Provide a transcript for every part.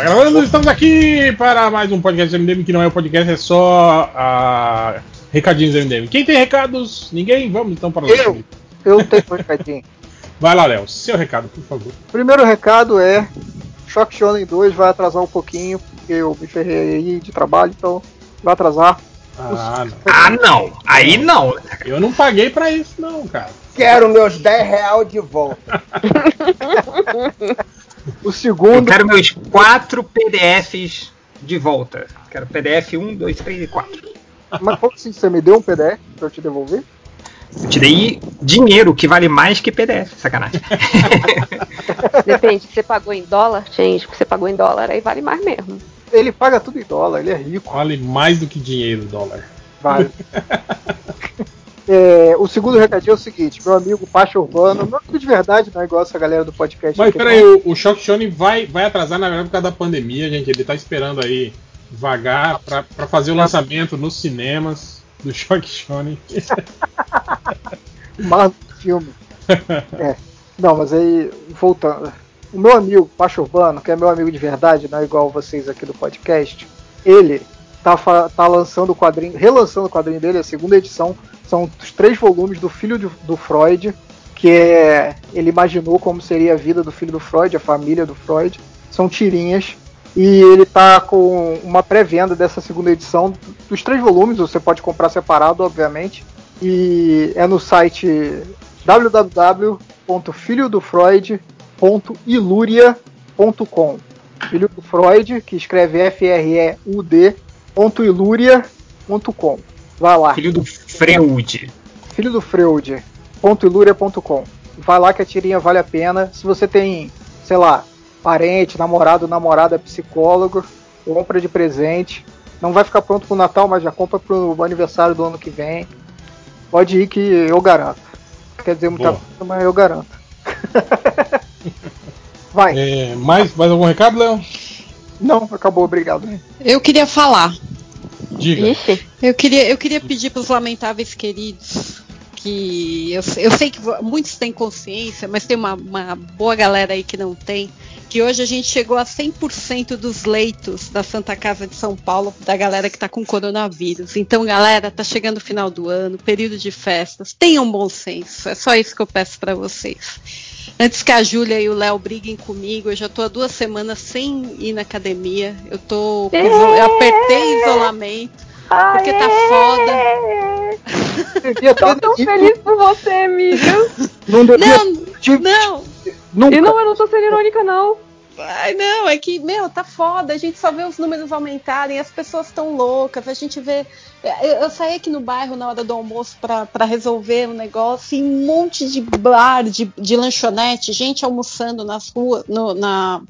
Tá gravando, estamos aqui para mais um podcast do MDM, que não é o podcast, é só a... recadinhos do MDM. Quem tem recados? Ninguém? Vamos então para o Eu, eu tenho um recadinho. Vai lá, Léo, seu recado, por favor. Primeiro recado é Shock Shonen 2 vai atrasar um pouquinho, porque eu me ferrei aí de trabalho, então vai atrasar. Ah, não. Ah, não. Aí não. Eu não paguei pra isso, não, cara. Quero meus 10 real de volta. O Eu segundo, quero meus quatro PDFs de volta. Quero PDF 1, 2, 3 e 4. mas como assim, você me deu um PDF pra eu te devolver? Eu te dei dinheiro que vale mais que PDF, sacanagem. Depende, você pagou em dólar, gente, porque você pagou em dólar, aí vale mais mesmo. Ele paga tudo em dólar, ele é rico. Vale mais do que dinheiro, dólar. Vale. É, o segundo recadinho é o seguinte, meu amigo Pacha Urbano, meu amigo de verdade, não é igual essa galera do podcast. Mas peraí, o, o Shock Shonen vai, vai atrasar na época da pandemia, gente. Ele tá esperando aí devagar pra, pra fazer o lançamento nos cinemas do Shock Shonen. mais do filme. É. Não, mas aí, voltando. O meu amigo Pacho Urbano, que é meu amigo de verdade, não é igual vocês aqui do podcast, ele tá, tá lançando o quadrinho, relançando o quadrinho dele, a segunda edição, são os três volumes do filho de- do Freud, que é. Ele imaginou como seria a vida do filho do Freud, a família do Freud. São tirinhas. E ele tá com uma pré-venda dessa segunda edição dos três volumes, você pode comprar separado, obviamente. E é no site www.filhodofreud.iluria.com. Filho do Freud, que escreve F-R-E-U-D, iluria.com. Vai lá. Filho do Freud. Filho do Freud, iluria.com. Vai lá que a tirinha vale a pena. Se você tem, sei lá, parente, namorado, namorada, psicólogo, compra de presente. Não vai ficar pronto pro Natal, mas já compra pro aniversário do ano que vem. Pode ir que eu garanto. Quer dizer muita Boa. coisa, mas eu garanto. Vai. É, mais, mais algum recado, Léo? Não, acabou, obrigado. Eu queria falar. Diga. Ixi, Eu queria, eu queria pedir para os lamentáveis queridos que eu, eu sei que muitos têm consciência, mas tem uma, uma boa galera aí que não tem. Que hoje a gente chegou a 100% dos leitos da Santa Casa de São Paulo, da galera que está com coronavírus. Então, galera, tá chegando o final do ano, período de festas. Tenham bom senso. É só isso que eu peço para vocês. Antes que a Júlia e o Léo briguem comigo, eu já tô há duas semanas sem ir na academia. Eu tô. iso- Eu apertei isolamento. Porque tá foda. Devia tô tão feliz por você, amiga. Não Não, não. E não, eu não tô sendo irônica, não. Ai, não, é que, meu, tá foda. A gente só vê os números aumentarem, as pessoas estão loucas. A gente vê. Eu, eu saí aqui no bairro na hora do almoço pra, pra resolver um negócio e um monte de bar, de, de lanchonete, gente almoçando nas ruas, no- na,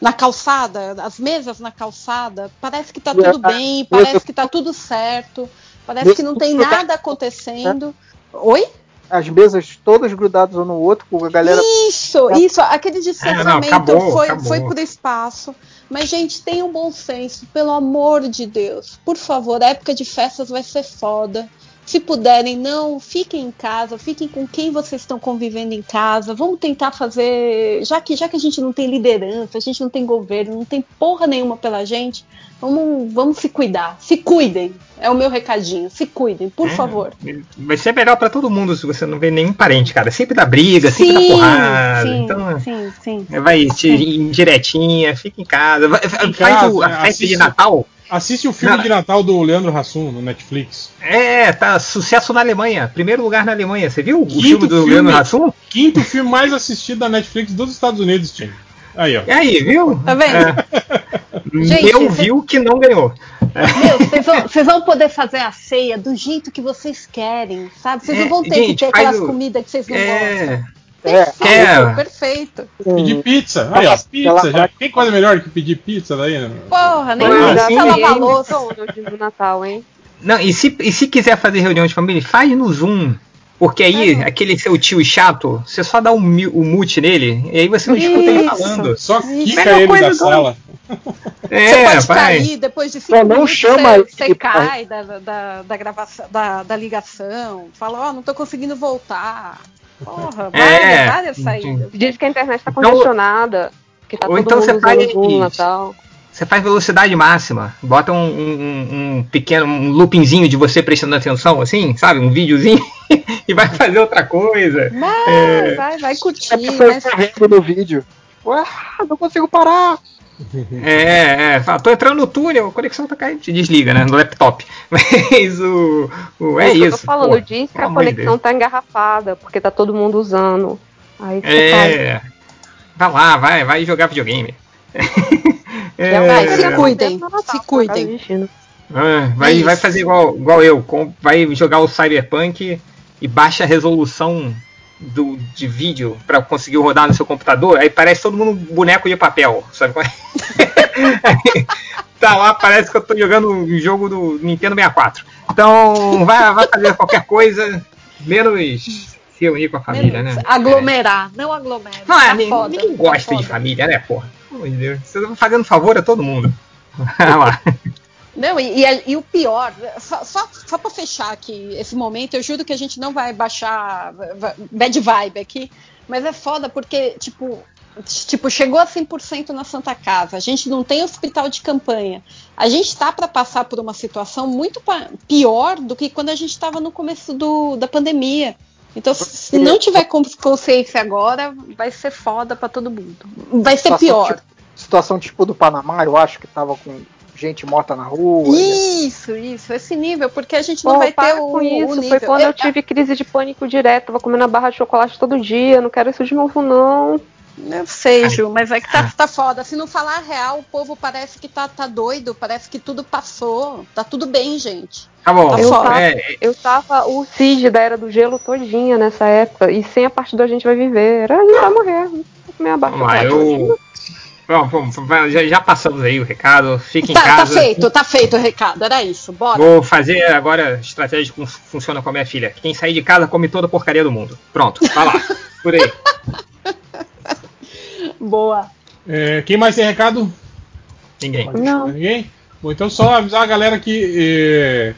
na calçada, as mesas na calçada. Parece que tá tudo bem, parece que tá tudo certo, parece que não tem nada acontecendo. Oi? As mesas todas grudadas um no outro, com a galera. Isso, isso, aquele distanciamento acabou, foi, acabou. foi por espaço. Mas, gente, tenham bom senso, pelo amor de Deus. Por favor, a época de festas vai ser foda. Se puderem, não, fiquem em casa, fiquem com quem vocês estão convivendo em casa. Vamos tentar fazer. Já que, já que a gente não tem liderança, a gente não tem governo, não tem porra nenhuma pela gente, vamos, vamos se cuidar. Se cuidem. É o meu recadinho. Se cuidem, por É, favor. Vai ser melhor pra todo mundo se você não vê nenhum parente, cara. Sempre dá briga, sempre dá porrada. sim, então, sim, sim. vai te ir direitinha, fica em casa. Vai- faz casa, o- a festa Assiste. de Natal. Assiste o filme Não. de Natal do Leandro Hassum no Netflix. É, tá sucesso na Alemanha. Primeiro lugar na Alemanha. Você viu o Quinto filme do filme. Leandro Hassum? Quinto filme mais assistido da Netflix dos Estados Unidos, time. Aí, ó. E aí, viu? Tá vendo? É. Gente, Meu cê- viu que não ganhou. Vocês vão, vão poder fazer a ceia do jeito que vocês querem, sabe? Vocês É, não vão ter gente, que ter aquelas o- comidas que vocês não gostam. É. É, Perfeito, É. perfeito. Pedir pizza. Aí, ó, pizza. Já. Tem coisa melhor que pedir pizza daí? né? Porra, nem Ah, precisa sim. lavar louça. no Natal, hein? Não, e se, e se quiser fazer reunião de família, faz no Zoom. Porque aí, aquele seu tio chato, você só dá um, um mute nele, e aí você não escuta ele Isso. falando. Só Isso. quica ele coisa da do- sala. Você É, pode vai. cair depois de cinco não minutos, chama você, você cai da, da, da gravação, da, da ligação, fala, ó, não tô conseguindo voltar. Porra, É. várias, várias saídas. Diz que a internet tá Então- congestionada. que tá Ou todo então mundo você usando Zoom no Natal. Você faz velocidade máxima, bota um, um- um pequeno um loopingzinho de você prestando atenção, assim, sabe? Um videozinho, e vai fazer outra coisa. Vai, É. vai, vai É curtir, pessoa mas correndo no vídeo. Ué, não consigo parar. É, é, fala, tô entrando no túnel, a conexão tá caindo, te desliga, né? No laptop. Mas o. o é isso eu tô falando, pô, diz que a conexão tá engarrafada, porque tá todo mundo usando. Aí você. É. Vai lá, vai, vai jogar videogame. É, Vai, se é, cuidem, se por cuidem. Ah, vai, É vai fazer igual, igual eu, com- vai jogar o Cyberpunk e baixa a resolução do, de vídeo pra conseguir rodar no seu computador, aí parece todo mundo um boneco de papel, sabe? qual é? Aí tá lá, parece que eu tô jogando um jogo do Nintendo 64. Então, vai, vai fazer qualquer coisa, menos se reunir com a família, né? Aglomerar, não aglomera. Não, é, tá ninguém, foda, ninguém tá gosta de foda. família, né, porra? Pelo amor de Deus. Você tá fazendo favor a todo mundo. Não, e, e- e o pior, só, só, só para fechar aqui esse momento, eu juro que a gente não vai baixar bad vibe aqui, mas é foda porque, tipo, tipo chegou a 100% na Santa Casa, a gente não tem hospital de campanha, a gente tá para passar por uma situação muito pior do que quando a gente estava no começo do, da pandemia. Então, se não tiver con- consciência agora, vai ser foda para todo mundo. Vai ser Situação pior. tipo- situação tipo do Panamá, eu acho que tava com gente morta na rua. Isso, isso, esse nível, porque a gente não Pô, vai para ter o, com o isso. nível. Foi quando É- eu tive crise de pânico direto. Tava comendo a barra de chocolate todo dia. Não quero isso de novo, não. Eu sei, Ju, mas é que tá, tá foda. Se não falar a real, o povo parece que tá, tá doido, parece que tudo passou. Tá tudo bem, gente. Tá bom. Tá Eu foda. tava, É, eu tava o Cid da Era do Gelo todinha nessa época. E sem a parte do A gente vai viver. Era, a gente vai morrer. De Vamos lá, eu. Bom, vai, já, já passamos aí o recado. Fique em Tá, tá casa. feito, tá feito o recado. Era isso, bora. Vou fazer agora a estratégia que fun- funciona com a minha filha. Quem sair de casa come toda a porcaria do mundo. Pronto, vai lá. Por aí. Boa. É, quem mais tem recado? Ninguém. Não. Ninguém? Bom, então só avisar a galera que é,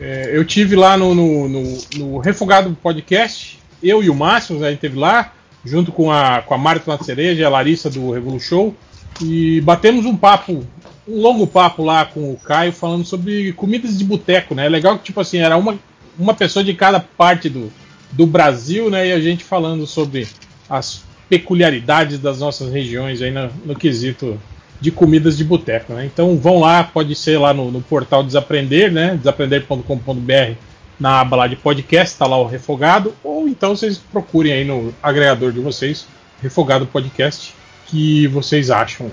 é, eu tive lá no, no, no- no Refogado Podcast, eu e o Márcio, a gente teve lá, junto com a, com a Marta na Cereja e a Larissa do Revolu Show, e batemos um papo, um longo papo lá com o Caio falando sobre comidas de boteco, né? É legal que, tipo assim, era uma, uma pessoa de cada parte do, do Brasil, né? E a gente falando sobre as peculiaridades das nossas regiões aí no, no quesito de comidas de boteco, né? Então vão lá, pode ser lá no, no portal Desaprender, né? Desaprender.com.br na aba lá de podcast, tá lá o Refogado, ou então vocês procurem aí no agregador de vocês, Refogado Podcast, que vocês acham.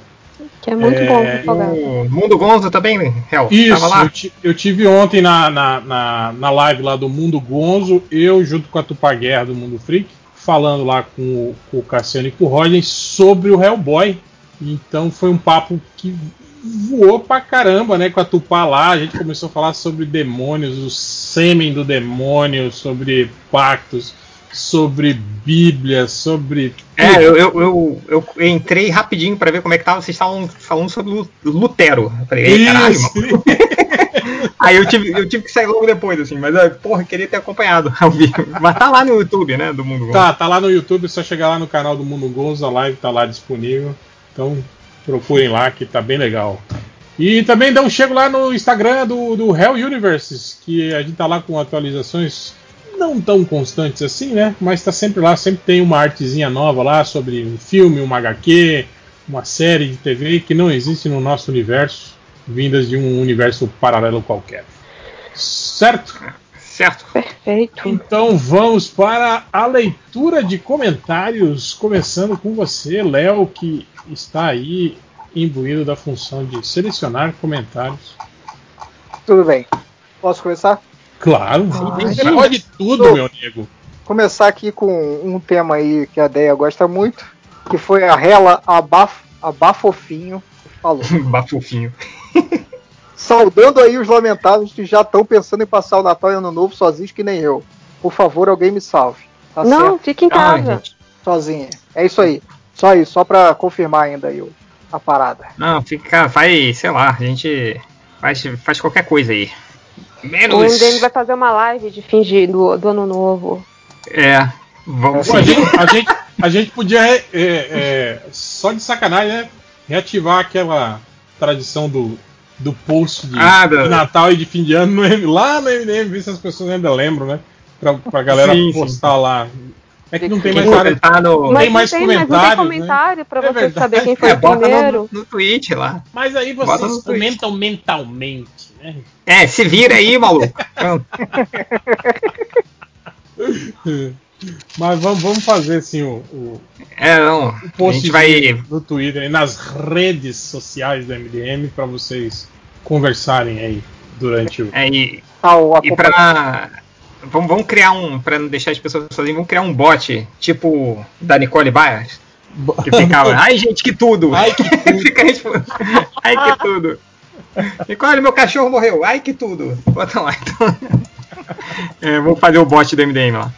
Que é muito É, bom refogado. O Mundo Gonzo também, Hel? Isso, Tava lá? eu, eu tive ontem na, na, na, na live lá do Mundo Gonzo, eu junto com a Tupá Guerra do Mundo Freak, falando lá com o, com o Cassiano e com o Rodney sobre o Hellboy. Então foi um papo que voou pra caramba, né? Com a Tupá lá, a gente começou a falar sobre demônios, o sêmen do demônio, sobre pactos, sobre Bíblia, sobre. É, eu, eu, eu, eu entrei rapidinho pra ver como é que tava. Vocês estavam falando sobre Lu- Lutero. Eu falei, ei, caralho, mano. Aí eu tive, eu tive que sair logo depois, assim, mas, ah, porra, queria ter acompanhado ao vivo. Mas tá lá no YouTube, né, do Mundo Gonzo. Tá, tá lá no YouTube, é só chegar lá no canal do Mundo Gonzo, a live tá lá disponível. Então procurem lá que tá bem legal. E também dá um chego lá no Instagram do, do Hell Universes, que a gente tá lá com atualizações não tão constantes assim, né? Mas tá sempre lá, sempre tem uma artezinha nova lá sobre um filme, uma HQ, uma série de TV que não existe no nosso universo, vindas de um universo paralelo qualquer. Certo? Certo? Perfeito. Então vamos para a leitura de comentários, começando com você, Léo, que está aí imbuído da função de selecionar comentários. Tudo bem. Posso começar? Claro, você pode tudo, meu nego. Começar aqui com um tema aí que a Deia gosta muito, que foi a Rela Abaf, Abafofinho falou. Bafofinho. Saudando aí os lamentados que já estão pensando em passar o Natal e Ano Novo sozinhos que nem eu. Por favor, alguém me salve. Tá Não, certo? fica em Ai, casa. gente. Sozinha. É isso aí. Só isso, só pra confirmar ainda aí o- a parada. Não, fica, vai, sei lá, a gente faz, faz qualquer coisa aí. O Menos. MDM vai fazer uma live de fim de, do, do ano novo. É, vamos a, gente, a gente- A gente podia, é, é, só de sacanagem, né? Reativar aquela tradição do, do post de, Ah, de Natal e de fim de ano no M- lá no MDM, ver se as pessoas ainda lembram, né? Pra, pra galera Sim, sim. postar lá. É que não tem mais área. comentar no. Mas Tem mais tem, mas não tem comentários, comentário pra É você verdade. saber quem foi É, o bota primeiro. no, no Twitch lá. Mas aí vocês comentam mentalmente, né? É, se vira aí, maluco. Mas vamos, vamos fazer assim o, o É, não. A post gente vai. no Twitter e nas redes sociais do MDM pra vocês conversarem aí durante o. É, e, Ah, o e pra. Vamos, vamos criar um. Pra não deixar as pessoas sozinhas, vamos criar um bot, tipo da Nicole Byers. Que ficava. Ai, gente, que tudo! Ai, que tudo. Fica. Ai, que tudo! Nicole, meu cachorro morreu! Ai, que tudo! Bota lá, então. É, vamos fazer o bot do MDM lá.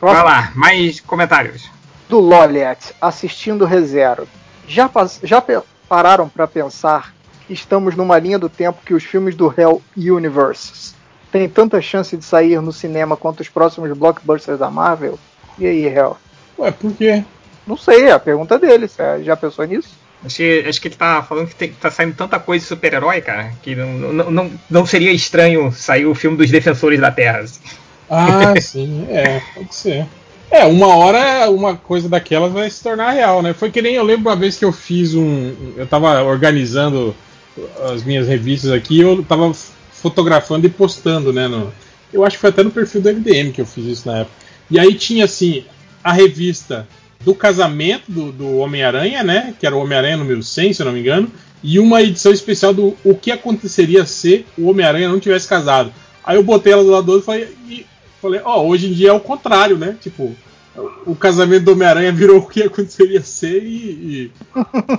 Vai Próximo. lá, mais comentários. do Loliet assistindo ReZero. Já, já pararam para pensar que estamos numa linha do tempo que os filmes do Hell Universe têm tanta chance de sair no cinema quanto os próximos blockbusters da Marvel? E aí, Hell? Ué, por quê? Não sei, é a pergunta dele. Você já pensou nisso? Acho que, acho que ele tá falando que, tem, que tá saindo tanta coisa de super-herói, cara, que não, não, não, não seria estranho sair o filme dos Defensores da Terra. assim. Ah, sim, é, pode ser. É, uma hora uma coisa daquelas vai se tornar real, né? Foi que nem eu lembro uma vez que eu fiz um. Eu tava organizando as minhas revistas aqui, eu tava fotografando e postando, né? No, eu acho que foi até no perfil do MDM que eu fiz isso na época. E aí tinha assim, a revista do casamento do, do Homem-Aranha, né? Que era o Homem-Aranha número 100, se eu não me engano. E uma edição especial do o que aconteceria se o Homem-Aranha não tivesse casado. Aí eu botei ela do lado do outro e falei, e falei, ó, hoje em dia é o contrário, né? Tipo, o casamento do Homem-Aranha virou o que aconteceria ser e,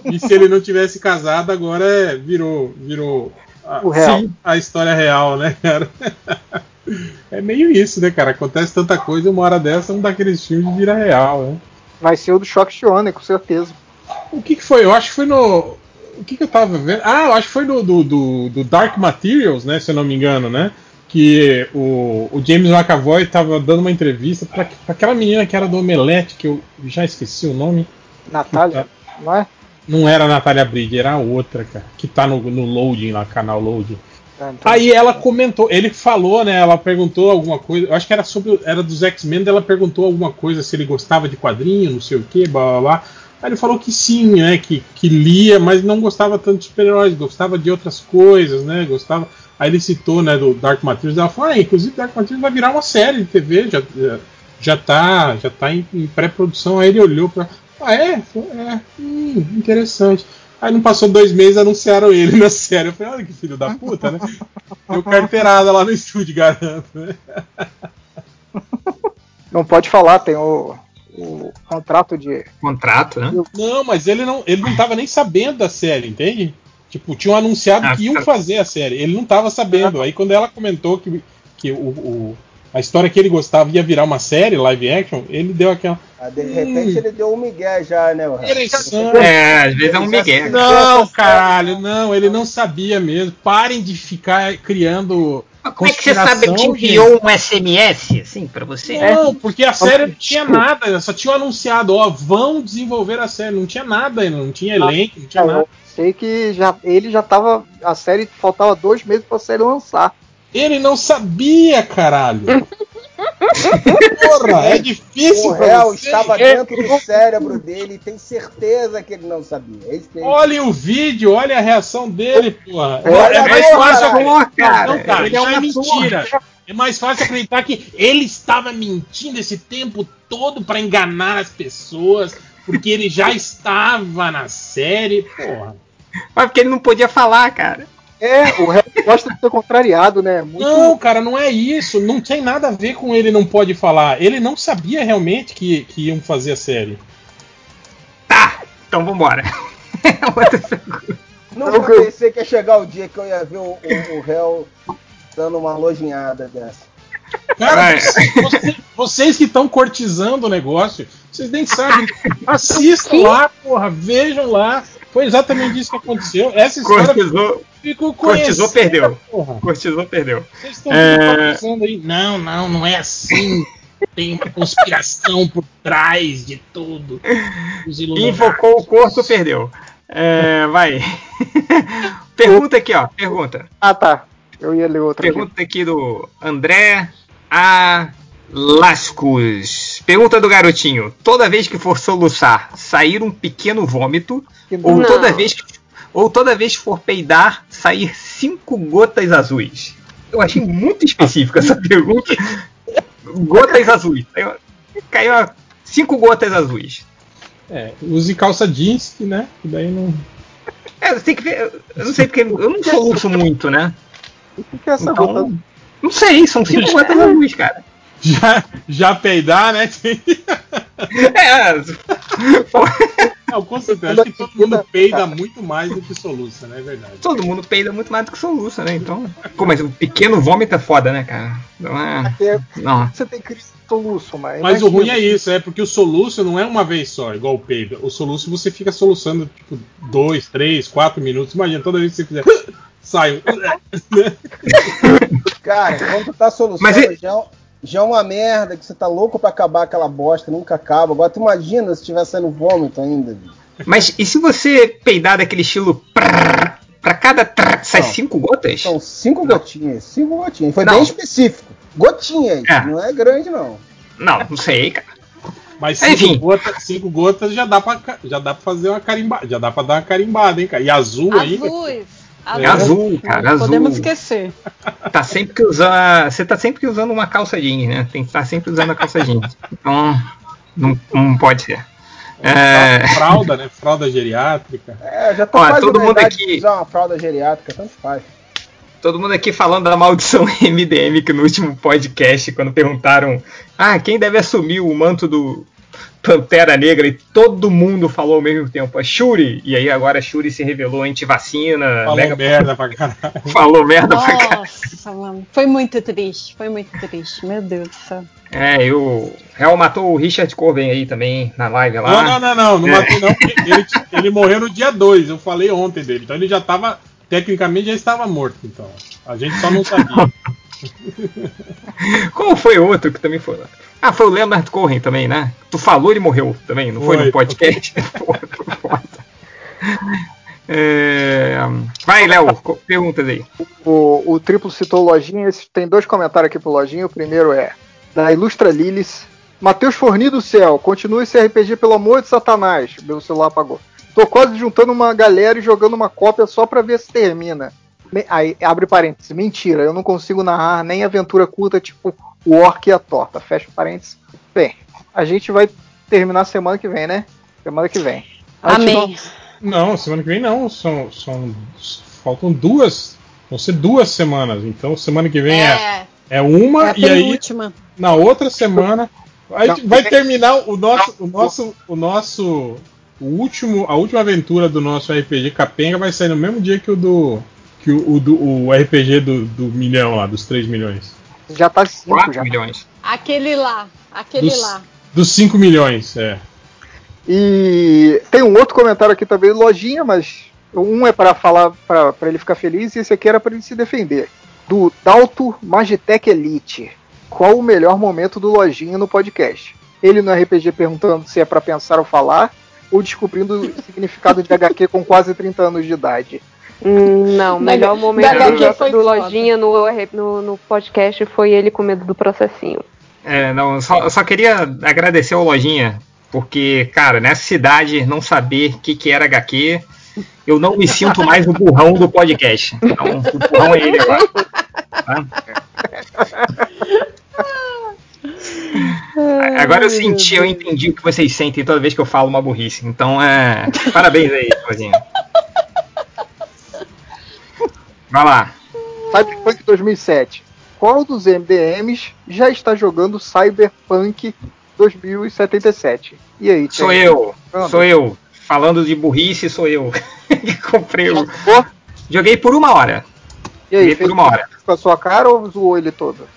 e, e se ele não tivesse casado, agora é, virou, virou a, sim, a história real, né, cara? É meio isso, né, cara? Acontece tanta coisa, uma hora dessa, um daqueles filmes vira real, né? Vai ser o do Shock Shione, com certeza. O que, que foi? Eu acho que foi no. O que, que eu tava vendo? Ah, eu acho que foi do, do, do, do Dark Materials, né? Se eu não me engano, né? Que o, o James McAvoy tava dando uma entrevista pra aquela menina que era do Omelete, que eu já esqueci o nome. Natália, não é? Não era a Natália Bride, era a outra, cara. Que tá no, no Loading lá, canal Loading. Ah, então- Aí ela comentou, ele falou, né? Ela perguntou alguma coisa, eu acho que era sobre, era dos X-Men, ela perguntou alguma coisa se ele gostava de quadrinho, não sei o que, blá blá blá. Aí ele falou que sim, né? Que, que lia, mas não gostava tanto de super-heróis, gostava de outras coisas, né? Gostava. Aí ele citou, né, do Dark Materials, ela falou, ah, inclusive Dark Materials vai virar uma série de TV, já, já, já tá, já tá em, em pré-produção. Aí ele olhou pra. Ah, é? É, hum, interessante. Aí não passou dois meses anunciaram ele na série. Eu falei, olha que filho da puta, né? Deu carteirada lá no estúdio, garanto. Né? Não pode falar, tem o, o contrato de. Contrato, né? Não, mas ele não, ele não tava nem sabendo da série, entende? Tipo, tinham anunciado Ah, que iam fazer a série. Ele não tava sabendo. Aí quando ela comentou que, que o, o- a história que ele gostava ia virar uma série, live action, ele deu aquela. Ah, De repente ele deu um migué já, né? Interessante. É, às vezes é um migué. Não, caralho, não, ele não sabia mesmo. Parem de ficar criando. Mas como é que você sabe que enviou um SMS, assim, pra você? Não, porque a série não tinha nada, só tinha anunciado, ó, vão desenvolver a série, não tinha nada ainda, não tinha elenco, não tinha É, nada. eu sei que já, ele já tava. A série faltava dois meses pra série lançar. Ele não sabia, caralho. Porra, é difícil O réu você. estava dentro do cérebro dele e tem certeza que ele não sabia. Respeito. Olhem o vídeo, olha a reação dele, porra. Olha é mais fácil acreditar. cara. Não, cara, Ele é isso é uma mentira. É mais fácil acreditar que ele estava mentindo esse tempo todo pra enganar as pessoas, porque ele já estava na série, porra. Mas porque ele não podia falar, cara. É, o réu gosta de ser contrariado, né? Muito. Não, cara, não é isso. Não tem nada a ver com ele não pode falar. Ele não sabia realmente que, que iam fazer a série. Tá, então vambora. Nunca Eu- pensei que ia chegar o dia que eu ia ver o, o, o réu dando uma lojinhada dessa. Cara, É. você- vocês que estão cortizando o negócio, vocês nem sabem. Assistam lá, porra, vejam lá. Foi exatamente isso que aconteceu. Essa história Cortizou, ficou cortizou, perdeu. Porra. Cortizou, perdeu. Vocês estão É. aí. Não, não, não é assim. tem uma conspiração por trás de tudo. Invocou o corpo, perdeu. É, vai. pergunta aqui, ó. Pergunta. Ah, tá. Eu ia ler outra aqui. Pergunta aqui do André A. Lascos. Pergunta do garotinho. Toda vez que for soluçar, sair um pequeno vômito, ou Não. toda vez que, ou toda vez que for peidar, sair cinco gotas azuis. Eu achei muito específica essa pergunta. Gotas azuis. Caiu, a- cinco gotas azuis. É, use calça jeans, né? Que daí não. É, tem que ver. Eu não sei porque eu não soluço muito, né? O que que é essa gota? Então, não sei, são cinco gotas azuis, cara. Já, já peidar, né? É, pô, Não, com certeza. Acho que todo mundo peida muito mais do que soluça, né? É verdade. todo mundo peida muito mais do que soluça, né? Então. Pô, mas o pequeno vômito é foda, né, cara? Não é. Não. você tem crise de soluço, mas. Mas o ruim é isso, é porque o soluço não é uma vez só, igual o peido. O soluço você fica soluçando, tipo, dois, três, quatro minutos. Imagina, toda vez que você fizer. Sai um. Cara, quando tu tá soluçando, Mas e- já, é- já é uma merda que você tá louco pra acabar aquela bosta, nunca acaba. Agora tu imagina se tiver saindo vômito ainda. bicho. Mas e se você peidar daquele estilo. prrr, Pra cada trrr, sai Não. cinco gotas? São cinco gotinhas, cinco gotinhas. Foi Não. bem específico. Gotinhas, É. não é grande não. Não, não sei, cara. Mas Enfim. cinco gotas, cinco gotas já dá pra, já dá pra fazer uma carimbada. Já dá pra dar uma carimbada, hein, cara? E azul ainda. Azuis. É azul, cara, Não azul. Podemos esquecer. Tá sempre que usar. Você tá sempre que usando uma calça jeans, né? Tem que estar sempre usando a calça jeans. Então. Não, não pode ser. É, Fralda, né? Fralda geriátrica. É, já tô quase todo mundo aqui- de usar uma fralda geriátrica, tanto faz. Todo mundo aqui falando da maldição MDM, que no último podcast, quando perguntaram ah, quem deve assumir o manto do Pantera Negra, e todo mundo falou ao mesmo tempo, a Shuri. E aí agora a Shuri se revelou anti-vacina, Falou mega- merda pra caralho. falou merda pra caralho. Nossa, mano. Foi muito triste. Foi muito triste. Meu Deus do céu. É, e o Real matou o Richard Corbin aí também na live lá. Não, não, não, não. Não É. matei, não. porque Ele, ele morreu no dia 2. Eu falei ontem dele. Então ele já tava. Tecnicamente já estava morto. Então. A gente só não sabia. Qual foi o outro que também foi lá? Ah, foi o Leonard Cohen também, né? Tu falou ele morreu também, não foi, Foi. no podcast? Foda. É, Vai, Léo, perguntas aí. O, o triplo citou o Lojinha. Esse, tem dois comentários aqui pro Lojinha. O primeiro é da Ilustra Lilis. Matheus Forni do Céu, continue esse RPG pelo amor de Satanás. Meu celular apagou. Tô quase juntando uma galera e jogando uma cópia só pra ver se termina. Aí, abre parênteses. Mentira, eu não consigo narrar nem aventura curta tipo o Orc e a Torta. Fecha parênteses. Bem, a gente vai terminar semana que vem, né? Semana que vem. Antes Amém. Não, semana que vem não. São, são, faltam duas. Vão ser duas semanas. Então semana que vem é, É, é uma é a e aí penúltima. na outra semana aí Não, vai tem- terminar o nosso, o nosso, o nosso, o último, a última aventura do nosso RPG Capenga vai sair no mesmo dia que o do que o, o do, o RPG do, do milhão lá, dos 3 milhões. Já tá 5 4 já. milhões. Aquele lá. Aquele Dos, lá. dos 5 milhões, é. E tem um outro comentário aqui também, lojinha, mas um é para falar para ele ficar feliz e esse aqui era para ele se defender. Do Dalto Magitech Elite. Qual o melhor momento do lojinha no podcast? Ele no RPG perguntando se é para pensar ou falar ou descobrindo o significado de HQ com quase 30 anos de idade. Hum, Não, o Da- melhor da momento HQ do, foi do foda. Lojinha no, no, no podcast foi ele com medo do processinho. É, não, só, eu só queria agradecer ao Lojinha, porque, cara, nessa cidade, não saber o que, que era HQ, eu não me sinto mais o burrão do podcast. Então, o burrão é ele agora. Tá? Agora eu senti, eu entendi o que vocês sentem toda vez que eu falo uma burrice. Então, é. Parabéns aí, Lojinha. Vai lá. Cyberpunk 2007. Qual dos MDMs já está jogando Cyberpunk 2077? E aí, Sou tem- eu, sou eu. Falando de burrice, sou eu. que comprei o. Joguei por uma hora. E aí, Joguei por uma hora. com a sua cara ou zoou ele todo?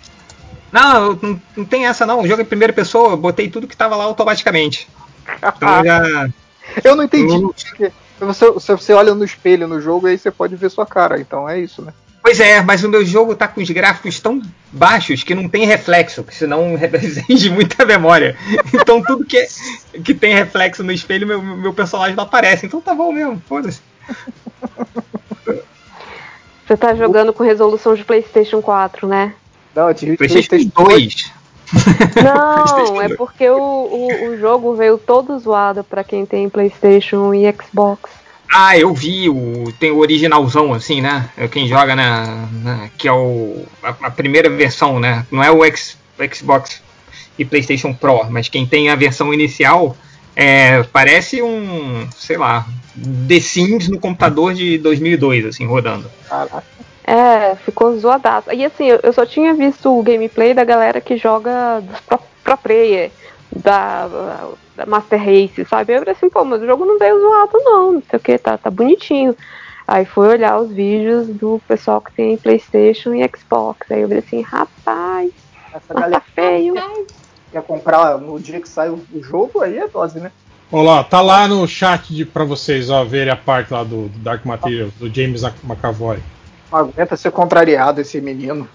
Não, não, não tem essa não. O jogo em primeira pessoa, botei tudo que tava lá automaticamente. Então já. Eu não entendi. Porque Você, você, você olha no espelho no jogo e aí você pode ver sua cara. Então é isso, né? Pois é, mas o meu jogo tá com os gráficos tão baixos que não tem reflexo, que senão exige muita memória. Então tudo que, que tem reflexo no espelho, meu, meu personagem não aparece. Então tá bom mesmo, foda-se. Você tá jogando com resolução de PlayStation 4, né? Não, de PlayStation PlayStation 2. Não, é porque o, o, o jogo veio todo zoado pra quem tem PlayStation e Xbox. Ah, eu vi, o, tem o originalzão, assim, né? É Quem joga na, na- que é o, a, a primeira versão, né? Não é o X- Xbox e PlayStation Pro, mas quem tem a versão inicial é, parece um, sei lá, The Sims no computador de 2002, assim, rodando. Caraca. É, ficou zoadaço. E assim, eu eu só tinha visto o gameplay da galera que joga dos pro, pro player, da, da Master Race, sabe? Eu falei assim, pô, mas o jogo não veio zoado não, não sei o que, tá, tá bonitinho. Aí fui olhar os vídeos do pessoal que tem Playstation e Xbox. Aí eu falei assim, rapaz, Essa mas tá galera feio. quer comprar no dia que sai o o jogo, aí é dose, né? Olha lá, tá lá no chat de, pra vocês ó, verem a parte lá do, do Dark Materials, do James McAvoy. Não aguenta ser contrariado esse menino.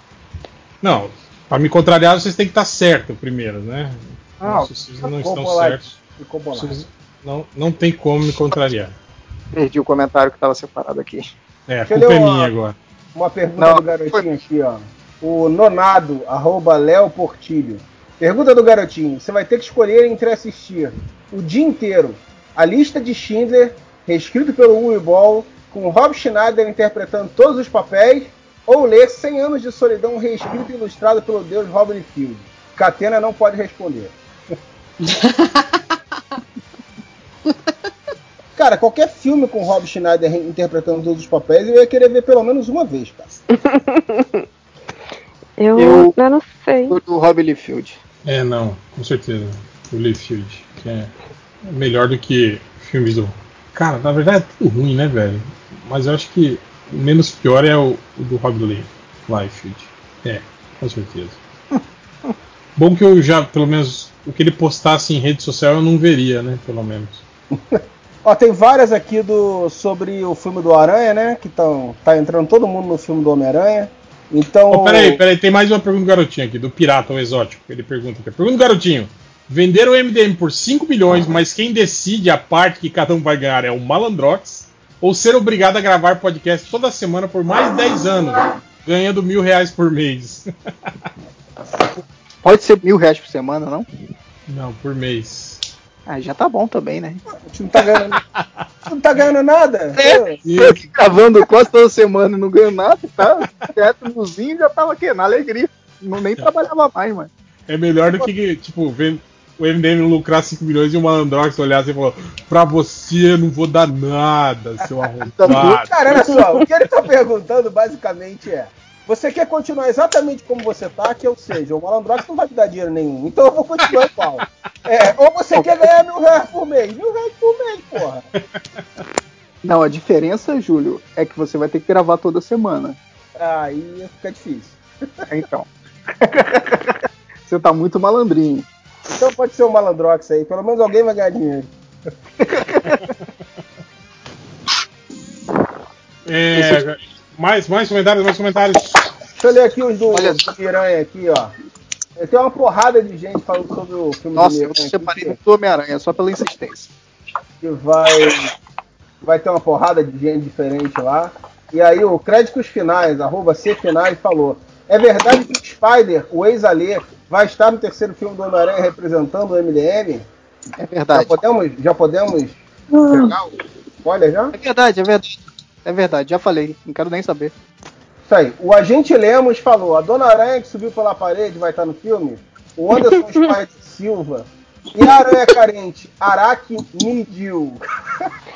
Não, pra me contrariar vocês têm que estar certo primeiro, né? Não, Se vocês não ficou estão bolado. certos, Ficou bolado. vocês não, não tem como me contrariar. Perdi o comentário que estava separado aqui. É, a culpa é minha agora. Uma pergunta Não, do garotinho aqui, ó. O Nonado, arroba Léo Portilho. Pergunta do garotinho: você vai ter que escolher entre assistir o dia inteiro a lista de Schindler, reescrito pelo Uwe Ball, com Rob Schneider interpretando todos os papéis, ou ler 100 anos de solidão reescrito e ilustrado pelo deus Robin Field. Catena não pode responder. Cara, qualquer filme com Rob Schneider interpretando todos os papéis, eu ia querer ver pelo menos uma vez, cara. Eu, Eu- eu não sei. Do, do Rob Liefeld. É, não, com certeza. O Layfield, que é melhor do que filmes do. Cara, na verdade é tudo ruim, né, velho? Mas eu acho que o menos pior é o, o do Rob Lee, Liefeld. É, com certeza. Bom que eu já, pelo menos, o que ele postasse em rede social eu não veria, né? Pelo menos. Ó, tem várias aqui do sobre o filme do Aranha, né? Que tão, tá entrando todo mundo no filme do Homem-Aranha. Então. Oh, peraí, peraí, tem mais uma pergunta do garotinho aqui, do Pirata, o exótico. Ele pergunta aqui. Pergunta do garotinho. Venderam o MDM por 5 milhões, mas quem decide a parte que cada um vai ganhar é o Malandrox? Ou ser obrigado a gravar podcast toda semana por mais de 10 anos, ganhando mil reais por mês? Pode ser mil reais por semana, não? Não, por mês. Ah, já tá bom também, né? A gente não tá ganhando. não tá ganhando nada. E- Eu aqui gravando quase toda semana e não ganho nada, tá? Quieto nozinho já tava aqui, na alegria. Não, nem trabalhava mais, mano. É melhor do que, tipo, ven- o MDM lucrar 5 milhões e o Malandrox olhar assim e falar: Pra você eu não vou dar nada, seu arrombado. Cara, olha só, o que ele tá perguntando basicamente é: você quer continuar exatamente como você tá, que ou seja, o Malandrox não vai te dar dinheiro nenhum, então eu vou continuar igual. É, ou você quer ganhar mil reais por mês? Mil reais por mês, porra. Não, a diferença, Júlio, é que você vai ter que gravar toda semana. Aí fica difícil. Então. você tá muito malandrinho. Então pode ser o Malandrox aí, pelo menos alguém vai ganhar dinheiro. É, mais, mais comentários, mais comentários. Deixa eu ler aqui os do, Olha do Miranha aqui, ó. Tem uma porrada de gente falando sobre o filme Nossa, do eu Miranha separei aqui, do Homem-Aranha só pela insistência. que vai, vai ter uma porrada de gente diferente lá. E aí o Créditos Finais, arroba C Finais, falou. É verdade que o Spider, o ex-Alê, vai estar no terceiro filme do Homem-Aranha representando o MDM? É Já verdade. podemos, já podemos pegar o spoiler já? É verdade, é verdade. É verdade, já falei. Não quero nem saber. Isso aí. O agente Lemos falou: a Dona Aranha que subiu pela parede vai estar no filme. O Anderson Spider Silva. E a Aranha Carente, Araki Midiu.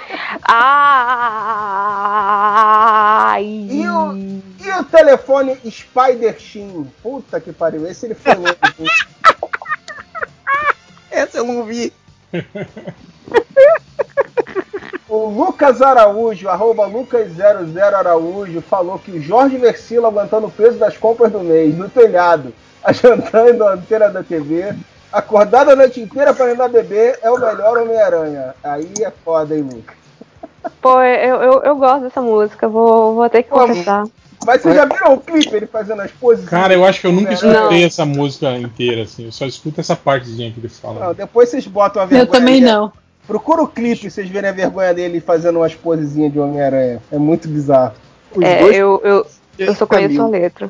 Ai! E o, e o telefone Spider Shin. Puta que pariu, esse ele foi louco. hein? Essa eu não vi. O Lucas Araújo, arroba Lucas00 Araújo, falou que o Jorge Versilo aguentando o peso das compras do mês, no telhado, ajantando a antena da TV, acordado a noite inteira para andar beber, é o melhor Homem-Aranha. Aí é foda, hein, Lucas? Pô, eu, eu, eu gosto dessa música, vou, vou ter que confessar. Mas vocês já viram o clipe ele fazendo as poses? Cara, eu acho que eu nunca Não. escutei essa música inteira, assim. Eu só escuto essa partezinha que ele fala. Não, depois vocês botam a vergonha. Eu também dele. não. Procura o clipe e vocês verem a vergonha dele fazendo umas posezinhas de Homem-Aranha. É muito bizarro. Os É, dois eu, eu, eu só conheço a letra.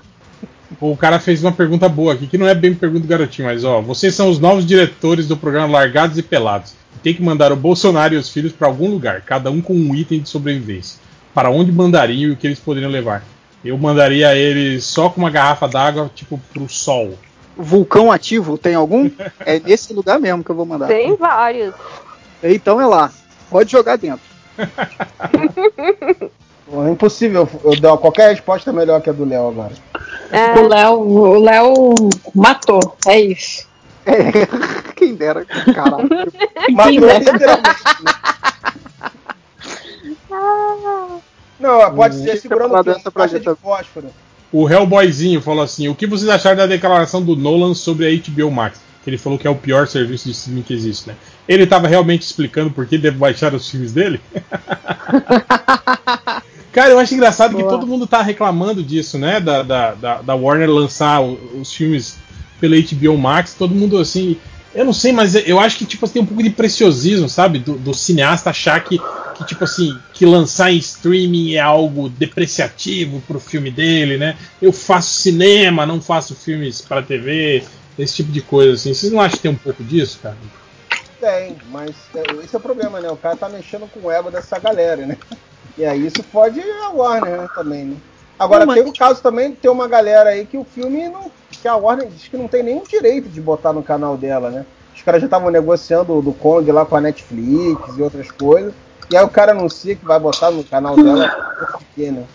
O cara fez uma pergunta boa aqui, que não é bem pergunta do garotinho, mas ó, vocês são os novos diretores do programa Largados e Pelados. Tem que mandar o Bolsonaro e os filhos para algum lugar, cada um com um item de sobrevivência. Para onde mandariam e o que eles poderiam levar? Eu mandaria eles só com uma garrafa d'água, tipo, pro sol. vulcão ativo tem algum? É nesse lugar mesmo que eu vou mandar. Tem vários. Então é lá. Pode jogar dentro. É impossível eu dar qualquer resposta é melhor que a do Léo agora. É, O Léo, o Léo matou, é isso. É, quem dera, caralho. Matou dera. literalmente. né? Não, pode ser Deixa segurando pra Uma caixa de fósforo. O Hellboyzinho falou assim: o que vocês acharam da declaração do Nolan sobre a HBO Max? Que ele falou que é o pior serviço de streaming que existe, né? Ele estava realmente explicando por que deve baixar os filmes dele? Cara, eu acho engraçado que Boa. todo mundo tá reclamando disso, né? Da, da, da, da Warner lançar os filmes pela HBO Max, todo mundo assim. Eu não sei, mas eu acho que tipo, tem um pouco de preciosismo, sabe? Do, do cineasta achar que, que, tipo assim, que lançar em streaming é algo depreciativo pro filme dele, né? Eu faço cinema, não faço filmes para TV, esse tipo de coisa, assim. Vocês não acham que tem um pouco disso, cara? Tem, mas é, esse é o problema, né? O cara tá mexendo com o ego dessa galera, né? E aí isso pode a Warner né, também, né? Agora Não, tem mas- o caso também de ter uma galera aí que o filme não. Que a Warner diz que não tem nenhum direito de botar no canal dela, né? Os caras já estavam negociando do Kong lá com a Netflix e outras coisas. E aí o cara anuncia que vai botar no canal dela por quê, né?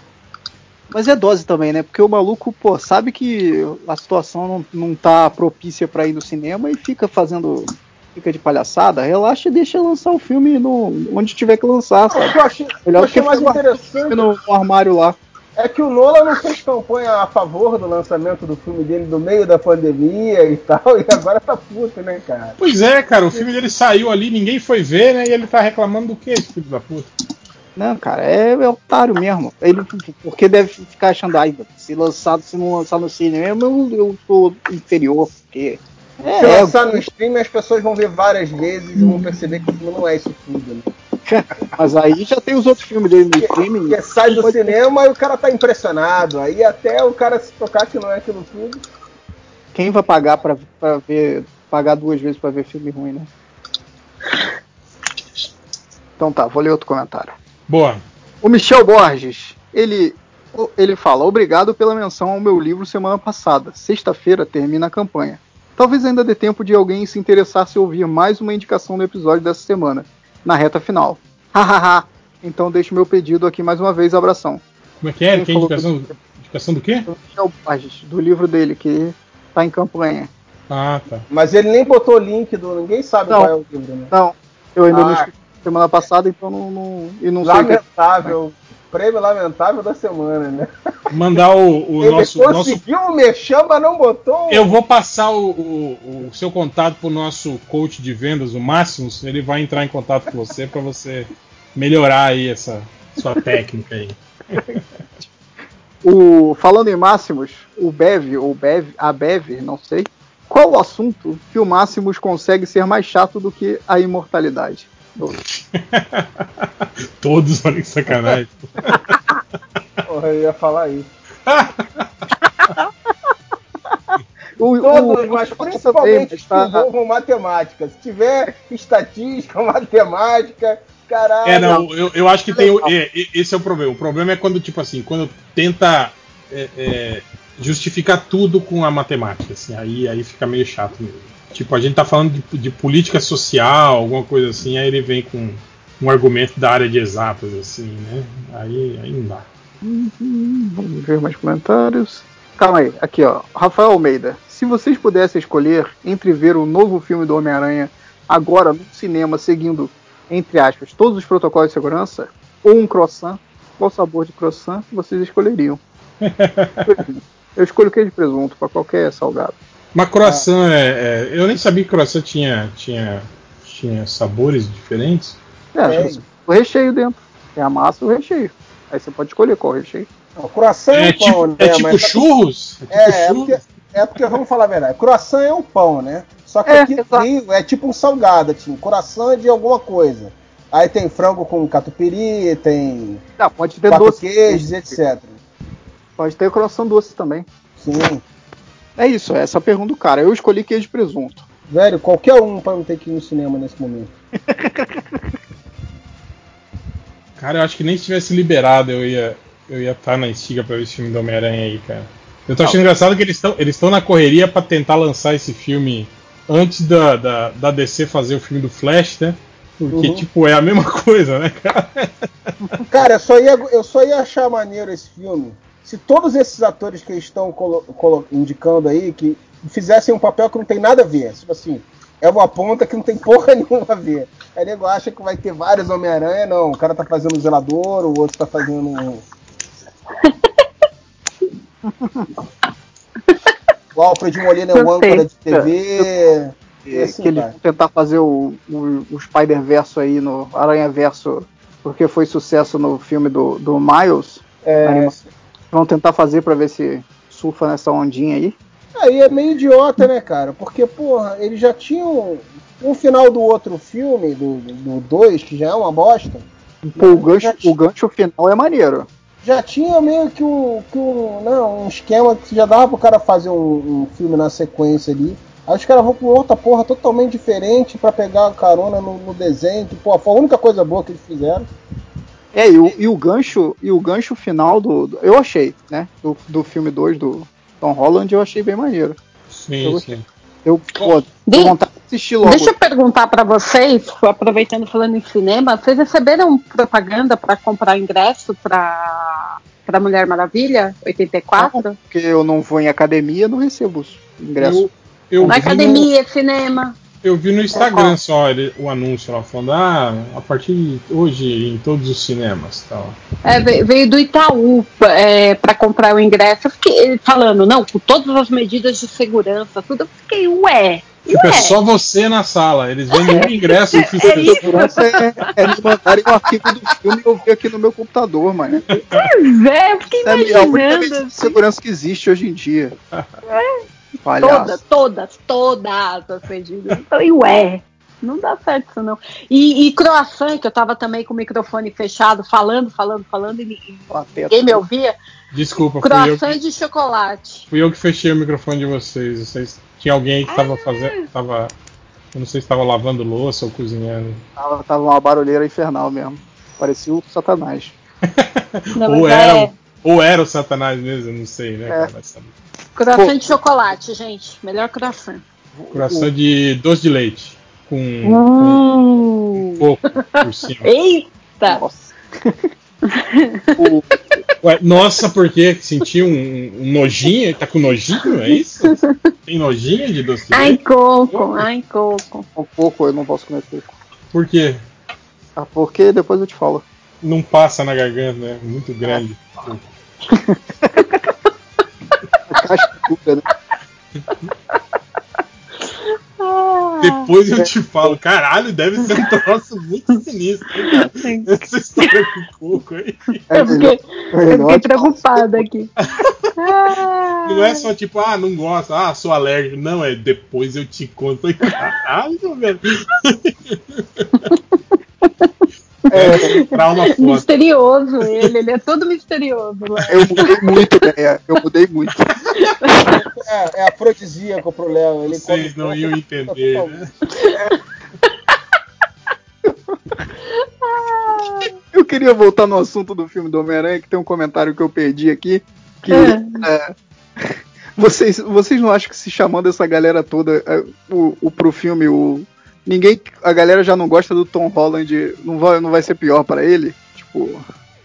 Mas é dose também, né? Porque o maluco, pô, sabe que a situação não, não tá propícia pra ir no cinema e fica fazendo. Fica de palhaçada, relaxa e deixa lançar o filme no, onde tiver que lançar, sabe? eu achei, eu Melhor do achei que mais interessante no, no armário lá. É que o Nolan não fez campanha a favor do lançamento do filme dele no meio da pandemia e tal, e agora tá puto, né, cara? Pois é, cara, o filme dele saiu ali, ninguém foi ver, né? E ele tá reclamando do que, esse filho da puta? Não, cara, é, é otário mesmo. Ele, porque deve ficar achando, ai, se lançado, se não lançar no cinema, eu, eu sou inferior, porque. Se É, lançar no stream, as pessoas vão ver várias vezes e vão perceber que o filme não é isso tudo, né? Mas aí já tem os outros filmes dele no streaming. Porque sai do cinema e o cara tá impressionado. Aí até o cara se tocar que não é aquilo tudo. Quem vai pagar pra, pra ver. pagar duas vezes pra ver filme ruim, né? Então tá, vou ler outro comentário. Boa. O Michel Borges, ele, ele fala: Obrigado pela menção ao meu livro semana passada. Sexta-feira termina a campanha. Talvez ainda dê tempo de alguém se interessar se ouvir mais uma indicação do episódio dessa semana, na reta final. Hahaha. então deixo meu pedido aqui mais uma vez, abração. Como é que é? Quem Que falou indicação, indicação do quê? O Michel Borges, do livro dele, que tá em campanha. Ah, tá. Mas ele nem botou o link do. Ninguém sabe Não. qual é o livro, né? Não, eu ainda não Ah. escutei semana passada, então não, não, e não sei. o que- Lamentável. Prêmio lamentável da semana, né? Mandar o, o ele nosso, nosso. conseguiu o merchan, mas não botou. Eu vou passar o, o- o seu contato pro nosso coach de vendas, o Máximos. Ele vai entrar em contato com você para você melhorar aí essa sua técnica aí. O, falando em Máximos, o Bev, ou Bev, a Bev, não sei. Qual o assunto que o Máximos consegue ser mais chato do que a imortalidade? Todos, olha que sacanagem. Porra, eu ia falar isso. O, Todos, o- mas principalmente que tá- envolvam matemática. Se tiver estatística, matemática, caralho. É, não, eu, eu acho que tem. é, esse é o problema. O problema é quando, tipo assim, quando tenta é, é, justificar tudo com a matemática. Assim, aí, aí fica meio chato mesmo. Tipo, a gente tá falando de, de política social, alguma coisa assim, aí ele vem com um argumento da área de exatas, assim, né? Aí, aí não dá. Hum, Vamos ver mais comentários. Calma aí, aqui ó. Rafael Almeida. Se vocês pudessem escolher entre ver o novo filme do Homem-Aranha agora no cinema, seguindo, entre aspas, todos os protocolos de segurança, ou um croissant, qual sabor de croissant vocês escolheriam? Eu escolho queijo de presunto para qualquer salgado. Mas croissant é, é- Eu nem sabia que croissant tinha, tinha, tinha sabores diferentes. É, É. o recheio dentro. Tem a massa e o recheio. Aí você pode escolher qual recheio. Não, croissant é, É um pão, tipo, né? é tipo Mas- churros? É tipo É, é churros? porque, é porque, vamos falar a verdade, croissant é um pão, né? Só que É, aqui. Rio é tipo um salgado, assim, coração é de alguma coisa. Aí tem frango com catupiry, tem Ah, pode ter doce. queijos, etc. Pode ter coração doce também. Sim. É isso, é essa a pergunta do cara. Eu escolhi queijo de presunto. Velho, qualquer um pra não ter que ir no cinema nesse momento. Cara, eu acho que nem se tivesse liberado eu ia eu ia estar na estiga pra ver esse filme do Homem-Aranha aí, cara. Eu tô achando engraçado que eles estão eles estão na correria pra tentar lançar esse filme antes da, da, da DC fazer o filme do Flash, né? Porque, Uhum. tipo, é a mesma coisa, né, cara? Cara, eu só, ia, eu só ia achar maneiro esse filme se todos esses atores que estão indicando aí que fizessem um papel que não tem nada a ver. Tipo assim, é uma ponta que não tem porra nenhuma a ver. Aí nego acha que vai ter vários Homem-Aranha, não. O cara tá fazendo um zelador, o outro tá fazendo um. O Alfred Molina é um âncora de TV. É, assim que eles vão tentar fazer o, o, o Spider-Verso aí no Aranha-Verso, porque foi sucesso no filme do, do Miles. É, Vão tentar fazer pra ver se surfa nessa ondinha aí. Aí é meio idiota, né, cara? Porque, porra, eles já tinham. O final do outro filme, do 2, que já é uma bosta, Pô, o gancho, o gancho final é maneiro. já tinha meio que um, que um, não, um esquema que já dava pro cara fazer um, um filme na sequência ali. Aí os caras vão com outra porra totalmente diferente pra pegar a carona no, no desenho, que pô, foi a única coisa boa que eles fizeram. É, e o, e o gancho, e o gancho final do, do- Eu achei, né? Do, do filme 2 do Tom Holland, eu achei bem maneiro. Sim, sim. Eu, pô, tô vontade de assistir logo. Deixa eu perguntar pra vocês, aproveitando falando em cinema, vocês receberam propaganda pra comprar ingresso pra para Mulher Maravilha 84? Porque eu não vou em academia, não recebo os ingressos. Eu, eu, Na academia, cinema. Eu vi no Instagram só ele- o anúncio lá falando, ah, a partir de hoje em todos os cinemas tal. É, ve- veio do Itaú é, para comprar o ingresso. Eu fiquei falando, não, com todas as medidas de segurança, tudo. Eu fiquei, ué. Tipo, é só você na sala. Eles vendem um ingresso e É fica isso. Segurança é, é me mandarem o arquivo do filme e eu ver aqui no meu computador, mano. Pois é, eu fiquei Essa é a única imaginando. medida de segurança que existe hoje em dia. Todas, Palhaço. todas, todas as medidas. Eu falei, ué, não dá certo isso não. E, e croissant, que eu tava também com o microfone fechado, falando, falando, falando, e ninguém me ouvia. Desculpa, Croissant que, de chocolate. fui eu que fechei o microfone de vocês. Vocês tinha alguém que tava fazendo. Tava. Eu não sei se estava lavando louça ou cozinhando. Tava, tava uma barulheira infernal mesmo. Parecia o Satanás. Não, ou, era, é ou era o Satanás mesmo, eu não sei, né? É. cara. Croissant Pô. de chocolate, gente. Melhor croissant. Coração de doce de leite. Com, Hum. com coco por cima. Eita! Nossa. o, Ué, nossa, por quê? Senti um, um nojinho? Tá com nojinho? É isso? Tem nojinho de doce de Ai, leite? coco, ai, coco. um pouco eu não posso comer coco. Por quê? Ah, porque depois eu te falo. Não passa na garganta, né? Muito grande. A caixa dura, né? Ah, Depois eu te falo, caralho, deve ser um troço muito sinistro, cara? Essa história com coco aí. É eu fiquei, é eu fiquei preocupada aqui. Ah, Não é só tipo, ah, não gosto, ah, sou alérgico. Não, é depois eu te conto. Caralho, velho. É, trauma foda. misterioso ele, ele é todo misterioso. Eu mudei muito, né? Eu mudei muito. É, é afrodisíaco pro Léo. Ele Vocês come não iam entender, né? Eu queria voltar no assunto do filme do Homem-Aranha, que tem um comentário que eu perdi aqui. Que é, vocês, vocês não acham que se chamando essa galera toda é, o, o, pro filme, o, ninguém. A galera já não gosta do Tom Holland, não vai, não vai ser pior pra ele? Tipo.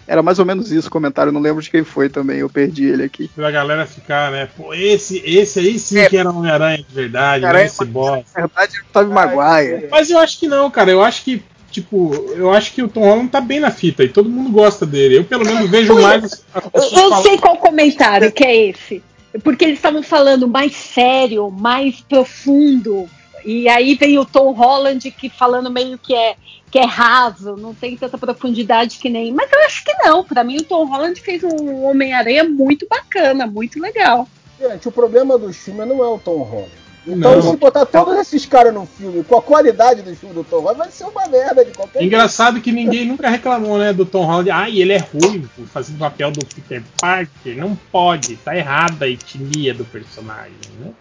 Era mais ou menos isso o comentário, não lembro de quem foi também, eu perdi ele aqui. Pra galera ficar, né? Pô, esse, esse aí sim É. que era um Homem-Aranha de verdade, Aranha né? Esse bosta. Na verdade, era o Tobey Maguire. Mas eu acho que não, cara. Eu acho que, tipo, eu acho que o Tom Holland tá bem na fita e todo mundo gosta dele. Eu, pelo menos, vejo mais Eu, eu sei qual comentário que é esse. Porque eles estavam falando mais sério, mais profundo. E aí vem o Tom Holland que falando meio que é que é raso, não tem tanta profundidade que nem. Mas eu acho que não. Para mim, o Tom Holland fez um Homem-Aranha muito bacana, muito legal. Gente, o problema dos filmes não é o Tom Holland. Então, não. se botar todos esses caras no filme com a qualidade do filme do Tom Holland, vai ser uma merda de qualquer Engraçado jeito. que ninguém nunca reclamou, né, do Tom Holland. Ah, ele é ruim fazendo o papel do Peter Parker. Não pode, tá errada a etnia do personagem, né?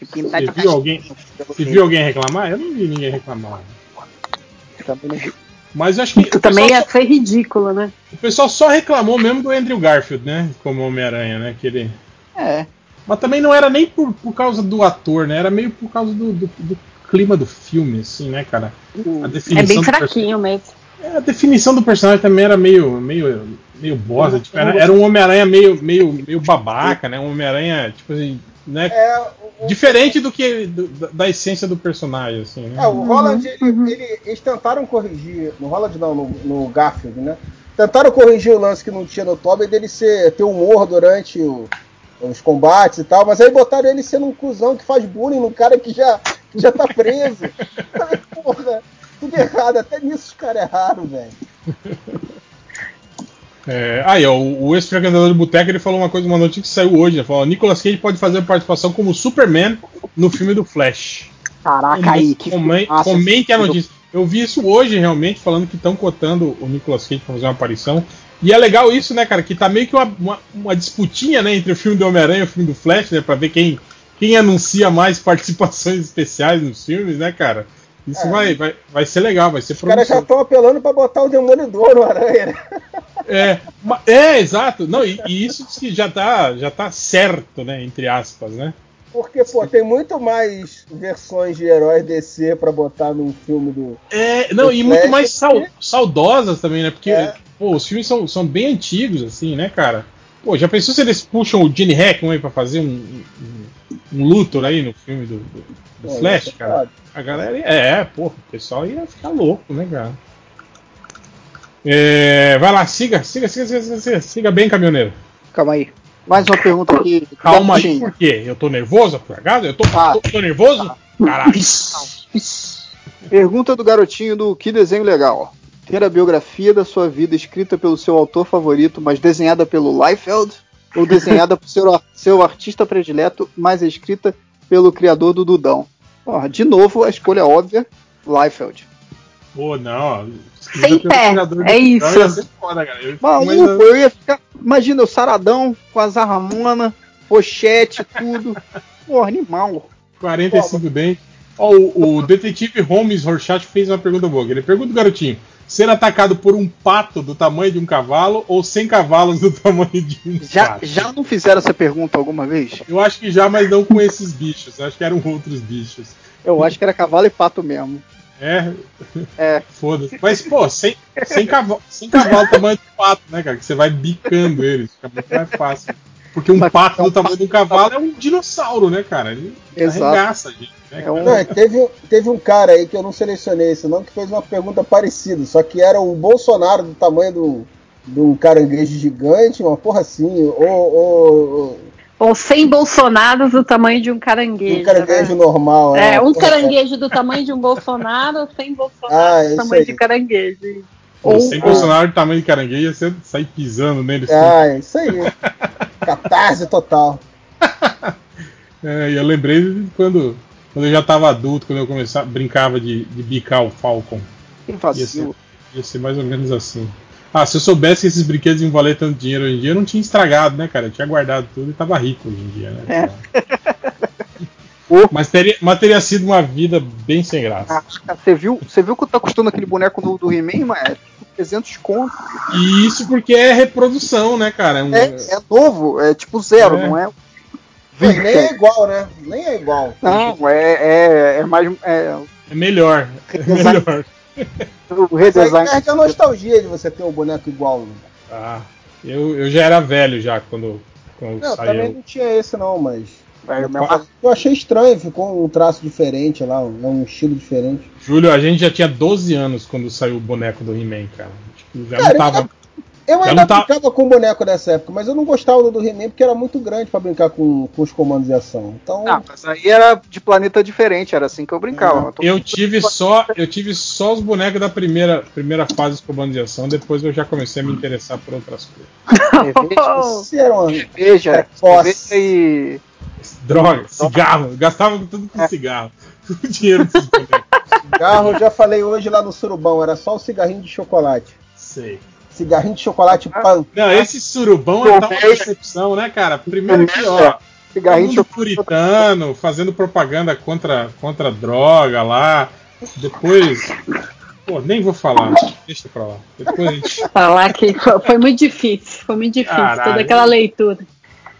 Você viu, alguém, você viu alguém reclamar? Eu não vi ninguém reclamar. Mas eu acho que. Tu também só, ser ridículo, né? O pessoal só reclamou mesmo do Andrew Garfield, né? Como Homem-Aranha, né? Que ele... É. Mas também não era nem por, por causa do ator, né? Era meio por causa do, do, do clima do filme, assim, né, cara? A definição é bem fraquinho mesmo. É, a definição do personagem também era meio, meio, meio bosta. Tipo, era, era, um Homem-Aranha meio, meio, meio babaca, né? Um Homem-Aranha, tipo assim, né? É, o, Diferente do que do, da essência do personagem, assim. Né? É, o Holland, uhum. ele, ele, eles tentaram corrigir, no Holland não, no, no Garfield, né? Tentaram corrigir o lance que não tinha no Tobey dele ser, ter humor durante o, os combates e tal, mas aí botaram ele sendo um cuzão que faz bullying num cara que já, que já tá preso. Porra, tudo errado, até nisso os caras erraram, velho. É, aí, ó, o ex-frequentador de boteca ele falou uma coisa, uma notícia que saiu hoje. Ele falou: Nicolas Cage pode fazer participação como Superman no filme do Flash. Caraca, aí, que comente, comente a notícia. Eu vi isso hoje, realmente, falando que estão cotando o Nicolas Cage pra fazer uma aparição. E é legal isso, né, cara? Que tá meio que uma, uma, uma disputinha, né, entre o filme do Homem-Aranha e o filme do Flash, né? Pra ver quem, quem anuncia mais participações especiais nos filmes, né, cara? Isso é. vai, vai, vai ser legal, vai ser Os caras já estão apelando para botar o Demolidor no Aranha, né? É, é exato. Não, e, e, isso já tá, já tá certo, né? Entre aspas, né? Porque, pô, tem muito mais versões de heróis DC para botar num filme do. É, não, do e Flash muito mais sal, saudosas também, né? Porque, é. pô, os filmes são, são bem antigos, assim, né, cara? Pô, já pensou se eles puxam o Gene Hackman aí pra fazer um, um, um Luthor aí no filme do, do, do pô, Flash, cara? A galera. É, pô, o pessoal ia ficar louco, né, cara? É, vai lá, siga, siga, siga, siga, siga, siga bem, caminhoneiro. Calma aí. Mais uma pergunta aqui. Calma aí, por quê? Eu tô nervoso, por acaso? Eu tô, ah. tô, tô nervoso? Caralho. Pergunta do garotinho do Que Desenho Legal. Ter a biografia da sua vida escrita pelo seu autor favorito, mas desenhada pelo Liefeld? Ou desenhada por seu, seu artista predileto, mas escrita pelo criador do Dudão? Porra, de novo, a escolha óbvia, Liefeld. Pô, não. Sem pé. É isso. Foda, Maluco, eu ia ficar. Imagina, o Saradão com as Ramona, pochete, tudo. Porra, animal. 45 bem. Ó, o, o detetive Holmes Rorschach fez uma pergunta boa. Ele pergunta o garotinho: ser atacado por um pato do tamanho de um cavalo ou sem cavalos do tamanho de um já, pato? Já não fizeram essa pergunta alguma vez? Eu acho que já, mas não com esses bichos. Eu acho que eram outros bichos. Eu acho que era cavalo e pato mesmo. É. É. Foda-se. Mas, pô, sem, sem, cavalo, sem cavalo tamanho de pato, né, cara? Que você vai bicando eles. Fica muito mais fácil. Porque um Mas, pato é um do tamanho de um cavalo é um dinossauro, né, cara? Ele Exato. arregaça a gente. Né, é um... não, teve, teve um cara aí que eu não selecionei esse não, que fez uma pergunta parecida, só que era o Bolsonaro do tamanho do, do caranguejo gigante, uma porra assim, ou, ou, ou 100 Bolsonaros do tamanho de um caranguejo. Um caranguejo né? normal, é. É, um caranguejo do tamanho de um Bolsonaro, ou 100 Bolsonaros ah, do tamanho aí. de caranguejo. Ou 100 Bolsonaro do tamanho de caranguejo, você sai pisando nele. Ah, assim. isso aí. Catarse total. é, eu lembrei quando, quando eu já estava adulto, quando eu começava, brincava de, de bicar o Falcon. Ia ser, ia ser mais ou menos assim. Ah, se eu soubesse que esses brinquedos iam valer tanto dinheiro hoje em dia, eu não tinha estragado, né, cara? Eu tinha guardado tudo e tava rico hoje em dia, né? É. mas, teria, mas teria sido uma vida bem sem graça. Ah, você viu, você viu quanto tá custando aquele boneco do, do He-Man, mas é 300 conto. E isso porque é reprodução, né, cara? É, um... é, é, novo, é tipo zero, é. não é? nem é igual, né? Nem é igual. Não, é, é, é mais. É, é melhor. É melhor o redesign. Mas é a nostalgia de você ter um boneco igual. Né? Ah, eu, eu já era velho já quando, quando não, saiu. também não tinha esse não, mas. Eu achei estranho, ficou um traço diferente lá, um estilo diferente. Júlio, a gente já tinha 12 anos quando saiu o boneco do He-Man, cara. Tipo, já cara, não tava. Eu ainda tá- brincava com boneco nessa época, mas eu não gostava do do He-Man porque era muito grande pra brincar com, com os comandos de ação. Então, Ah, mas aí era de planeta diferente, era assim que eu brincava. Eu tive só, eu tive só os bonecos da primeira, primeira fase dos comandos de ação, depois eu já comecei a me interessar por outras coisas. cerveja, se era uma- cerveja, e. Droga, cigarro, gastava tudo com cigarro. O dinheiro desses bonecos. cigarro, eu já falei hoje lá no Surubão, era só o cigarrinho de chocolate. Sei. Cigarrinho de chocolate pan. Não, esse surubão é tal percepção, né, cara? Primeiro que, ó, Cigarrinho de puritano, fazendo propaganda contra, contra a droga lá. Depois. Pô, nem vou falar, deixa pra lá. Depois a gente. Falar que foi, foi muito difícil, foi muito difícil Caralho. toda aquela leitura.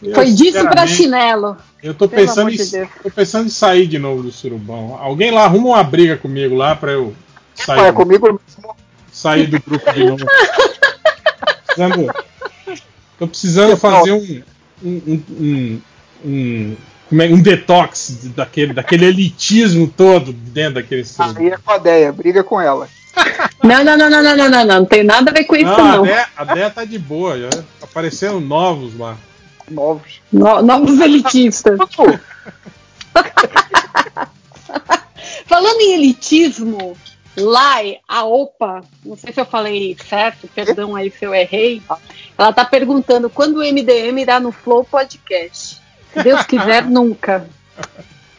Eu, Foi disso pra chinelo. Eu tô Pelo pensando, de em, Deus. tô pensando em sair de novo do surubão. Alguém lá arruma uma briga comigo lá pra eu Ué, sair, comigo mesmo. sair do grupo de novo. precisando, tô precisando fazer um, um, um, um como é, um detox daquele, daquele elitismo todo dentro daquele estudo. Aí é com a Deia, briga com ela. Não, não, não, não, não, não, não, não, tem nada a ver com isso, não. A Deia, a Deia tá de boa, já apareceram novos lá. Novos. No, novos elitistas. Falando em elitismo, Lai, a OPA, não sei se eu falei certo, perdão aí se eu errei, ela tá perguntando quando o MDM irá no Flow Podcast. Se Deus quiser, nunca.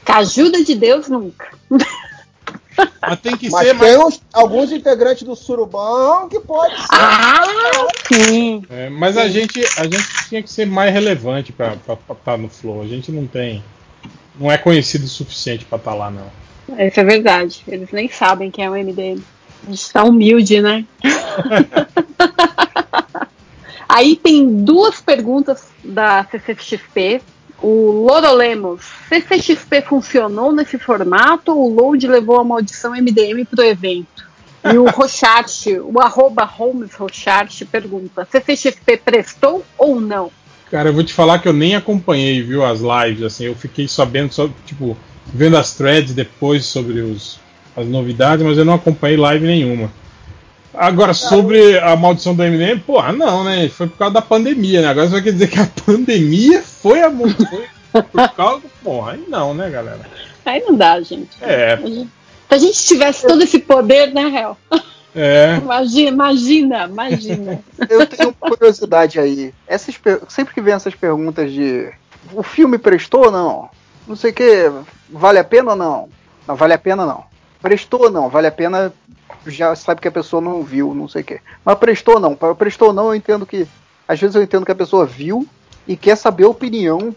Com a ajuda de Deus, nunca. Mas tem que Mas ser tem mais. uns- alguns integrantes do Surubão que pode ser. Ah, sim. é, mas a gente, a gente tinha que ser mais relevante pra estar no Flow. A gente não tem. Não é conhecido o suficiente pra estar lá, não. Isso é verdade. Eles nem sabem quem é o MDM. A gente tá humilde, né? Aí tem duas perguntas da CCXP. O Loro Lemos, CCXP funcionou nesse formato ou o Load levou a maldição MDM pro evento? E o Rochart, o arroba Holmes Rochart pergunta, CCXP prestou ou não? Cara, eu vou te falar que eu nem acompanhei, viu, as lives, assim, eu fiquei sabendo só, tipo, vendo as threads depois sobre os, as novidades, mas eu não acompanhei live nenhuma. Agora, sobre a maldição do Eminem, porra, não, né? Foi por causa da pandemia, né? Agora você vai querer dizer que a pandemia foi a foi por causa. Porra, aí não, né, galera? Aí não dá, gente. É, Se a gente tivesse todo esse poder, né, Hel? é. Imagina, imagina, imagina. Eu tenho uma curiosidade aí. Essas per- sempre que vem essas perguntas de o filme prestou ou não? Não sei o que, vale a pena ou não? Não, vale a pena não. Prestou ou não? Vale a pena, já sabe que a pessoa não viu, não sei o que. Mas prestou ou não? Prestou ou não, eu entendo que. Às vezes eu entendo que a pessoa viu e quer saber a opinião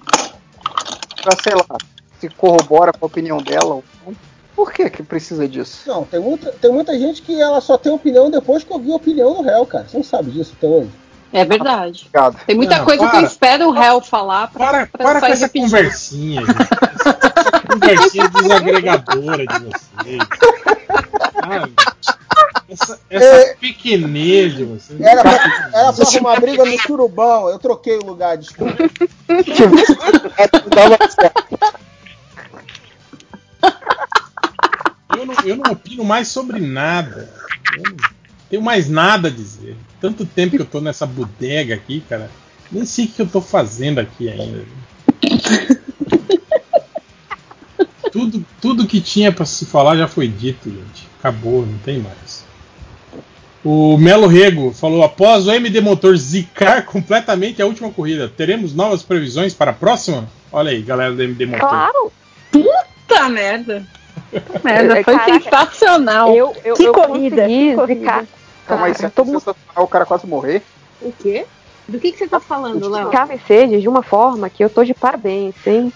pra, sei lá, se corrobora com a opinião dela ou não. Por que que precisa disso? Não, tem muita, tem muita gente que ela só tem opinião depois que ouviu a opinião do réu, cara. Você não sabe disso até hoje. É verdade. Obrigado. Tem muita Não, coisa que para. eu espero o réu falar pra, Para, pra para com essa repetindo. conversinha, conversinha desagregadora de vocês. Sabe? Essa, essa É. pequenez de vocês. Era pra, era pra arrumar briga no Surubão. Eu troquei o lugar, desculpa. Eu não, eu não opino mais sobre nada. Eu não tenho mais nada a dizer. Tanto tempo que eu tô nessa bodega aqui, cara. Nem sei o que eu tô fazendo aqui ainda. Tudo, tudo que tinha pra se falar já foi dito, gente. Acabou, não tem mais. O Melo Rego falou: após o MD Motor zicar completamente a última corrida, teremos novas previsões para a próxima? Olha aí, galera do MD Motor. Claro, Puta merda. Puta merda, foi Caraca. sensacional. eu, eu, Que eu corrida, que corrida. zicar. Calma aí, isso é tô muito o cara quase morrer. O quê? Do que, que você tá falando, Léo? Mercedes de uma forma que eu tô de parabéns, hein?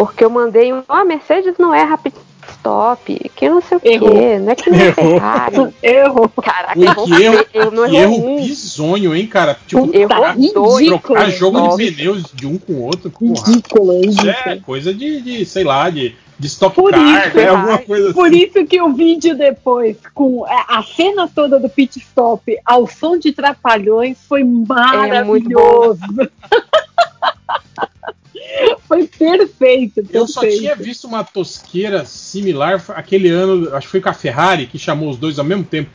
Porque eu mandei um. Ah, a Mercedes não é rapid stop, que não sei o Errou. quê, não é que não é Errou. Ferrari. Errou. Caraca, errou, que erro, eu não que errou erro um. bizonho, hein, cara? Tipo, Errou dois. trocar jogo Nossa. de pneus de um com o outro, porra. Ridículo, Isso é coisa de, de, sei lá, de, de stock Por car, isso, né? Alguma coisa assim. Por isso que o vídeo depois, com a a cena toda do pit stop ao som de trapalhões, foi muito maravilhoso. foi perfeito, Eu só perfeito. tinha visto uma tosqueira similar aquele ano, acho que foi com a Ferrari, que chamou os dois ao mesmo tempo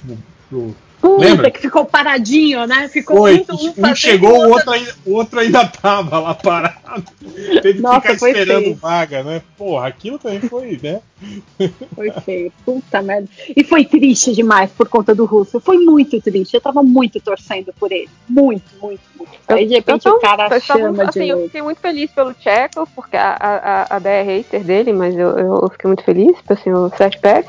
pro, Puta, Lembra? que ficou paradinho, né? Ficou Foi, muito um fazendo, chegou, o outro, ainda, o outro ainda tava lá parado. Teve que Nossa, ficar foi esperando feio. vaga, né? Porra, aquilo também foi, né? Foi feio. Puta merda. E foi triste demais por conta do Russo. Foi muito triste. Eu tava muito torcendo por ele. Muito, muito, muito. Aí de repente Eu o cara chama assim, de eu novo. fiquei muito feliz pelo Checo, porque a, a, a- a DR é hater dele, mas eu, eu fiquei muito feliz, tipo assim, o Sérgio Pérez.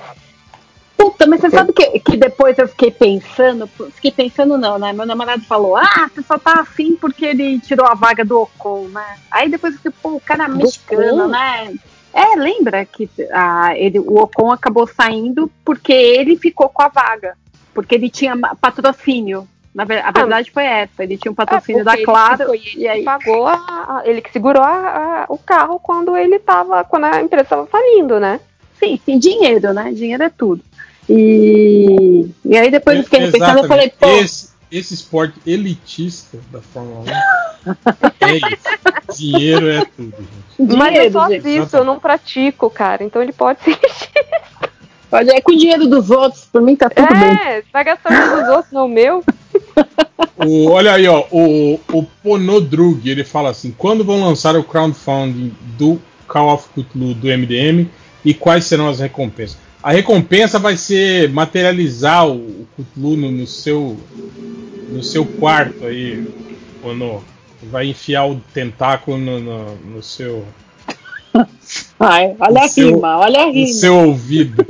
Puta, mas você sabe que, que depois eu fiquei pensando, fiquei pensando não, né? Meu namorado falou, ah, você só tá assim porque ele tirou a vaga do Ocon, né? Aí depois eu fiquei, pô, o cara é mexicano, Ocon? né? É, lembra que ah, ele, o Ocon acabou saindo porque ele ficou com a vaga, porque ele tinha patrocínio. Na ver- a verdade foi essa, ele tinha um patrocínio da Ah, porque Claro Ele, ele e aí pagou a, a- ele que segurou a- o carro quando ele tava, quando a empresa tava falindo, né? Sim, sim, dinheiro, né? Dinheiro é tudo. E, e aí depois eu fiquei pensando, eu falei, pô, esse, esse esporte elitista da Fórmula 1 é isso. Dinheiro é tudo, gente. mas eu só assisto, eu não pratico, cara. Então ele pode se Olha, é com o dinheiro dos outros, por mim tá tudo bem. É, vai gastar o dinheiro dos outros, não o meu. O, olha aí, ó, o, o Ponodrug, ele fala assim: quando vão lançar o crowdfunding do Call of Cthulhu do MDM e quais serão as recompensas? A recompensa vai ser materializar o, Cthulhu no, no seu no seu quarto aí, Pono. Vai enfiar o tentáculo no, no, no seu Ai, olha a No seu- rima, olha a no rima. seu ouvido.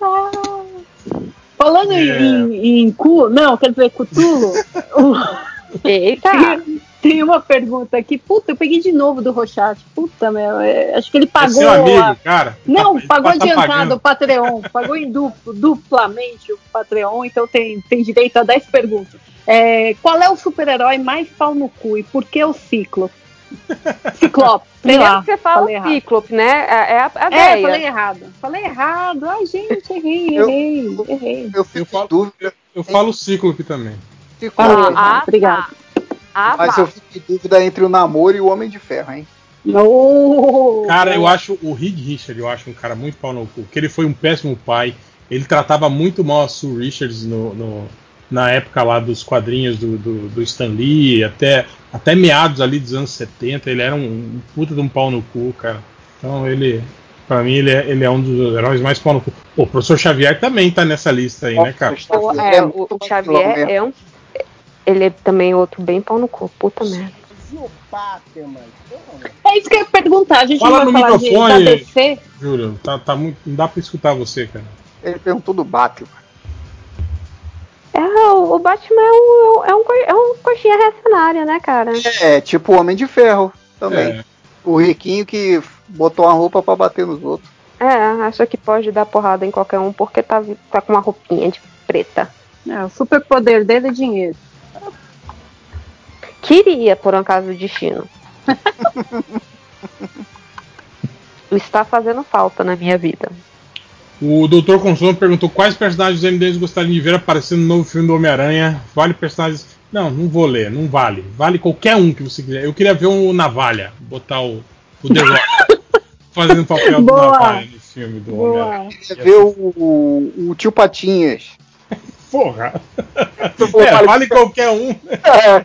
Ah. Falando em- É. em, em cu, não, quer dizer, Cutulo, Eita! tem, uma pergunta aqui. Puta, eu peguei de novo do Rochat. Puta, meu, é, acho que ele É pagou. seu amigo, a- cara. Não, Ele pagou tá adiantado pagando. o Patreon, pagou em duplo, duplamente o Patreon, então tem, tem direito a 10 perguntas. É, qual é o super-herói mais pau no cu e por que o Ciclo? Ciclope, sei Primeiro lá. que você fala. Cíclope, né? É é a, a É, falei errado. Falei errado. Ai, gente, errei, Eu- errei, errei. Eu fico Eu falo- dúvida. Eu falo Cíclope também. fico- Falei, Ah, obrigado. Ah, mas vá. eu fico em dúvida entre o namoro e o Homem de Ferro, hein? Oh, Cara, eu acho o Reed Richard, eu acho um cara muito pau no cu, que ele foi um péssimo pai. Ele tratava muito mal a Sue Richards no, no- na época lá dos quadrinhos do, do, do Stan Lee, até, até meados ali dos anos 70, ele era um, um puta de um pau no cu, cara. Então ele, pra mim, ele é, ele é um dos heróis mais pau no cu. O professor Xavier também tá nessa lista aí, né, cara? O, Ele é, o, o Xavier é um. Ele é também outro bem pau no cu. Puta merda. É isso que eu ia perguntar. A gente Fala não no vai falar de, microfone. da DC? Júlio, tá, tá muito, não dá pra escutar você, cara. Ele perguntou do Batman. É, o, Batman é um, é, um, co- é um coxinha reacionária, né, cara? É, tipo o Homem de Ferro também. É. O riquinho que botou uma roupa pra bater nos outros. É, acha que pode dar porrada em qualquer um porque tá, tá com uma roupinha de preta. É, o superpoder dele é dinheiro. Queria, por um acaso do destino. Está fazendo falta na minha vida. O Dr. Consumo perguntou quais personagens dos MDs gostariam de ver aparecendo no novo filme do Homem-Aranha. Vale personagens. Não, não vou ler, não vale. Vale qualquer um que você quiser. Eu queria ver o Navalha, botar o, o The Rock fazendo o papel do Boa. Navalha no filme do Homem-Aranha. Ver o, o tio Patinhas. Porra! É, vale qualquer um. É,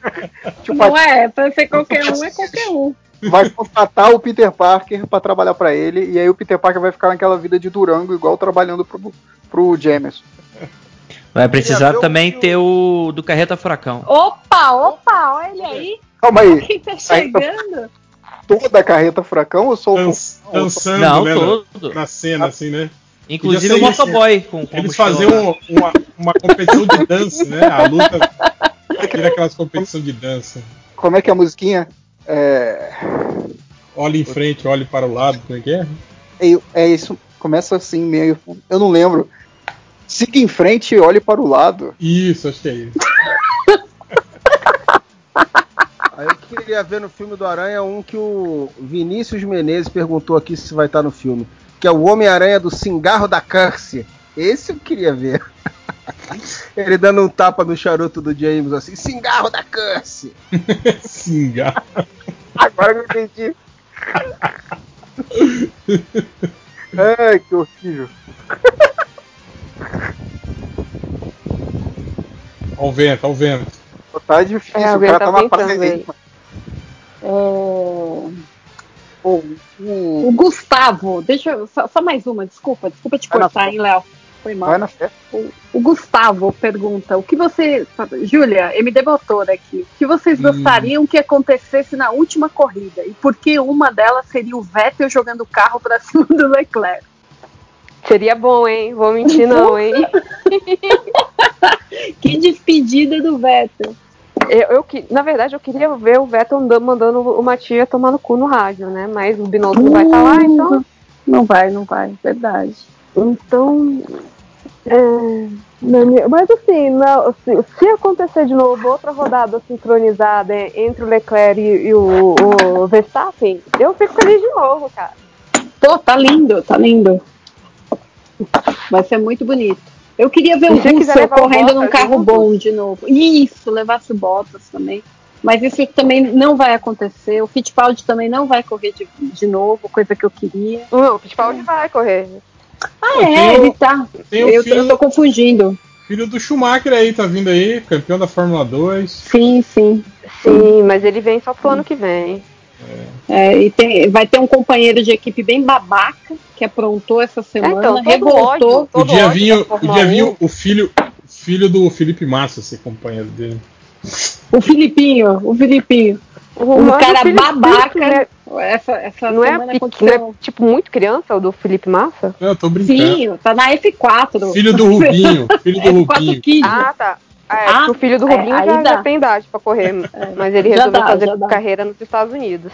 tio Não é, pra ser qualquer um, é qualquer um. vai contratar o Peter Parker pra trabalhar pra ele. E aí o Peter Parker vai ficar naquela vida de Durango, igual trabalhando pro, pro Jameson. Vai precisar também ter o do Carreta Furacão. Opa, opa, olha ele aí. Calma aí, Quem tá chegando? toda a carreta furacão ou só o dançando, Não, né? todo. Na, na cena, assim, né? Inclusive o motoboy com, com Eles faziam uma, uma competição de dança, né? A luta vira aquelas competição de dança. Como é que é a musiquinha? É, Olhe em frente, olhe para o lado, como é que é? é, é isso, começa assim meio. Eu não lembro. Siga em frente e olhe para o lado. Isso, acho que é isso. Aí eu queria ver no filme do Aranha um que o Vinícius Menezes perguntou aqui se vai estar no filme. Que é o Homem-Aranha do Cingarro da Câncer. Esse eu queria ver. Ele dando um tapa no charuto do James assim, Cingarro da Câncer. Singar. Agora eu entendi. É, que horrível. Ó o vento, ó o vento. Tá difícil, É, o cara tá aí. aí. É, Pô, o... O Gustavo, deixa eu. Só, só mais uma, desculpa, desculpa te cortar, hein, Léo? Foi mal. Vai na fé. O Gustavo pergunta: o que você. Júlia, MD Motor aqui. O que vocês Hum. gostariam que acontecesse na última corrida? E por que uma delas seria o Vettel jogando o carro pra cima do Leclerc? Seria bom, hein? Vou mentir não, hein? Que despedida do Vettel. Eu, eu que- na verdade, eu queria ver o Vettel andando, mandando o Matias tomar no cu no rádio, né? Mas o Binotto não vai estar lá, então. Não vai, não vai, verdade. Então. é, mas assim, não, se, se acontecer de novo outra rodada sincronizada entre o Leclerc e, e o, o Verstappen, eu fico feliz de novo, cara. Pô, tá lindo, tá lindo. Vai ser muito bonito. Eu queria ver Se o Russell o correndo num carro junto. bom de novo. Isso, levasse o Bottas também. Mas isso também não vai acontecer. O Fittipaldi também não vai correr de, de novo, coisa que eu queria. Não, o Fittipaldi vai correr. Ah, Pô, é, ele tá. Eu, filho, eu tô confundindo. filho do Schumacher aí, tá vindo aí, campeão da Fórmula 2. Sim, sim. Sim, mas ele vem só pro ano que vem. É, e tem- vai ter um companheiro de equipe bem babaca que aprontou essa É, semana, então, revoltou. ódio, todo Podia vir, o- podia vir 1. o- o filho, o filho do Felipe Massa ser companheiro dele. O Filipinho, o Filipinho. Um Mas o cara Felipe babaca. Não é, Essa, essa não é, não é, tipo muito criança o do Felipe Massa? Não, eu tô brincando. Sim, tá na F4. Filho do Rubinho, filho do F4 Rubinho. Kid. Ah, tá. Ah, é, Ah, o filho do é, Rubinho aí já, já tem idade pra correr, mas ele resolveu dá, fazer carreira nos Estados Unidos.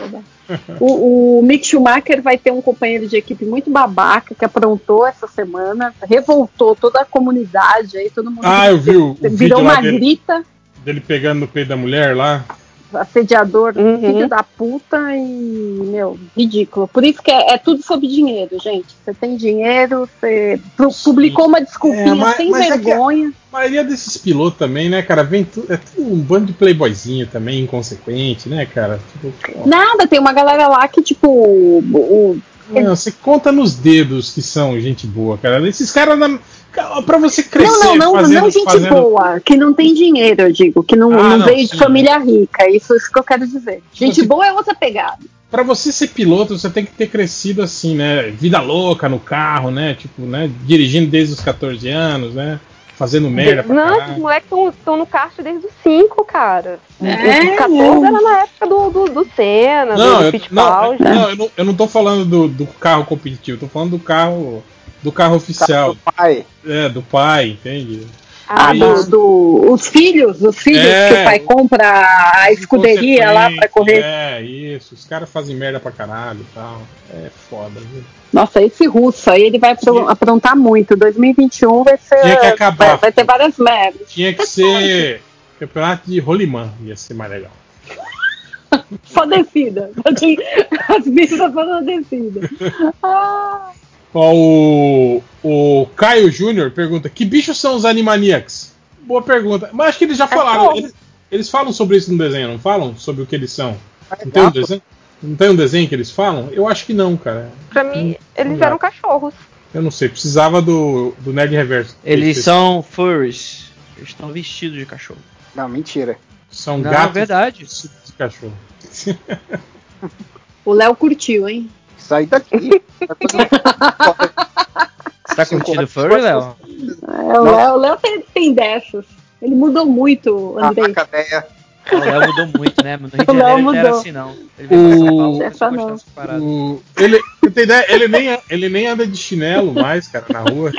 O, o Mick Schumacher vai ter um companheiro de equipe muito babaca que aprontou essa semana, revoltou toda a comunidade aí, todo mundo Ah, eu vi o, o vídeo virou lá uma dele, grita, dele pegando no peito da mulher lá. Assediador, Uhum. filho da puta e, meu, ridículo. Por isso que é, é tudo sobre dinheiro, gente. Você tem dinheiro, você publicou uma desculpinha É, mas- sem mas é vergonha. A maioria desses pilotos também, né, cara, vem tu, é tudo um bando de playboyzinho também, inconsequente, né, cara? Tipo, Nada, tem uma galera lá que, tipo, o, o- não, você conta nos dedos que são gente boa, cara. Esses caras, pra você crescer Não, não, não, fazendo, não gente fazendo- boa, que não tem dinheiro, eu digo, que não, Ah, não não, veio sim. de família rica, isso, isso que eu quero dizer. Gente Você- boa é outra pegada. Pra você ser piloto, você tem que ter crescido assim, né? Vida louca no carro, né? Tipo, né? Dirigindo desde os 14 anos, né? Fazendo merda pra Não, esses caralho. moleques estão no kart desde os 5, cara. É, os 14 era na época do, do, do Senna, Não, do eu, não, Fittipaldi. não, eu não, eu não tô falando do, do carro competitivo, tô falando do carro do carro oficial, Pai, é, do pai, entende? Ah, Aí, do, do- os filhos, os filhos É, que o pai compra a escuderia lá pra correr. É, isso, os caras fazem merda pra caralho e tal. É foda, viu? Nossa, esse russo aí, ele vai Sim. aprontar muito. 2021 vai ser. Tinha que acabar. Vai, vai ter várias merdas. Tinha que ser campeonato de rolimã, ia ser mais legal. Só descida. As pistas foram descida. Ah, Ó, o, o Caio Júnior pergunta: Que bichos são os Animaniacs? Boa pergunta. Mas acho que eles já falaram. Cachorro. Eles, eles falam sobre isso no desenho, não falam? Sobre o que eles são? é Não tem um desenho? Não tem um desenho que eles falam? Eu acho que não, cara. Pra mim, eles Não. eram cachorros. Eu não sei. Precisava do, do Nerd Reverso. Eles são furries. Eles estão vestidos de cachorro. Não, mentira. São Não, gatos é verdade. vestidos de cachorro. o Léo curtiu, hein? Sai daqui. Você tá curtindo furry, Léo? É, o Léo, tem, tem dessas. Ele mudou muito, uma Andrei. cadeia. O Léo mudou muito, né? No Rio de Janeiro ele não era mudou. assim, não. Ele veio pra São Paulo, Essa começou a não. O, ele, você tem ideia? Ele nem, ele nem anda de chinelo mais, cara, na rua.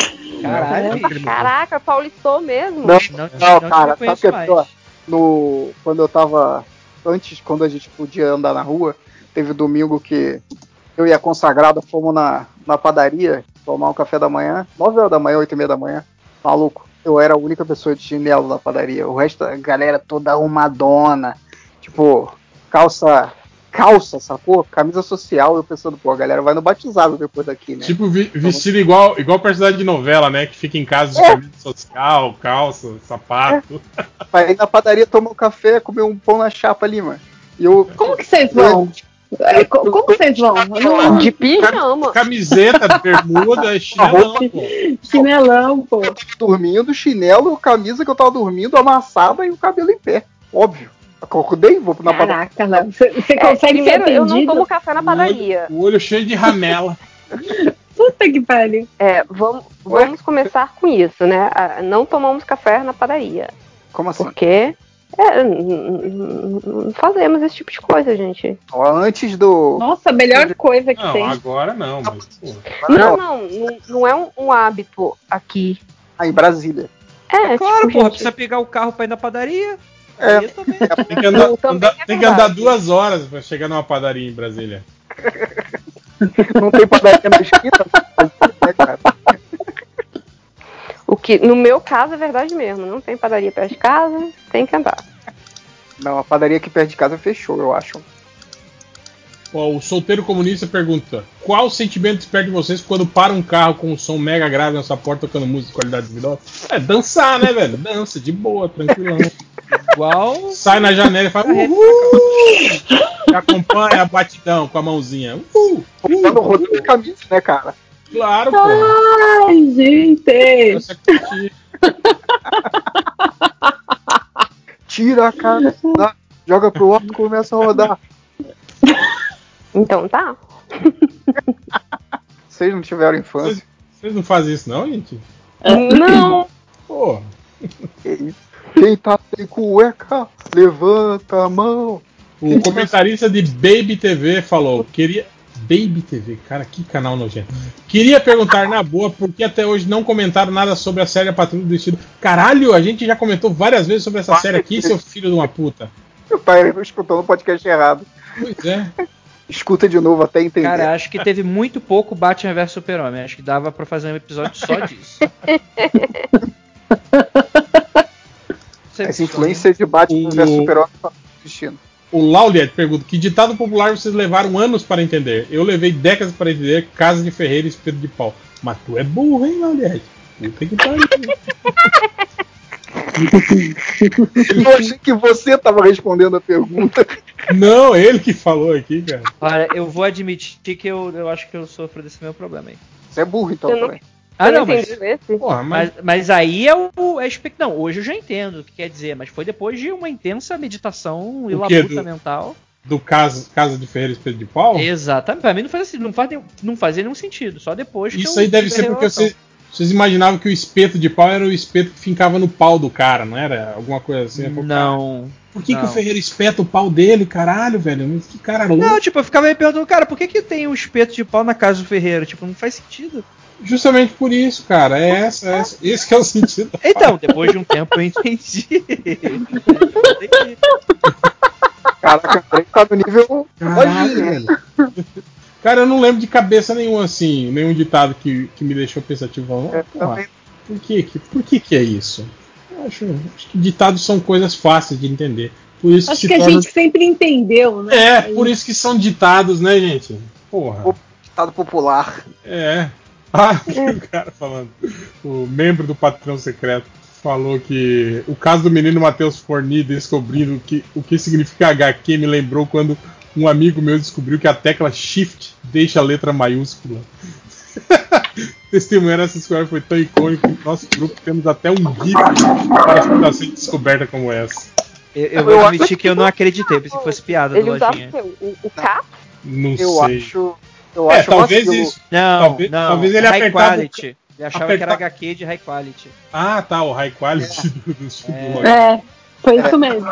Caralho. Caraca, paulistou mesmo. Não, Não, não, não cara, sabe que é pior? mais. No, quando eu tava. Antes, quando a gente podia andar na rua, teve domingo que eu e a consagrada fomos na, na padaria tomar um café da manhã, 9 horas da manhã, 8 e meia da manhã. Maluco, eu era a única pessoa de chinelo na padaria. O resto, a galera toda arrumadona. Tipo, calça. Calça, sacou? Camisa social. Eu pensando, pô, a galera vai no batizado depois daqui, né? Tipo, vi- vestido igual, igual personagem de novela, né? Que fica em casa de É. camisa social, calça, sapato. Vai ir na padaria tomar um café, comer um pão na chapa ali, mano. E eu. Como que vocês vão? É, co- como vocês vão? Eu não- De pijama. Camiseta, bermuda, chinelão, pô. Chinelão, pô. Dormindo, chinelo, camisa que eu tava dormindo, amassada e o cabelo em pé. Óbvio. Acordei, vou na padaria. Caraca, Léo. Você É, consegue ser primeiro, eu não tomo café na padaria. O olho cheio de ramela. Puta que pariu. É, vamos, vamos começar com isso, né? Ah, Não tomamos café na padaria. Como assim? Porque é, não fazemos esse tipo de coisa, gente. Antes do. Nossa, a melhor coisa que Não, tem. agora não, mas. Não, não, não, não é um, um hábito aqui. Ah, em Brasília. É, Claro, tipo, porra, gente, precisa pegar o carro pra ir na padaria. É. Aí também. Tem que andar, andar- é tem que andar duas horas pra chegar numa padaria em Brasília. Não tem padaria na esquina, né, cara? O que, no meu caso, é verdade mesmo. Não tem padaria perto de casa, tem que andar. Não, a padaria aqui perto de casa fechou, eu acho. Ó, o solteiro comunista pergunta: Qual o sentimento espera de vocês quando para um carro com um som mega grave na sua porta tocando música de qualidade duvidosa? É dançar, né, velho? Dança, de boa, tranquilão. Igual. Sai na janela e fala uhul! E acompanha a batidão com a mãozinha. Uhul! Tá no rodo de camisa, né, cara? Claro, pô. Ai, gente. Tira a cara, dá, joga pro alto e começa a rodar. Então tá. Vocês não tiveram infância. Vocês, não fazem isso, não, gente? Não. Pô? Quem tá sem cueca, levanta a mão. o comentarista de Baby TV falou: Queria. Baby TV, cara, que canal nojento. Queria perguntar na boa por que até hoje não comentaram nada sobre a série A Patrulha do Destino. Caralho, a gente já comentou várias vezes sobre essa série aqui, seu filho de uma puta. Meu pai escutando o podcast errado. Pois é. Escuta de novo até entender. Cara, acho que teve muito pouco Batman vs Super-Homem. Acho que dava pra fazer um episódio só disso. Essa influência de Batman O- vs Super-Homem tá assistindo. O Lauliet pergunta: Que ditado popular vocês levaram anos para entender? Eu levei décadas para entender Casa de Ferreira e Espelho de Pau. Mas tu é burro, hein, Lauliet? Puta que pariu. Eu achei que você tava respondendo a pergunta. Não, ele que falou aqui, cara. Olha, eu vou admitir que eu, eu acho que eu sofro desse meu problema aí. Você é burro, então, Eu não- também. Ah, não, mas? Porra, mas. mas, mas aí é o. É espe- não, hoje eu já entendo o que quer dizer, mas foi depois de uma intensa meditação e O labuta Do- mental. Do casa, casa de Ferreira e Espelho de Pau? Exatamente. Pra mim não faz, assim, não, faz, nenhum- não fazia nenhum sentido. Só depois que Isso eu aí deve ser porque vocês, vocês imaginavam que o espeto de pau era o espeto que fincava no pau do cara, não era? Alguma coisa assim? Cara, Não. Por que, que não. o Ferreira espeta o pau dele, caralho, velho? Que cara louco. Não, tipo, eu ficava me perguntando, cara, por que, que tem um espeto de pau na casa do Ferreiro? Tipo, não faz sentido. Justamente por isso, cara. É essa, é essa. Esse que é o sentido. da Então, depois de um tempo eu entendi. Entendi. Caraca, o tá no nível. Velho. Cara, eu não lembro de cabeça nenhuma, assim, nenhum ditado que, que me deixou pensativo. É, por, que, que, por que que é isso? Eu acho, acho que ditados são coisas fáceis de entender. Por isso Acho que, que se a gente sempre entendeu, né? É, por isso que são ditados, né, gente? Porra. Ditado popular. É. Ah, o cara falando. O membro do patrão secreto falou que o caso do menino Matheus Forni descobrindo que, o que significa HQ me lembrou quando um amigo meu descobriu que a tecla Shift deixa a letra maiúscula. Testemunhar essa história foi tão icônico que no nosso grupo temos até um GIF para explicação de descoberta como essa. Eu, eu Eu vou admitir que eu não acreditei, pensei que fosse piada do Ele usava o Lojinha. quê? O, o K? Não Eu sei. acho. Eu é, acho talvez vacilo. isso. Não, Talvez- não. talvez ele high apertava quality. Ele achava aperta- que era HQ de high quality. Ah, tá, o high quality do, do, do É, foi isso mesmo.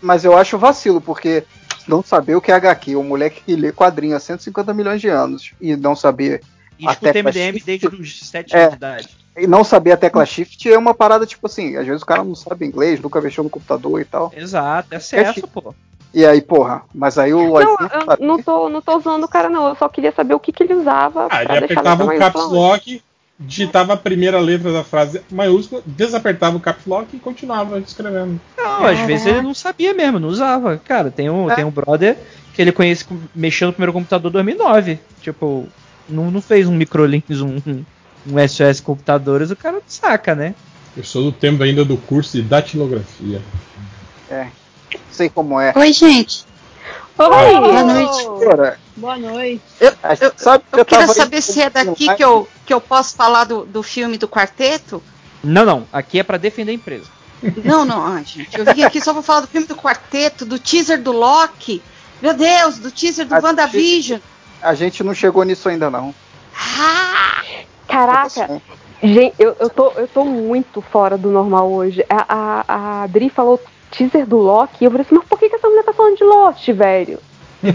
Mas eu acho vacilo, porque não saber o que é HQ, o moleque que lê quadrinho há 150 milhões de anos e não saber E A escuta tecla MDM shift- desde os 7 É. anos de idade. e não saber a tecla shift é uma parada tipo assim, às vezes o cara não sabe inglês, nunca mexeu no computador e tal. Exato, é acesso, pô. E aí, porra, mas aí o Não, eu não tô, não tô zoando o cara, não. Eu só queria saber o que, que ele usava Ah, pra ele apertava o caps lock, digitava a primeira letra da frase maiúscula, desapertava o caps lock e continuava escrevendo. Não, às vezes ele não sabia mesmo, não usava. Cara, tem um, É. tem um brother que ele conhece mexendo no primeiro computador em 2009. Tipo, não, não fez um microlinks, um, um, um SOS computadores, o cara saca, né? Eu sou do tempo ainda do curso de datilografia. Sei como é. Oi, gente. Oi! Boa noite. Boa noite. a gente eu- sabe que Eu eu queria tava saber aí se é daqui que eu, que eu posso falar do, do filme do quarteto. Não, não. Aqui é pra defender a empresa. Não, não, ai, gente. Eu vim aqui só pra falar do filme do quarteto, do teaser do Loki. Meu Deus, do teaser do Ah, WandaVision. A gente não chegou nisso ainda, não. Ah, Caraca, gente, eu, eu, tô, eu tô muito fora do normal hoje. A, a, a Adri falou teaser do Loki eu falei assim, mas por que, que essa mulher tá falando de Lost, velho?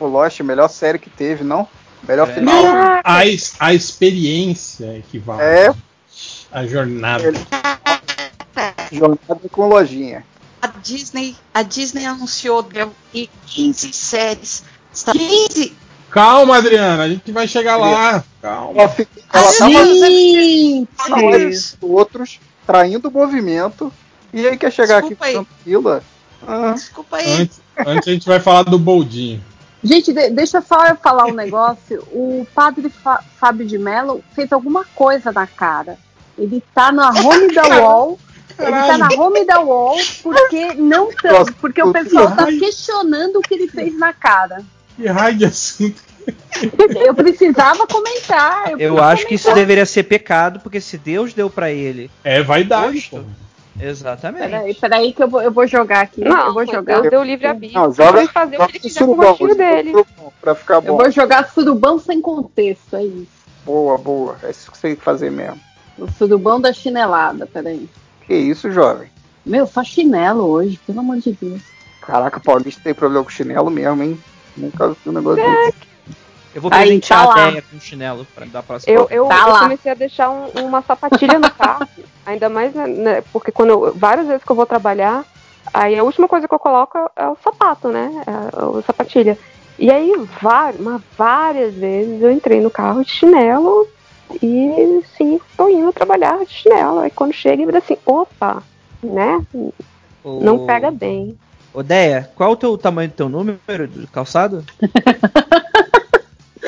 O Lost, melhor série que teve, não? Melhor É. final. A, es- a experiência equivale. É. A jornada. Ele- Jornada com lojinha. a Disney, a Disney anunciou deu 15 séries. 15? Calma, Adriana, a gente vai chegar lá. Calma. Ela, fica, ela tava com outros, traindo o movimento, e aí quer chegar Desculpa aqui aí. tranquila. Ah, Desculpa aí. Antes, antes a gente vai falar do Boldinho. Gente, de- deixa só eu falar um negócio. O padre Fá- Fábio de Mello fez alguma coisa na cara. Ele tá na home da wall. Ele tá na home da wall porque não tá- Nossa, porque o pessoal tá questionando o que ele fez na cara. Que raio de assunto. Eu precisava comentar. Eu, Eu acho que isso comentar. deveria ser pecado, porque se Deus deu pra ele. É vaidade, Gosto. pô. Exatamente. Peraí, peraí que eu vou, eu vou jogar aqui. Não, eu vou jogar. Deus deu livre arbítrio. Não, joga, fazer o joga que ele quiser com o rostinho dele. surubão, Pra ficar Eu bom. vou jogar surubão sem contexto, é isso. Boa, boa. É isso que você tem que fazer mesmo. O surubão da chinelada, peraí. Que isso, jovem? Meu, só chinelo hoje, pelo amor de Deus. Caraca, Paulista tem problema com chinelo mesmo, hein? Nunca vi um negócio desse. Eu vou presentear tá a ideia com chinelo pra dar próxima. Eu, eu, Tá eu comecei a deixar um- uma sapatilha no carro, ainda mais, né, né, porque quando eu, várias vezes que eu vou trabalhar, aí a última coisa que eu coloco é o sapato, né? É a sapatilha. E aí, várias, mas várias vezes eu entrei no carro de chinelo e sim, tô indo trabalhar de chinelo. Aí quando chega, ele assim, opa, né? Não Ô, pega bem. Ô, Deia, qual o teu tamanho do teu número do calçado?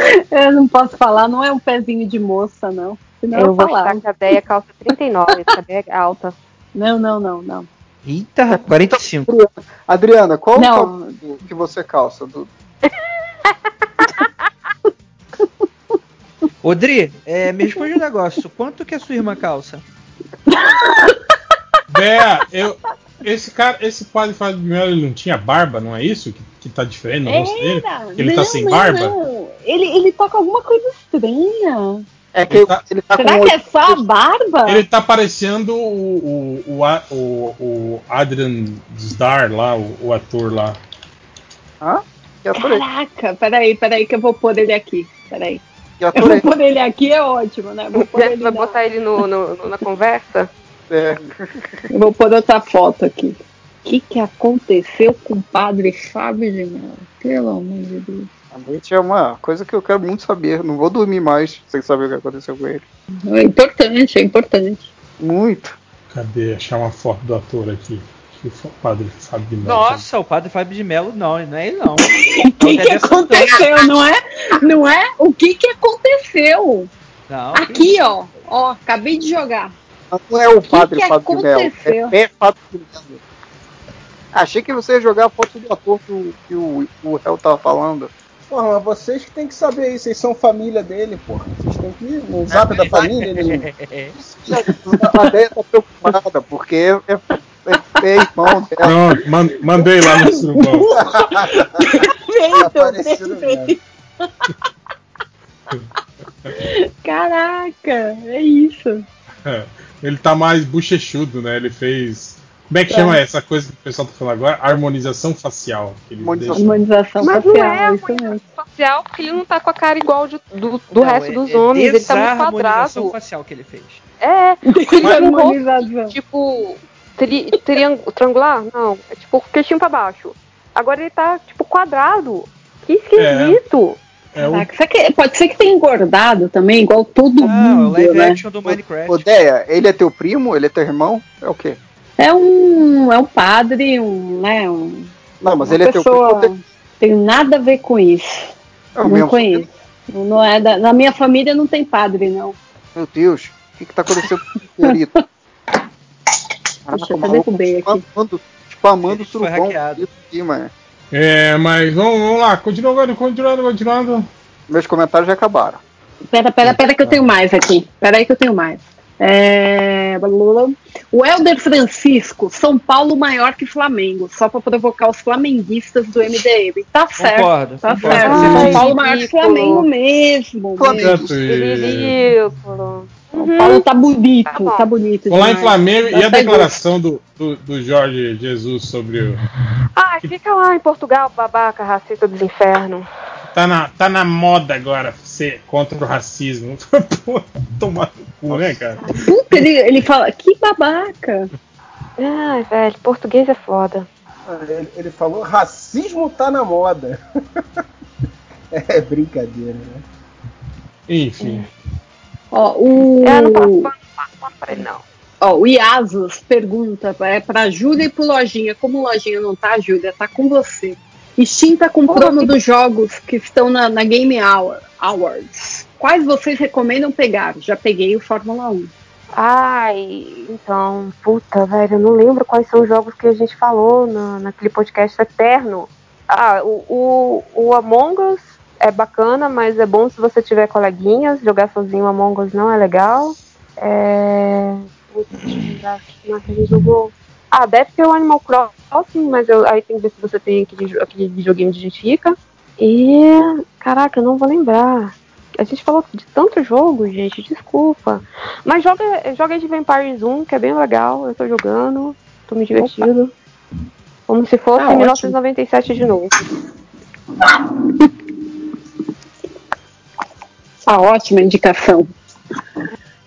Eu não posso falar, não é um pezinho de moça, não. Senão eu, Eu vou falar. que a Deia calça 39, essa Deia é alta. Não, não, não, não. Eita, 45. Adriana, qual Não. o que você calça? Do... Ô, Dri, é, me responde um negócio. Quanto que a sua irmã calça? Bé, eu. Esse cara, esse padre Fábio de Mello, ele não tinha barba, não é isso? Que, que tá diferente no rosto dele? Era. Ele tá Não, sem não, barba? não. Ele, ele tá com alguma coisa estranha. É que Ele tá- ele tá Será com que é só a barba? Ele tá parecendo o, o, o, o, o Adrian Zdar lá, o, o ator lá. Hã? Que é- Caraca, peraí, peraí que eu vou pôr ele aqui. Peraí. que Eu ator vou é- pôr ele aqui, é ótimo, né? Vou pôr ele vai botar ele no, no- no- na conversa? é? Eu Vou pôr outra foto aqui. O que, que aconteceu com o padre Fábio de Mello? Pelo amor de Deus. A noite é uma coisa que eu quero muito saber. Não vou dormir mais sem saber o que aconteceu com ele. É importante, é importante. Muito. Cadê? Achar uma foto do ator aqui. Que o padre Fábio de Mello. Nossa, o padre Fábio de Mello, não, não é ele não. O que, que Dedé Santana. aconteceu, não é? Não é? O que, que aconteceu? Não, Aqui, ó. Ó, acabei de jogar. Não é o padre que Fábio de Mello. aconteceu? É Fábio de Mello. Achei que você ia jogar a foto do ator que o, que o, o réu tava falando. Porra, mas vocês que tem que saber aí, vocês são família dele, porra. Vocês têm que ir no zap da família. Ele... A ideia tá preocupada, porque é, é, é, é irmão dela. Não, man- mandei lá no surubão. Perfeito, perfeito. Caraca, é isso. Ele tá mais bochechudo, né? Ele fez. Como é que chama essa coisa que o pessoal tá falando agora? Harmonização facial. Que eles Harmonização. deixam. Humanização Mas não facial, é é mesmo. facial, porque ele não tá com a cara igual de- do, do Não, resto é- dos é homens. Ele tá muito quadrado. facial que ele fez. É, ele um Harmonização. tipo tri, triang- triangular? Não, é tipo queixinho pra baixo. Agora ele tá tipo quadrado. Que esquisito. É Caraca, será que pode ser que tenha engordado também, igual todo Não, é o mundo, live né? action do Minecraft. Odeia, ele é teu primo? Ele é teu irmão? É o quê? É um, é um padre, um, né, um, Não, mas ele é teu primo. pessoa. teu- Tem nada a ver com isso. É o não mesmo. conheço. Não é da, na minha família não tem padre, não. Meu Deus, o que, que tá acontecendo com o senhorito? Deixa eu até derrubei aqui. Spamando, spamando o surubão. hackeado. Isso aqui, mano. É, mas vamos, vamos lá, continuando, continuando, continuando. Meus comentários já acabaram. Pera, pera, pera que eu tenho mais aqui. Pera aí que eu tenho mais. É... O Helder Francisco, São Paulo maior que Flamengo, só pra provocar os flamenguistas do MDM. Tá certo. Concordo. Tá concordo. certo. Ai, São Paulo maior que. Flamengo mesmo. Flamengo. e- Ridículo. São Paulo tá bonito, Tá tá bonito. Falar em demais. Flamengo Dá e a até declaração do, do, do Jorge Jesus sobre o. Ai, fica lá em Portugal, babaca, racista dos infernos. Tá na, tá na moda agora ser contra o racismo. Pô, tomar no cu, né, cara? Puta, ele, ele fala, que babaca. Ai, velho, português é foda. Ele, ele falou: racismo tá na moda. é brincadeira, né? Enfim. Ó, o... É, não pra ele, não. Ó, o Iasos pergunta é pra Júlia e pro Lojinha. Como Lojinha não tá, Júlia, tá com você. Tá com promo dos jogos que estão na, na Game Hour, Awards. Quais vocês recomendam pegar? Já peguei o Fórmula 1. Ai, então, puta, velho, eu não lembro quais são os jogos que a gente falou na, naquele podcast eterno. Ah, o, o, o Among Us é bacana, mas é bom se você tiver coleguinhas. Jogar sozinho Among Us não é legal. É. O que a gente jogou? Ah, deve ter o Animal Crossing, mas eu, aí tem que ver se você tem aquele, aquele videogame de gente rica. E. Caraca, eu não vou lembrar. A gente falou de tanto jogo, gente, desculpa. Mas joga, joga Age of Empires 1, que é bem legal. Eu tô jogando, tô me divertindo. Como se fosse Ah, em ótimo. 1997 de novo. Ah, ótima indicação.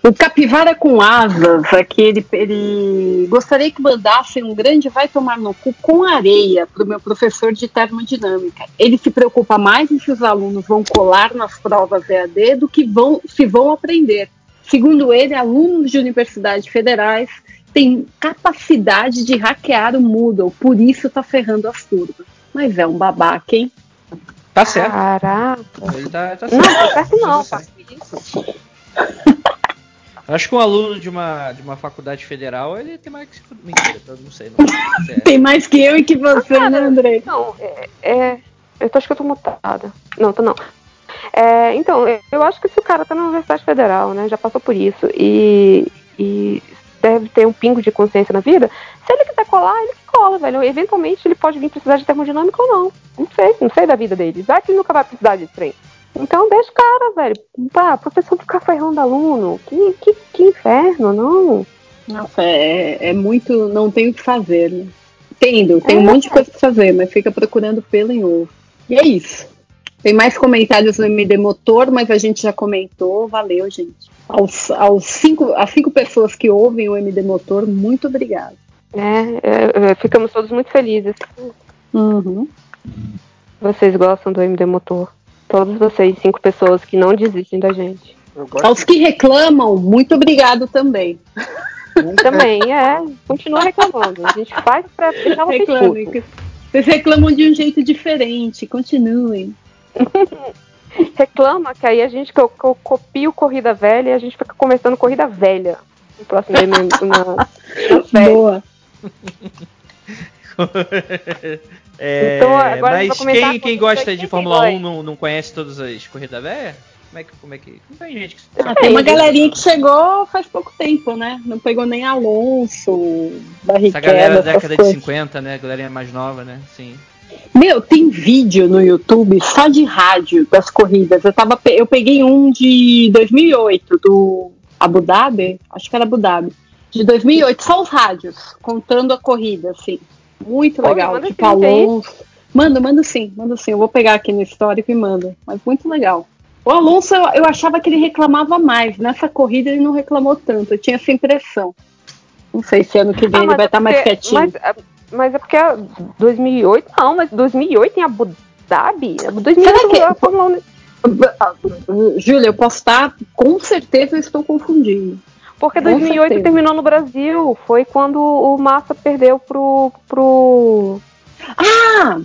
O Capivara com Asas, aqui ele, ele gostaria que mandassem um grande vai tomar no cu com areia para o meu professor de termodinâmica. Ele se preocupa mais em se os alunos vão colar nas provas EAD do que vão, se vão aprender. Segundo ele, alunos de universidades federais têm capacidade de hackear o Moodle, por isso está ferrando as turmas. Mas é um babaca, hein? Tá certo. Caraca. Ele tá, tá Não, certo. tá certo não, Tá. Acho que um aluno de uma, de uma faculdade federal, ele tem mais que se fuder. Mentira, eu não sei. Não. É. Tem mais que eu e que você, Ah, né, André? Não, é, é- Eu tô, acho que eu tô mutada. Não, tô não. É, então, eu- acho que se o cara tá na Universidade Federal, né? Já passou por isso. E, e deve ter um pingo de consciência na vida. Se ele quiser colar, ele que cola, velho. Eventualmente ele pode vir precisar de termodinâmica ou não. Não sei, não sei da vida dele. Vai que ele nunca vai precisar de trem. Então deixa o cara, velho. Pá, professor ficar ferrando aluno. Que, que, que inferno, não. Nossa, é, é muito. Não tem o que fazer, né? Entendo, tem um É. monte de coisa pra fazer, mas fica procurando pelo em ovo. E é isso. Tem mais comentários no MD Motor, mas a gente já comentou. Valeu, gente. Aos, aos cinco, as cinco pessoas que ouvem o MD Motor, muito obrigado. É, é, é, ficamos todos muito felizes. Uhum. Vocês gostam do MD Motor. Todos vocês, cinco pessoas que não desistem da gente. Aos que reclamam, muito obrigado também. Também, é. Continua reclamando. A gente faz pra deixar vocês Reclamem. putos. Vocês reclamam de um jeito diferente. Continuem. Reclama que aí a gente que eu, que eu copio Corrida Velha e a gente fica começando Corrida Velha. No próximo na, na. Boa. É, Então, agora mas quem, quem gosta de 82. Fórmula 1 não, não conhece todas as corridas velhas? Como é que. Como é que. Não tem gente que. Ah, tem uma galerinha que chegou faz pouco tempo, né? Não pegou nem Alonso, Barrichello, Essa galera da década de coisas. 50, né? A galerinha mais nova, né? Sim. Meu, tem vídeo no YouTube só de rádio das corridas. Eu, tava, eu peguei um de 2008, do Abu Dhabi, acho que era Abu Dhabi, de 2008, só os rádios, contando a corrida, assim. Muito legal. manda Tipo. Alonso. Manda, manda sim, manda sim. Eu vou pegar aqui no histórico e mando. Mas muito legal. O Alonso, eu, eu achava que ele reclamava mais. Nessa corrida ele não reclamou tanto. Eu tinha essa impressão. Não sei se ano que vem Ah, ele vai é estar mais quietinho. Mas, é- mas é porque a 2008, não, mas 2008 em Abu Dhabi? 2008 Será que- a Fórmula 1 Júlia, eu posso estar, com certeza eu estou confundindo. Porque Com 2008 certeza. terminou no Brasil. Foi quando o Massa perdeu pro. pro. Ah!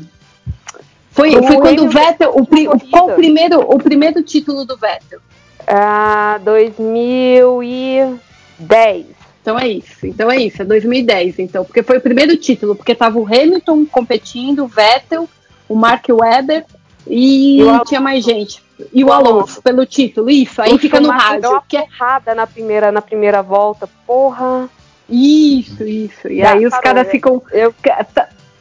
Foi, O foi quando o Vettel, o, pri- qual o primeiro, o primeiro título do Vettel? ah, 2010. Então é isso. Então é isso. É 2010, então. Porque foi o primeiro título, porque tava o Hamilton competindo, o Vettel, o Mark Webber e, o tinha mais gente. E o O Alonso, pelo título. Isso, aí O fica no rádio. Deu uma que é- porrada na primeira, na primeira volta. Porra. Isso, isso. E Já aí os caras né? ficam. Eu,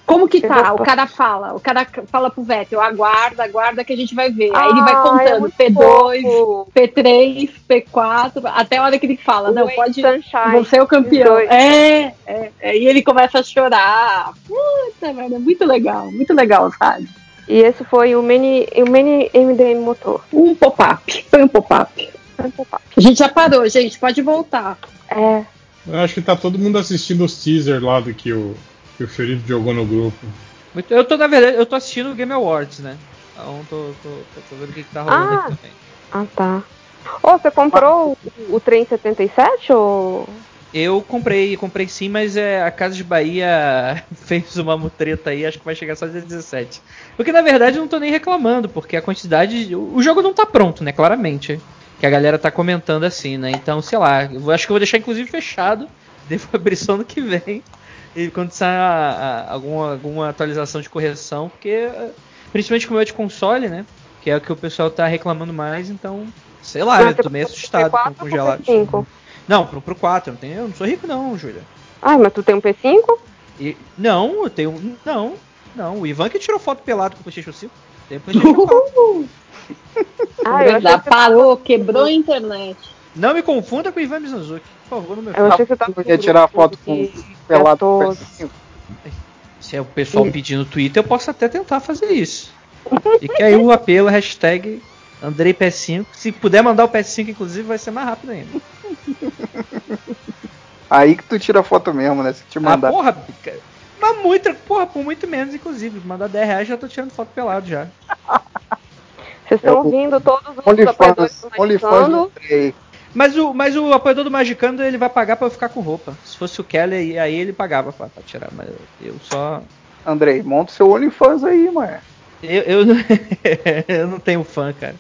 Como que tá? O cara fala, o cara fala pro Vettel, aguarda, aguarda que a gente vai ver. Aí ele vai Ah, é contando muito P2, fofo. P3, P4, até a hora que ele fala, não, Wait, pode. Sunshine, Você é o campeão. É, é, é. E ele começa a chorar. Puta, velho, é muito legal, muito legal, sabe? E esse foi o mini, o mini MDM motor. Um pop-up. Foi um pop-up. Foi um pop-up. A gente já parou, gente, pode voltar. É. Eu acho que tá todo mundo assistindo os teasers lá do que o, que o Ferido jogou no grupo. Eu tô, na verdade, eu tô assistindo o Game Awards, né? Então tô, tô, tô, tô vendo o que, que tá rolando Ah. aqui também. Ah, tá. Ô, você comprou o, o trem 77 ou. Eu comprei, comprei sim, mas é, a Casa de Bahia fez uma mutreta aí, acho que vai chegar só dia 17. Porque na verdade eu não tô nem reclamando, porque a quantidade. O jogo não tá pronto, né? Claramente. Que a galera tá comentando assim, né? Então, sei lá, eu acho que eu vou deixar inclusive fechado. Devo abrir só ano que vem. E quando sair a- a- alguma, alguma atualização de correção, porque. eh, Principalmente com o meu de console, né? Que é o que o pessoal tá reclamando mais, então. Sei lá, eu tô meio assustado com P4 o congelado. P5? Não, pro, pro 4, eu não, tenho, eu não sou rico não, Júlia. Ah, mas tu tem um P5? E- não, eu tenho. Não, não. O Ivan que tirou foto pelado com o PlayStation 5. Tem o PlayStation 4. Ah, eu já que parou, quebrou a internet. Não me confunda com o Ivan Mizanzuki. Por favor, não me Eu achei que você tava Podia tirar foto com E- pelado com gastou- PS5. Se é o pessoal pedir no Twitter, eu posso até tentar fazer isso. Fica aí o apelo, hashtag Andrei PS5. Se puder mandar o PS5, inclusive, vai ser mais rápido ainda. Aí que tu tira foto mesmo, né? Se te Ah, mandar. porra, cara. Mas muito, porra, por muito menos, inclusive. Mandar 10 reais já tô tirando foto pelado já. Vocês estão ouvindo todos os OnlyFans, apoiadores do Magicando. Mas o, mas o apoiador do Magicando ele vai pagar pra eu ficar com roupa. Se fosse o Kelly, aí ele pagava pra, pra tirar. Mas eu só. Andrei, monta o seu OnlyFans aí, mano. Eu, eu, eu não tenho fã, cara.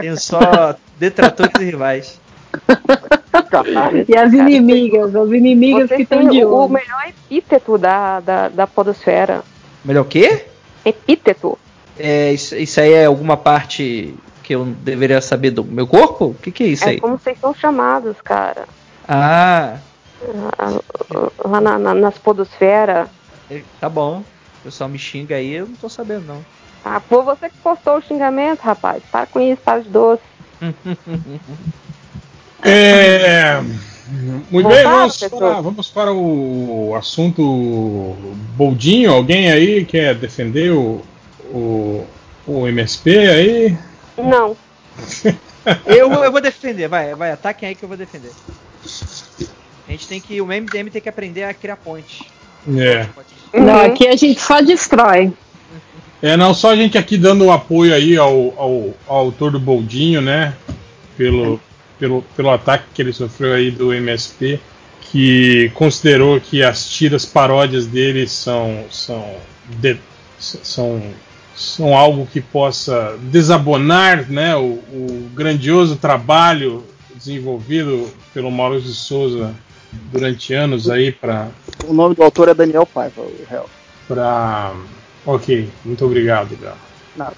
Tenho só detratores e rivais. E as inimigas, as inimigas que Vocês estão de o olho. melhor epíteto da, da, da podosfera. Melhor o quê? Epíteto. É, isso, isso aí é alguma parte que eu deveria saber do meu corpo? O que, que é isso É aí? como vocês são chamados, cara. Ah, Ah, Lá na, na, nas podosfera. é, tá bom. O pessoal me xinga aí, eu não tô sabendo não. Ah, foi você que postou o xingamento, rapaz. Para com isso, para de doce. É, muito Voltaram, bem, vamos para, vamos para o assunto Boldinho. Alguém aí quer defender o, o, o MSP aí? Não. Eu, vou- eu vou defender, vai, vai, ataquem aí que eu vou defender. A gente tem que. O MDM tem que aprender a criar ponte. É. Não, aqui a gente só destrói. É, não, só a gente aqui dando apoio aí ao, ao, ao autor do Boldinho, né? Pelo, pelo, pelo ataque que ele sofreu aí do MSP, que considerou que as tiras paródias dele são, são, de- são, são algo que possa desabonar né, o, o grandioso trabalho desenvolvido pelo Maurício de Souza durante anos aí para O nome do autor é Daniel Paiva, o réu. para ok muito obrigado. Nada.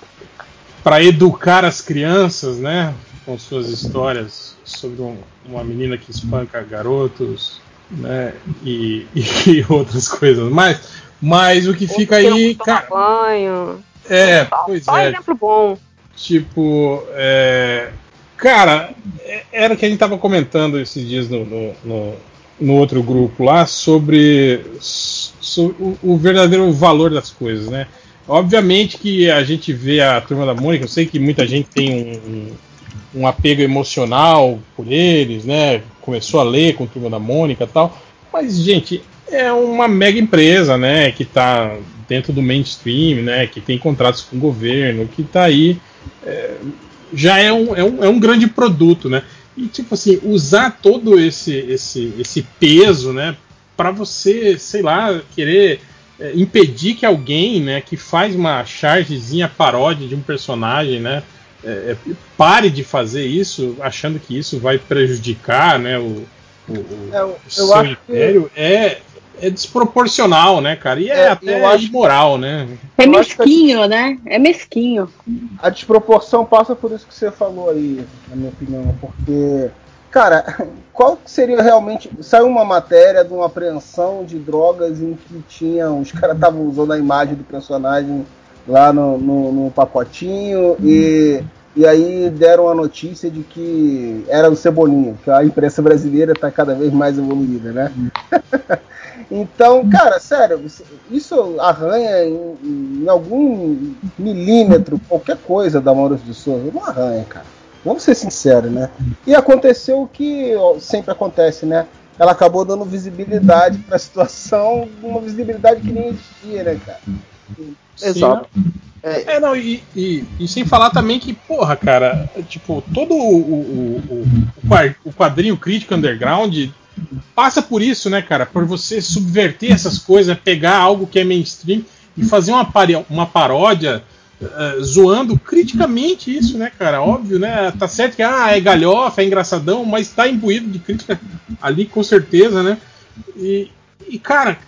para educar as crianças, né, com suas histórias sobre um- uma menina que espanca garotos, né, e, e outras coisas. Mas, mas o que fica aí, cara, banho. é, pois só é, exemplo bom. tipo, é, cara, é- era o que a gente tava comentando esses dias no, no, no- no outro grupo lá sobre, so- o, o verdadeiro valor das coisas, né? Obviamente que a gente vê a turma da Mônica, eu sei que muita gente tem um, um, apego emocional por eles, né? Começou a ler com a turma da Mônica e tal, mas, gente, é uma mega empresa, né? Que tá dentro do mainstream, né? Que tem contratos com o governo, que tá aí. é, já é um, é, um, é um grande produto, né? E, tipo assim, usar todo esse, esse, esse peso, né? Para você, sei lá, querer é, impedir que alguém, né, que faz uma chargezinha paródia de um personagem, né, é, é, pare de fazer isso, achando que isso vai prejudicar, né, o, o, É, eu- o eu seu acho que- império é, é desproporcional, né, cara? E é, É, eu até acho- imoral, né? É Eu que- mesquinho, né? É mesquinho. A desproporção passa por isso que você falou aí, na minha opinião, porque, cara, qual seria realmente. Saiu uma matéria de uma apreensão de drogas em que tinha. Os caras estavam usando a imagem do personagem lá no, no, no pacotinho e. E aí deram a notícia de que era o Cebolinha, que a imprensa brasileira está cada vez mais evoluída, né? Então, cara, sério, isso arranha em, em algum milímetro, qualquer coisa da Maurício de Souza. Não arranha, cara. Vamos ser sinceros, né? E aconteceu o que sempre acontece, né? Ela acabou dando visibilidade para a situação, uma visibilidade que nem existia, né, cara? Exato. É, não, e, e- e sem falar também que, porra, cara, tipo, todo o, o, o, o quadrinho crítico underground passa por isso, né, cara? Por você subverter essas coisas, pegar algo que é mainstream e fazer uma, uma paródia eh, zoando criticamente isso, né, cara? Óbvio, né? Tá certo que ah, é galhofa, é engraçadão, mas tá imbuído de crítica ali com certeza, né? E, e cara,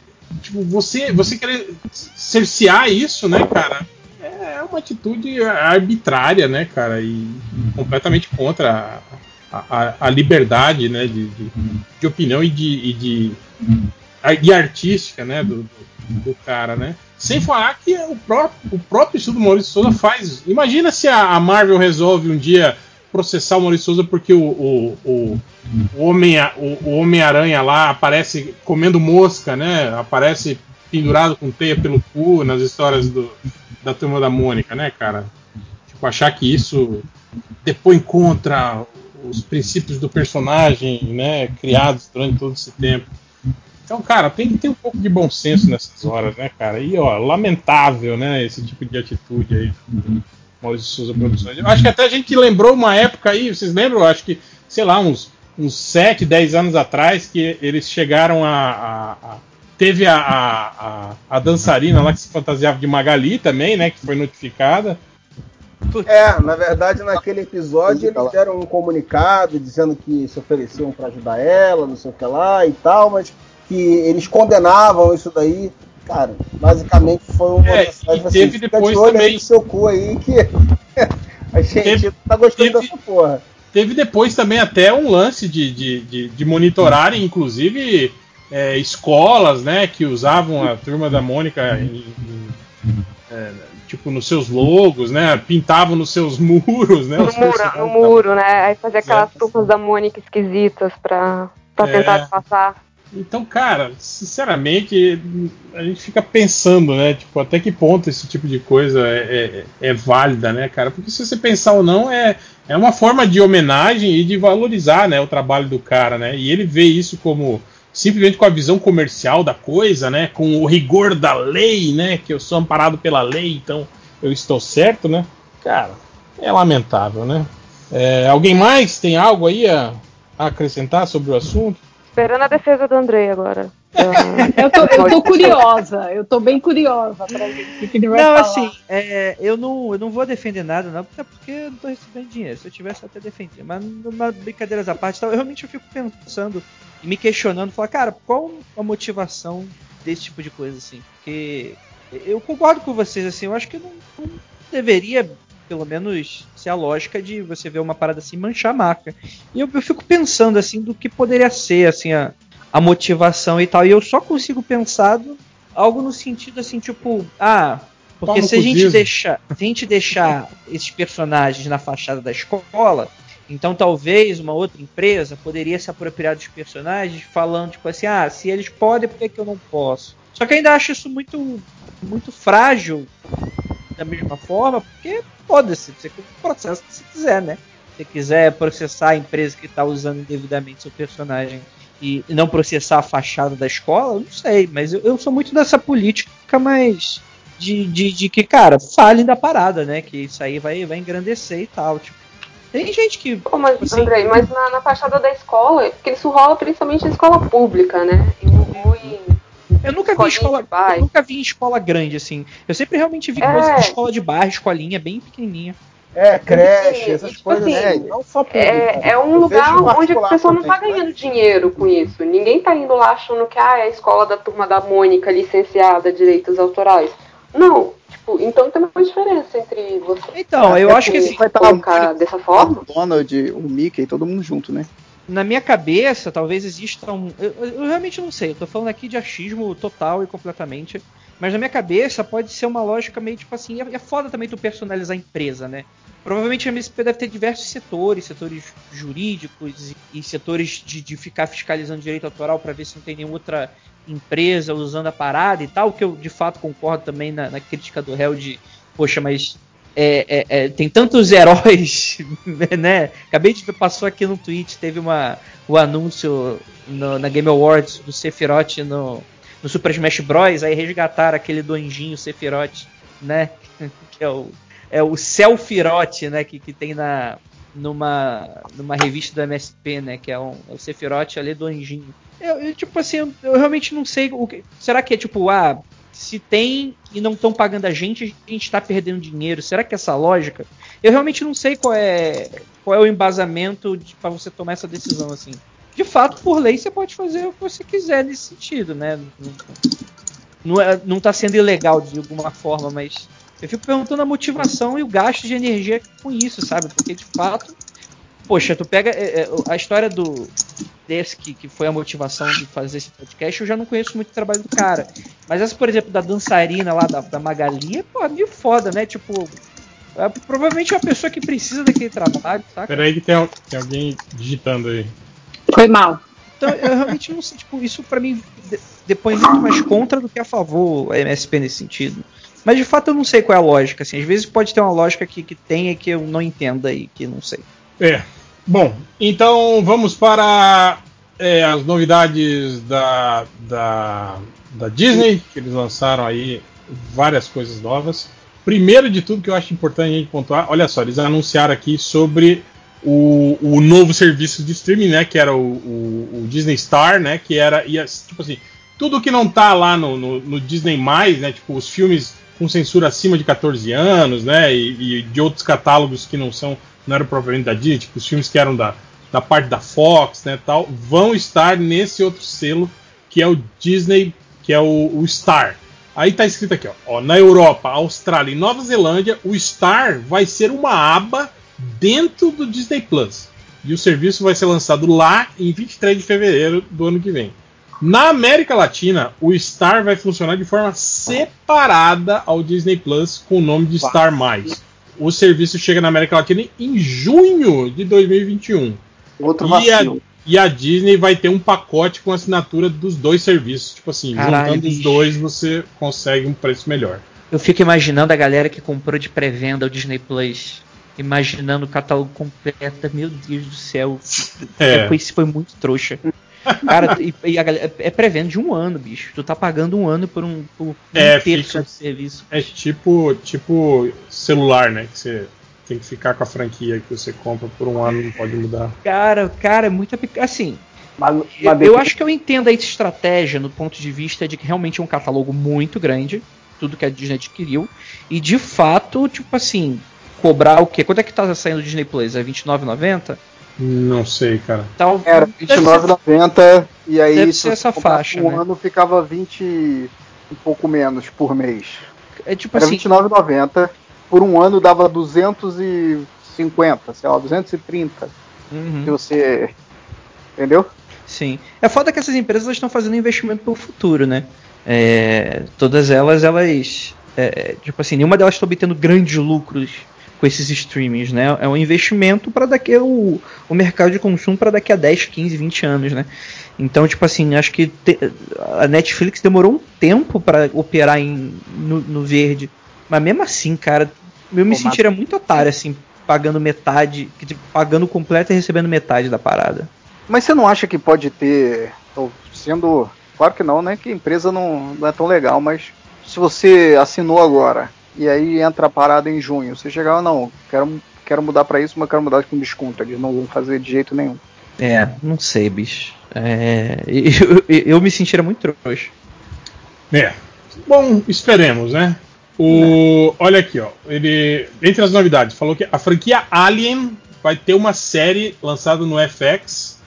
tipo, você, você querer cercear isso, né, cara? É uma atitude arbitrária, né, cara? E completamente contra a, a, a liberdade, né, de, de, de opinião e de, e de e artística, né, do, do, do cara, né? Sem falar que o próprio, o próprio estudo do Maurício Souza faz. Imagina se a, Marvel resolve um dia processar o Maurício Souza porque o, o, o, o Homem- o- o Homem-Aranha lá aparece comendo mosca, né? Aparece pendurado com teia pelo cu nas histórias do, da turma da Mônica, né, cara? Tipo, achar que isso depõe contra os princípios do personagem, né, criados durante todo esse tempo. Então, cara, tem que ter um pouco de bom senso nessas horas, né, cara? E, ó, lamentável, né, esse tipo de atitude aí do Maurício Souza Produções. Eu acho que até a gente lembrou uma época aí, vocês lembram? Eu acho que, sei lá, uns, uns 7, 10 anos atrás, que eles chegaram a. a- a- teve a, a, a, a dançarina lá que se fantasiava de Magali também, né, que foi notificada. É, na verdade, naquele episódio eles deram um comunicado dizendo que se ofereciam para ajudar ela, não sei o que lá e tal, mas que eles condenavam isso daí. Cara, basicamente foi uma É, mensagem e assim, teve fica depois de olho também- aí no seu cu aí que a gente Teve- tá gostando teve- dessa porra. Teve depois também até um lance de, de, de, de monitorarem, inclusive, é, escolas, né, que usavam a turma da Mônica em- em- é, tipo nos seus logos, né, pintavam nos seus muros, né, No os muro, no da- muro, né? Aí fazer aquelas É. turmas da Mônica esquisitas pra, pra É. tentar passar. Então, cara, sinceramente, a gente fica pensando, né? Tipo, até que ponto esse tipo de coisa é, é, é válida, né, cara? Porque se você pensar ou não, é, é uma forma de homenagem e de valorizar, né, o trabalho do cara, né? E ele vê isso como simplesmente com a visão comercial da coisa, né? Com o rigor da lei, né? Que eu sou amparado pela lei, então eu estou certo, né? Cara, é lamentável, né? É, alguém mais tem algo aí a, a acrescentar sobre o assunto? Esperando a defesa do Andrei agora. Eu tô, eu tô curiosa, eu tô bem curiosa pra ver o que, ele vai Não, falar. assim, é, eu, não, eu não vou defender nada, não, até porque eu não tô recebendo dinheiro. Se eu tivesse, eu até defendia. Mas, numa brincadeiras à parte, eu realmente eu fico pensando e me questionando, falar, cara, qual a motivação desse tipo de coisa, assim? Porque eu concordo com vocês, assim, eu acho que não, não deveria, pelo menos, ser a lógica de você ver uma parada assim manchar a marca. E eu, eu fico pensando, assim, do que poderia ser, assim, a, a motivação e tal. E eu só consigo pensar algo no sentido, assim, tipo, ah, porque se a gente cuzismo. deixar, se a gente deixar esses personagens na fachada da escola, então talvez uma outra empresa poderia se apropriar dos personagens falando tipo assim, ah, se eles podem, por que, que eu não posso? Só que eu ainda acho isso muito muito frágil da mesma forma, porque foda-se, você processa você quiser, né? Se quiser processar a empresa que está usando indevidamente seu personagem e não processar a fachada da escola, eu não sei, mas eu, eu sou muito dessa política, mas de, de, de que, cara, falem da parada, né? Que isso aí vai, vai engrandecer e tal. Tipo, tem gente que. Pô, mas, Assim- Andrei, mas na, na fachada da escola, porque isso rola principalmente em escola pública, né? Em Gugu e Eu nunca vi escola. Eu nunca vi em escola grande, assim. Eu sempre realmente vi É. coisa de escola de bairro, escolinha bem pequenininha. É, creche, Sim, essas tipo coisas assim, assim. Não só público. É, é um lugar onde a pessoa não tá né? ganhando dinheiro com isso. Ninguém tá indo lá achando que ah, é a escola da turma da Mônica licenciada direitos autorais. Não, tipo, então tem uma diferença entre você Então, eu acho que assim, Vai estar dessa forma. o Donald, o Mickey, todo mundo junto, né? Na minha cabeça, talvez exista um. Eu, eu realmente não sei, eu tô falando aqui de achismo total e completamente. Mas na minha cabeça pode ser uma lógica meio tipo assim. É, é foda também tu personalizar a empresa, né? Provavelmente a MSP deve ter diversos setores, setores jurídicos e, e setores de, de ficar fiscalizando direito autoral para ver se não tem nenhuma outra empresa usando a parada e tal, que eu de fato concordo também na, na crítica do réu de, poxa, mas é, é, é, tem tantos heróis, né? Acabei de ver, passou aqui no tweet, teve uma, o anúncio no- na Game Awards do Sephiroth no, no Super Smash Bros. Aí resgataram aquele do anjinho Sephiroth, né? Que é o, é o Selfiroth, né? Que, que tem na, numa, numa revista do MSP, né? Que é, um, é o Sephiroth ali do anjinho. Eu, eu, tipo assim, eu, eu realmente não sei o que. Será que é tipo, ah, se tem e não estão pagando a gente, a gente está perdendo dinheiro. Será que é essa lógica? Eu realmente não sei qual é qual é o embasamento para você tomar essa decisão assim. De fato, por lei, você pode fazer o que você quiser nesse sentido, né? Não, não, é, não tá sendo ilegal de alguma forma, mas eu fico perguntando a motivação e o gasto de energia com isso, sabe? Porque de fato, poxa, tu pega é, é, a história do desse que, que foi a motivação de fazer esse podcast, eu já não conheço muito o trabalho do cara. Mas essa, por exemplo, da dançarina lá da, da Magali, é pô, meio foda, né? Tipo, é provavelmente uma pessoa que precisa daquele trabalho, saca? Peraí que tem, tem alguém digitando aí. Foi mal. Então, eu realmente não sei, tipo, isso pra mim de- depõe muito mais contra do que a favor a MSP nesse sentido. Mas de fato eu não sei qual é a lógica, assim. Às vezes pode ter uma lógica que, que tenha que eu não entenda e que não sei. É. Bom, então vamos para é, as novidades da, da, da Disney, que eles lançaram aí várias coisas novas. Primeiro de tudo que eu acho importante a gente pontuar, olha só, eles anunciaram aqui sobre o, o novo serviço de streaming, né? Que era o, o, o Disney Star, né? Que era, ia, tipo assim, tudo que não tá lá no, no, no Disney+, né? Tipo, os filmes com censura acima de 14 anos, né? E, e de outros catálogos que não são, não eram propriamente da Disney, tipo, os filmes que eram da, da parte da Fox, né? Tal, vão estar nesse outro selo que é o Disney, que é o, o Star. Aí tá escrito aqui, ó, ó, na Europa, Austrália e Nova Zelândia, o Star vai ser uma aba dentro do Disney Plus. E o serviço vai ser lançado lá em 23 de fevereiro do ano que vem. Na América Latina, o Star vai funcionar de forma separada ao Disney Plus com o nome de Star Mais. O serviço chega na América Latina em junho de 2021. Outro E a, e a Disney vai ter um pacote com assinatura dos dois serviços. Tipo assim, Caralho, juntando os bicho. dois você consegue um preço melhor. Eu fico imaginando a galera que comprou de pré-venda o Disney Plus. Imaginando o catálogo completo. Meu Deus do céu. É. Isso foi muito trouxa. Cara, e, e a galera, é pré-venda de um ano, bicho. Tu tá pagando um ano por um, por um É, terço fica- de serviço. É tipo, tipo celular, né? Que você tem que ficar com a franquia que você compra por um ano, não pode mudar. Cara, cara, é muito assim. Mas, Eu, mas eu depois- acho que eu entendo a estratégia no ponto de vista de que realmente é um catálogo muito grande, tudo que a Disney adquiriu, e de fato, tipo assim, cobrar o quê? Quanto é que tá saindo o Disney Plus? É R$29,90? Não sei, cara. Tal, Era deve ser- R$29,90 e aí deve se ser essa faixa, um né? ano ficava 20 um pouco menos por mês. É tipo Era assim, R$29,90. Por um ano dava 250, sei lá, 230. uhum. Se você. Entendeu? Sim. É foda que essas empresas estão fazendo investimento pro futuro, né? É, todas elas, elas. é, tipo assim, nenhuma delas está obtendo grandes lucros com esses streamings, né? É um investimento para daqui a o, o mercado de consumo para daqui a 10, 15, 20 anos, né? Então, tipo assim, acho que te- a Netflix demorou um tempo para operar em, no, no verde. Mas mesmo assim, cara, eu me Pô, mas- sentiria muito otário, assim, pagando metade, pagando completo e recebendo metade da parada. Mas você não acha que pode ter. Sendo. Claro que não, né? Que a empresa não, não é tão legal, mas se você assinou agora e aí entra a parada em junho, você chegar, não, quero, quero mudar pra isso, mas quero mudar com desconto. Eles não vão fazer de jeito nenhum. É, não sei, bicho. É, eu, eu, eu me sentiria muito trouxa. É. Bom, esperemos, né? O, olha aqui, ó. Ele, entre as novidades, falou que a franquia Alien vai ter uma série lançada no FX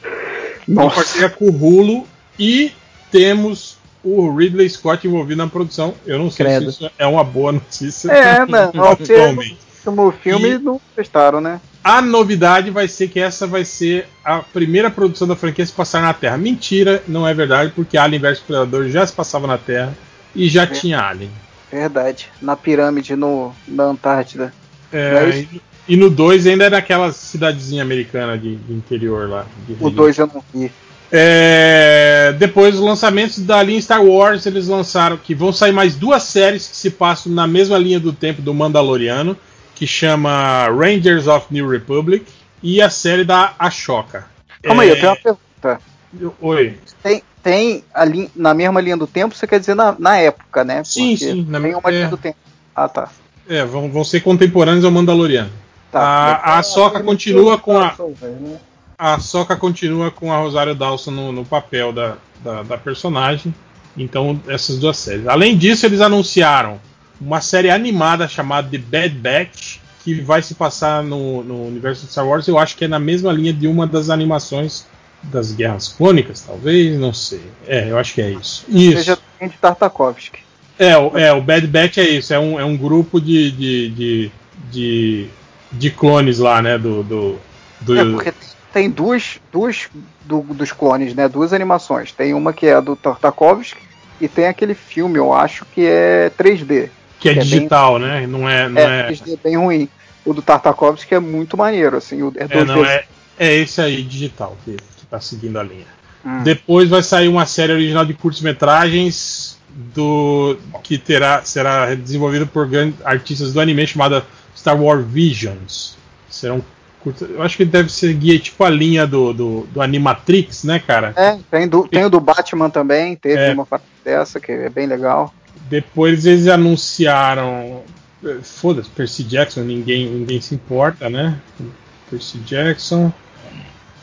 em Nossa. parceria com o Hulu e temos o Ridley Scott envolvido na produção. Eu não sei Credo. se isso é uma boa notícia. É, não. atualmente. No filme E- não testaram, né? A novidade vai ser que essa vai ser a primeira produção da franquia a se passar na Terra. Mentira, não é verdade, porque Alien vs Predador já se passava na Terra e já tinha Alien. Verdade. Na pirâmide no, na Antártida. É, Não é e, e no 2 ainda era aquela cidadezinha americana de, de interior lá. de O região. 2 eu não vi. É, depois dos lançamentos da linha Star Wars, eles lançaram que vão sair mais duas séries que se passam na mesma linha do tempo do Mandaloriano, que chama Rangers of New Republic, e a série da Ashoka. Calma aí, É, eu tenho uma pergunta. Oi. Tem, tem a lin- na mesma linha do tempo, você quer dizer na, na época, né? Sim, Porque sim, na tem me- uma linha é. do tempo. Ah, tá. É, vão, vão ser contemporâneos ao Mandaloriano. Tá. a a Ahsoka continua com a Né? A Soca continua com a Rosário Dawson no, no papel da, da, da personagem. Então, essas duas séries. Além disso, eles anunciaram uma série animada chamada The Bad Batch, que vai se passar no, no universo de Star Wars. Eu acho que é na mesma linha de uma das animações das Guerras Clônicas, talvez, não sei. É, eu acho que é isso. Isso. Seja de Tartakovsky. É, o- é, o Bad Batch é isso, é um, é um grupo de, de, de, de, de clones lá, né? Do. do, do- É, porque tem duas, duas do- dos clones, né? Duas animações. Tem uma que é a do Tartakovsky e tem aquele filme, eu acho, que é 3D. que é que é bem- é né? Não é. Não É, é, 3D bem ruim. O do Tartakovsky é muito maneiro, assim. o- É, é, não, é, é esse aí, digital, que, que tá seguindo a linha. Hum. Depois vai sair uma série original de curtas-metragens do que terá será desenvolvida por artistas do anime chamada Star Wars Visions. Serão eu acho que deve seguir tipo a linha do, do, do Animatrix, né, cara? É, tem, do, tem o do Batman também, teve É. uma parte dessa que é bem legal. Depois eles anunciaram. eh, Foda-se, Percy Jackson, ninguém, ninguém se importa, né? Percy Jackson.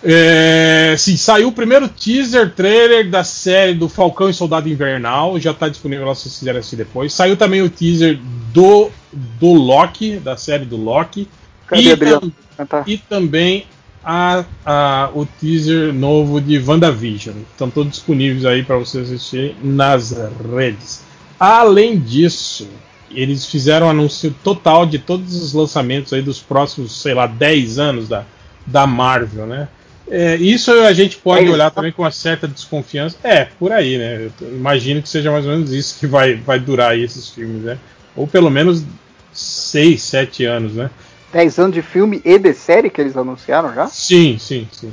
É, sim, saiu o primeiro teaser trailer da série do Falcão e Soldado Invernal. Já está disponível lá se vocês quiserem assistir depois. Saiu também o teaser do, do Loki, da série do Loki. Cadê, E Adriano? Cantar. E também a, a- o teaser novo de WandaVision. Estão todos disponíveis aí para você assistir nas redes. Além disso, eles fizeram um anúncio total de todos os lançamentos aí dos próximos, sei lá, 10 anos da, da Marvel, né? É, isso a gente pode É olhar também com uma certa desconfiança. É, por aí, né? Eu imagino que seja mais ou menos isso que vai, vai durar esses filmes, né? Ou pelo menos 6, 7 anos, né? 10 anos de filme e de série que eles anunciaram já? Sim, sim, sim.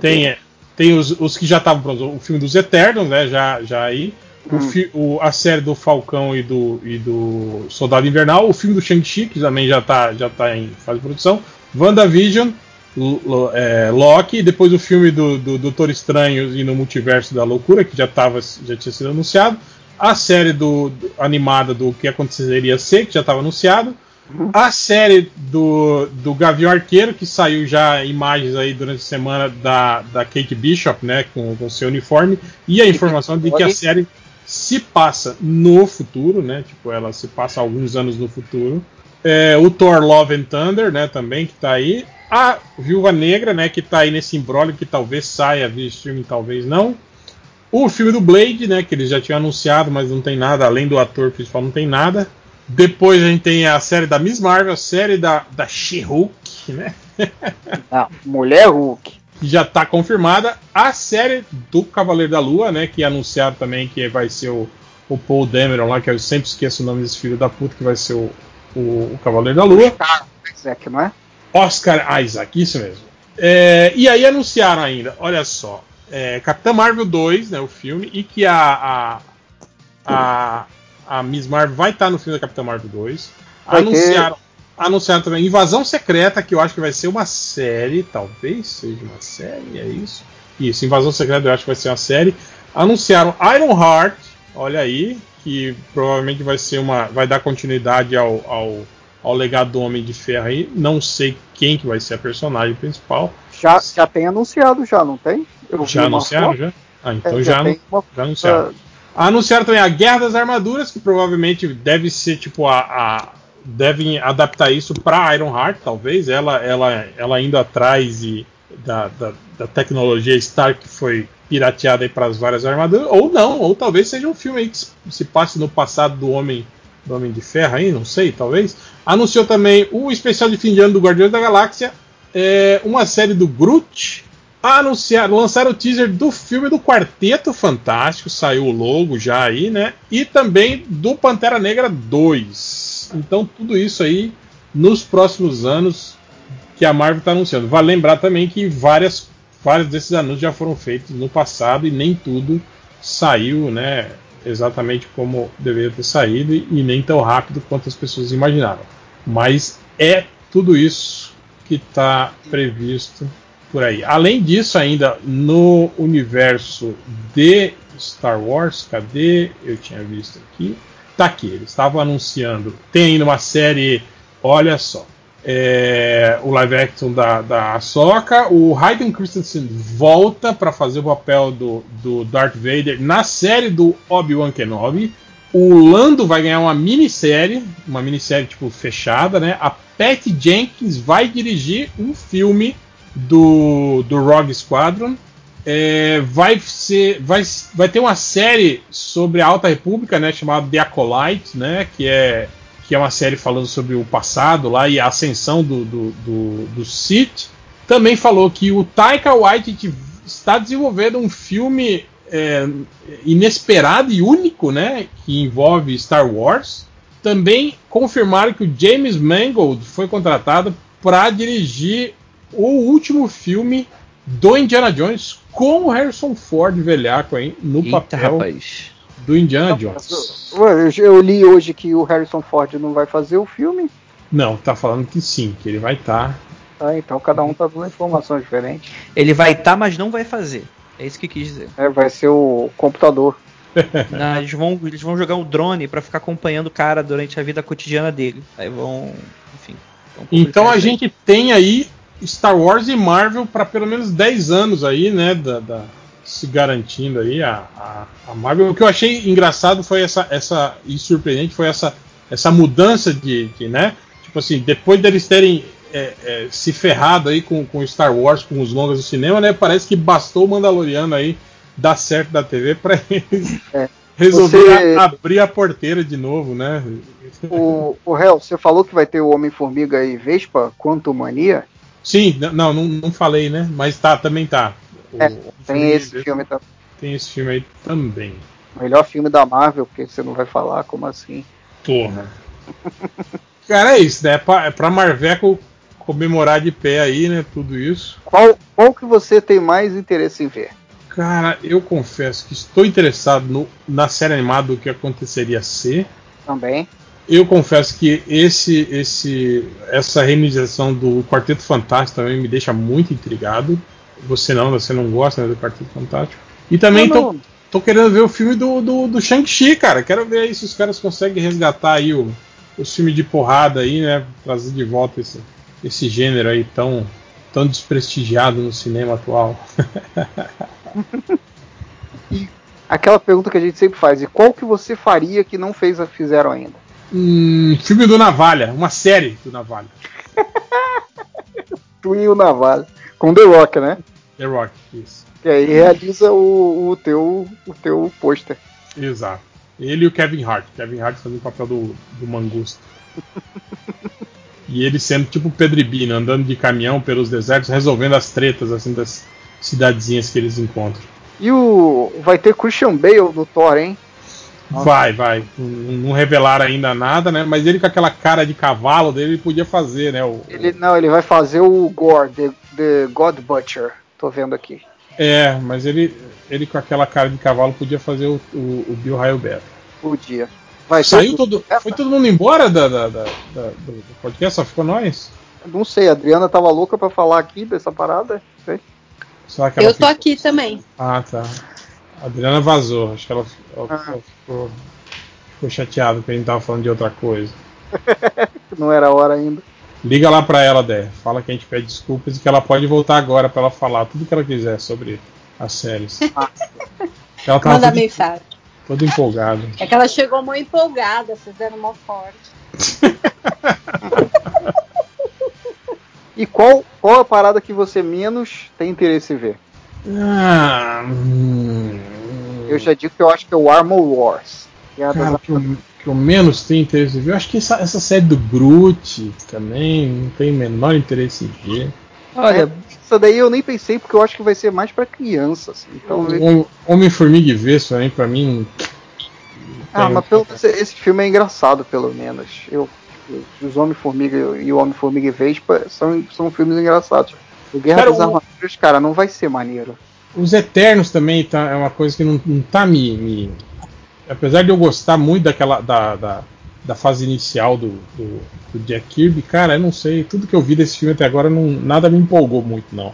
Tem, é, tem os, os que já estavam prontos. O filme dos Eternos, né? Já, já aí. O Hum. fi- o- a série do Falcão e do, e do Soldado Invernal. O filme do Shang-Chi, que também já está já tá em fase de produção. WandaVision. L- L- é, Loki, depois o filme do, do Doutor Estranho e no Multiverso da Loucura, que já, tava, já tinha sido anunciado. A série do, do- animada do que aconteceria ser, que já estava anunciado. A série do, do Gavião Arqueiro, que saiu já imagens aí durante a semana da, da Kate Bishop, né, com, com seu uniforme, e a informação de que a série se passa no futuro, né, tipo, ela se passa alguns anos no futuro. É, o Thor Love and Thunder, né, também, que tá aí. A Viúva Negra, né, que tá aí nesse imbróglio, que talvez saia via streaming, talvez não. O filme do Blade, né, que eles já tinham anunciado, mas não tem nada, além do ator principal, não tem nada. Depois a gente tem a série da Miss Marvel, a série da, da She-Hulk, né? Ah, Mulher Hulk. já está confirmada. A série do Cavaleiro da Lua, né? Que anunciaram também que vai ser o, o Paul Dameron lá, que eu sempre esqueço o nome desse filho da puta, que vai ser o, o, o Cavaleiro da Lua. Isaac, não é? Oscar Isaac, isso mesmo. É, e aí anunciaram ainda, olha só, é, Capitã Marvel 2, né, o filme, e que a, a, a, a Miss Marvel vai estar no filme da Capitã Marvel 2. Vai Anunciaram, anunciaram também Invasão Secreta, que eu acho que vai ser uma série, talvez seja uma série, é isso? Isso, Invasão Secreta eu acho que vai ser uma série. Anunciaram Iron Heart, olha aí, que provavelmente vai ser uma. vai dar continuidade ao, ao, ao legado do Homem de Ferro aí. Não sei quem que vai ser a personagem principal. Já, já tem anunciado, já, não tem? Eu Já anunciaram já? Ah, então é, já, tem uma, já anunciaram. Anunciaram também a Guerra das Armaduras, que provavelmente deve ser tipo a. a devem adaptar isso para Iron Heart, talvez. Ela, ela, ela indo atrás e da, da, da tecnologia Stark que foi pirateada para as várias armaduras, ou não, ou talvez seja um filme que se passe no passado do Homem do Homem de Ferro aí, não sei, talvez. Anunciou também o especial de fim de ano do Guardiões da Galáxia, é, uma série do Groot, anunciar, lançaram o teaser do filme do Quarteto Fantástico, saiu o logo já aí, né? E também do Pantera Negra 2. Então tudo isso aí nos próximos anos que a Marvel está anunciando. Vale lembrar também que várias, vários desses anúncios já foram feitos no passado e nem tudo saiu, né? Exatamente como deveria ter saído e nem tão rápido quanto as pessoas imaginavam. Mas é tudo isso que está previsto por aí. Além disso, ainda no universo de Star Wars, cadê? Eu tinha visto aqui. Tá aqui, eles estavam anunciando. Tem ainda uma série, olha só. É, o live action da, da Ahsoka. O Hayden Christensen volta para fazer o papel do, do Darth Vader na série do Obi-Wan Kenobi. O Lando vai ganhar uma minissérie, uma minissérie tipo fechada, né? A Pat Jenkins vai dirigir um filme do, do Rogue Squadron. É, vai ser vai, vai ter uma série sobre a Alta República né chamada The Acolyte né que é que é uma série falando sobre o passado lá e a ascensão do, do, do, do Sith também falou que o Taika Waititi está desenvolvendo um filme é, inesperado e único né que envolve Star Wars também confirmaram que o James Mangold foi contratado para dirigir o último filme do Indiana Jones com o Harrison Ford velhaco hein, no Eita, papel rapaz. do Indiana Jones. Eu, li hoje que o Harrison Ford não vai fazer o filme. Não, tá falando que sim, que ele vai estar. Tá, então cada um tá dando informações diferentes. Ele vai estar, mas não vai fazer. É isso que quis dizer. É, vai ser o computador. Não, eles, vão, eles vão jogar um drone pra ficar acompanhando o cara durante a vida cotidiana dele. Aí vão. Enfim. vão Então a aí. gente tem aí Star Wars e Marvel para pelo menos 10 anos aí, né? Da, da- se garantindo aí a, a, a Marvel. O que eu achei engraçado foi essa, essa e surpreendente foi essa, essa mudança de, de, né? Tipo assim, depois deles terem é, é, se ferrado aí com, com Star Wars, com os longas do cinema, né? Parece que bastou o Mandaloriano aí dar certo da TV para eles É. resolver Você- a- abrir a porteira de novo, né? O, o Hel, você falou que vai ter o Homem-Formiga e Vespa, Quanto Mania? Sim, não, não, não falei, né? Mas tá, também tá. O- É, Tem esse filme, tá? Tem esse filme aí também. Melhor filme da Marvel, porque você não vai falar, como assim? Porra. Cara, é isso, né? É pra, é pra Marveco comemorar de pé aí, né? Tudo isso. Qual, qual que você tem mais interesse em ver? Cara, eu confesso que estou interessado no- na série animada do que aconteceria ser. Também. Eu confesso que esse, esse, essa reinização do Quarteto Fantástico também me deixa muito intrigado. Você não, você não gosta né, do Quarteto Fantástico. E também Não, tô, não. tô querendo ver o filme do, do, do Shang-Chi, cara. Quero ver aí se os caras conseguem resgatar aí o, os filmes de porrada aí, né? Trazer de volta esse, esse gênero aí tão, tão desprestigiado no cinema atual. Aquela pergunta que a gente sempre faz, e qual que você faria que não fez, fizeram ainda? Hum, filme do Navalha, uma série do Navalha. Tu e o Navalha. Com The Rock, né? The Rock, isso. E aí realiza o, o teu, o teu pôster. Exato. Ele e o Kevin Hart. Kevin Hart fazendo o papel do, do Mangusto. e ele sendo tipo Pedro Ibina, andando de caminhão pelos desertos, resolvendo as tretas assim das cidadezinhas que eles encontram. E o. Vai ter Christian Bale no Thor, hein? Nossa. Vai, vai. Não, revelaram ainda nada, né? Mas ele com aquela cara de cavalo dele, ele podia fazer, né? O, Ele, não, ele vai fazer o Gore, The, the God Butcher. Tô vendo aqui. É, mas ele, ele com aquela cara de cavalo podia fazer o, o, o Bill Raioberto. Podia. Vai Saiu todo. Foi todo mundo embora da, da- da- da- do podcast? Só ficou nós? Não sei, a Adriana tava louca pra falar aqui dessa parada. Não sei. Será que ela Eu tô ficou- aqui também. Ah, tá. A Adriana vazou. Acho que ela, ela- Ah. ela ficou, ficou chateada porque a gente tava falando de outra coisa. Não era hora ainda. Liga lá pra ela, Dé. Fala que a gente pede desculpas e que ela pode voltar agora pra ela falar tudo que ela quiser sobre as séries. ela tava Manda toda, mensagem. Todo empolgado. É que ela chegou muito empolgada, vocês deram mó forte. E qual, qual a parada que você menos tem interesse em ver? Ah, hum, Eu já digo que eu acho que é o Armor Wars. Que é Cara, que eu, que eu menos tenho interesse em ver. Eu acho que essa, essa série do Groot também não tenho o menor interesse em ver. Olha, Essa daí eu nem pensei porque eu acho que vai ser mais pra criança. Assim. Então, O Homem-Formiga e Vespa também, pra mim, ah, tem- mas pelo menos esse filme é engraçado, pelo menos. Eu, os Homem-Formiga e o Homem-Formiga e Vespa são, são filmes engraçados. O Guerra Cara, das Armaduras, cara, não vai ser maneiro. Os Eternos também tá, é uma coisa que não, não tá me, me- Apesar de eu gostar muito daquela. da, da, da fase inicial do, do, do Jack Kirby, cara, eu não sei. Tudo que eu vi desse filme até agora não, nada me empolgou muito, não.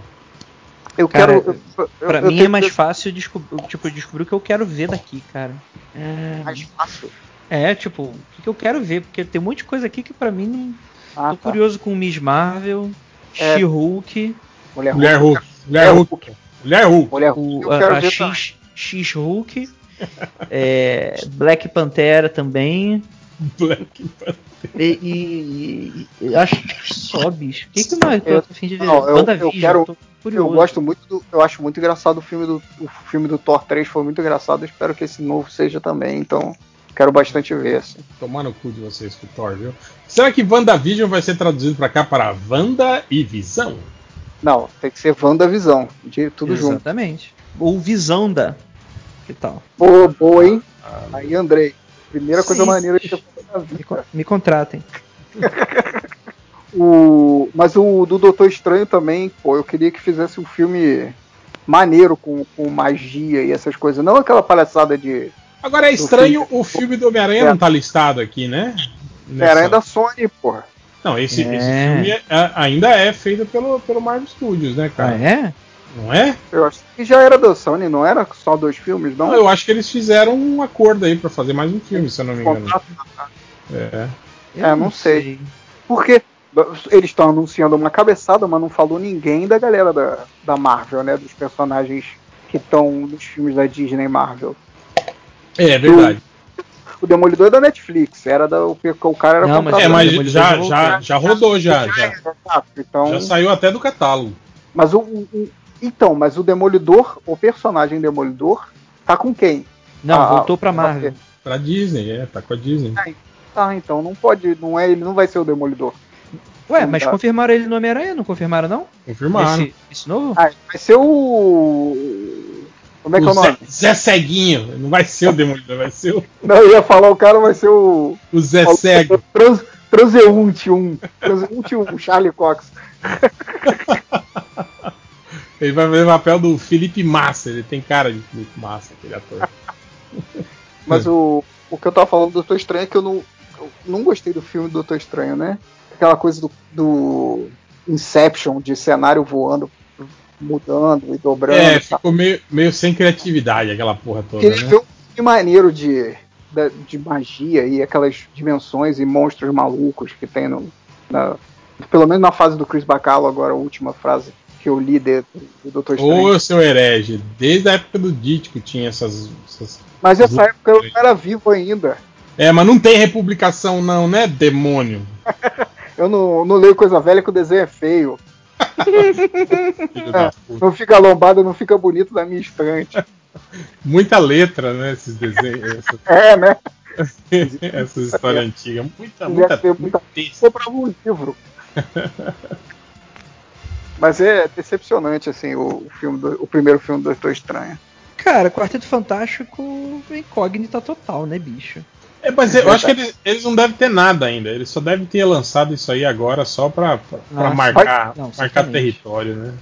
Eu Cara, quero. eu- eu- pra eu mim é mais que- fácil descobrir, tipo, descobrir o que eu quero ver daqui, cara. É, mais fácil. é, tipo, o que que eu quero ver, porque tem um monte de coisa aqui que pra mim não. Ah, Tô tá. curioso com Miss Marvel, É. She-Hulk, Mulher, Mulher Hulk. Hulk. Mulher Hulk. Mulher Hulk. Mulher Hulk. o, Eu a, quero a X-Hulk, é, Black Pantera também. Black Panther. E, e- e- acho que só, bicho. O que, que mais eu Eu- tô a fim de ver? não, eu- eu quero- Eu curioso. gosto muito do. Eu acho muito engraçado o filme do. O filme do Thor 3 foi muito engraçado. Eu espero que esse novo seja também. Então, quero bastante ver. Assim. Tomar no cu de vocês com o Thor, viu? Será que WandaVision vai ser traduzido pra cá para Wanda e Visão? Não, tem que ser WandaVisão. De tudo junto. Exatamente. Ou Visão da. Que tal? Boa, boa, hein? Aí, Andrei. Primeira coisa Sim. maneira que eu na vida. Me, me contratem. O, mas o do Doutor Estranho também, pô, eu queria que fizesse um filme maneiro com, com magia e essas coisas. Não aquela palhaçada de. Agora é estranho o filme do Homem-Aranha não tá listado aqui, né? Nessa- Era da Sony, porra. Não, esse, É. esse filme é- ainda é feito pelo, pelo Marvel Studios, né, Ah, cara? é? Não é? Eu acho que já era da Sony, não era só dois filmes, não? Não, eu acho que eles fizeram um acordo aí pra fazer mais um filme, se eu não me engano. Contrato. É. É, não sei. Porque eles estão anunciando uma cabeçada, mas não falou ninguém da galera da, da Marvel, né? Dos personagens que estão nos filmes da Disney Marvel. É, é verdade. O Demolidor é da Netflix, era da, o, o cara era Não, mas É, mas Demolidor já, já já, já rodou, já. Já, então, já saiu até do catálogo. mas o, o- o- então, mas o Demolidor, o personagem Demolidor, tá com quem? Não, Ah, voltou pra ah, Marvel. Pra Disney, é, tá com a Disney. Tá, então não pode, não é, ele não vai ser o Demolidor. Ué, mas confirmaram ele no Homem-Aranha? Não confirmaram, não? Confirmaram. Esse, esse novo? Ah, vai ser o como é que é o nome? Zé, Zé Ceguinho. Não vai ser o Demolidor, vai ser o, Não, eu ia falar, o cara vai ser o o Zé o Cego. Trans, Transeunte 1. Transeunte 1, Charlie Cox. Ele vai fazer o papel do Felipe Massa. Ele tem cara de Felipe Massa, aquele ator. Mas o, o que eu tava falando do Doutor Estranho é que eu não, eu não gostei do filme do Doutor Estranho, né? Aquela coisa do, do Inception, de cenário voando, mudando e dobrando. É, ficou meio, meio sem criatividade aquela porra toda, Queria né? um maneiro de, da- de magia e aquelas dimensões e monstros malucos que tem no. na- pelo menos na fase do Chris Bacalo, agora a última frase que eu li de, do Doutor Estranho. Ô, seu herege, desde a época do Dítico tinha essas, essas- Mas essa época eu não era vivo ainda. É, mas não tem republicação não, né, demônio? Eu não, não leio coisa velha que o desenho é feio. Puta. Não fica lombado, não fica bonito na minha estante. Muita letra, né, esses desenhos, essa, É, né? essa história antiga. Muita, Devia muita, muita- texto. Comprava um livro. Mas é decepcionante, assim, o, o filme do- o primeiro filme do Doutor Estranho. Cara, Quarteto Fantástico incógnita total, né, bicho? É, mas eu acho que eles, eles não devem ter nada ainda. Eles só devem ter lançado isso aí agora só pra, pra, pra Ah, marcar, não, marcar território, né?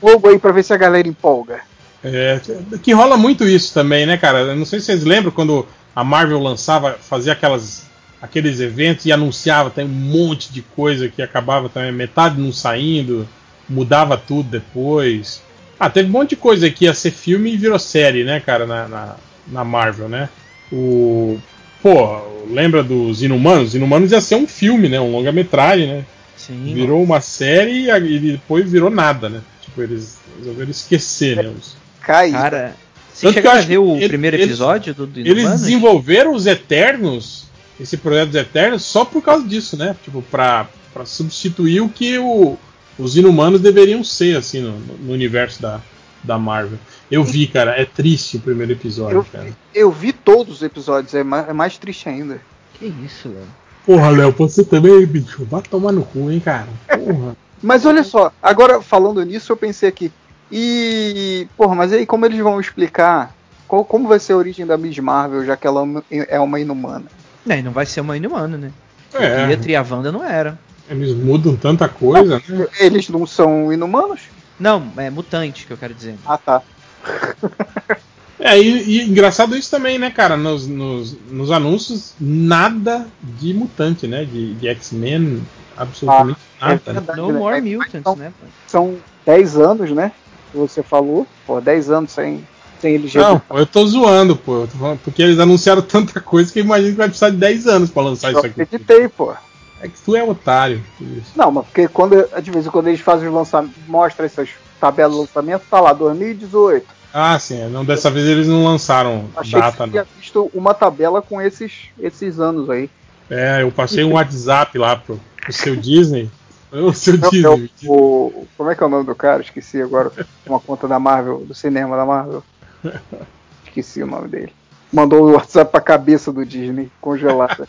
Fogo aí pra ver se a galera empolga. É, que rola muito isso também, né, cara? Eu não sei se vocês lembram quando a Marvel lançava, fazia aquelas, aqueles eventos e anunciava tem um monte de coisa que acabava também, metade não saindo, mudava tudo depois. Ah, teve um monte de coisa que ia ser filme e virou série, né, cara, na, na, na Marvel, né? O. Pô, lembra dos Inumanos? Os Inumanos ia ser um filme, né? Um longa-metragem, né? Sim. Virou uma série e depois virou nada, né? Tipo, eles resolveram esquecer, né? Os, Cai. Cara, Você Tanto chegaram a ver o ele- primeiro eles- episódio do, do Eles Inumanos? desenvolveram os Eternos, esse projeto dos Eternos, só por causa disso, né? Tipo, pra, pra substituir o que o- os Inumanos deveriam ser, assim, no, no universo da, da Marvel. Eu vi, cara, é triste o primeiro episódio, Eu, cara. eu vi todos os episódios, é mais, é mais triste ainda. Que isso, velho. Porra, Léo, você também, bicho, vai tomar no cu, hein, cara. Porra. Mas olha só, agora falando nisso, eu pensei aqui. E. Porra, mas aí como eles vão explicar qual, como vai ser a origem da Miss Marvel, já que ela é uma inumana? Não, e não vai ser uma inumana, né? É, Pietro e a Wanda não era. eles mudam tanta coisa, né? Eles não são inumanos? Não, é mutante que eu quero dizer. Ah, tá. É, e, e engraçado isso também, né, cara? Nos, nos, nos anúncios, nada de mutante, né? De, de X-Men, absolutamente é nada. né? verdade. No né? More Mutants, são- né? São 10 anos, né? Que você falou. Pô, 10 anos sem, sem LGBT. Não, pô, eu tô zoando, pô. Eu tô falando- porque eles anunciaram tanta coisa que eu imagino que vai precisar de 10 anos pra lançar eu isso aqui. acreditei, pô. É que tu é otário. isso. Não, mas porque quando, de vez em quando eles fazem os lançamentos, mostra essas tabelas de lançamento, tá lá, 2018. Ah, sim. é, Não, dessa vez eles não lançaram Achei data, que não. tinha visto uma tabela com esses, esses anos aí. É, eu passei um WhatsApp lá pro, pro seu Disney. O seu Não, Disney. é o- o- como é que é o nome do cara? Esqueci agora. Uma conta da Marvel, do cinema da Marvel. Esqueci o nome dele. Mandou o WhatsApp pra cabeça do Disney, congelada.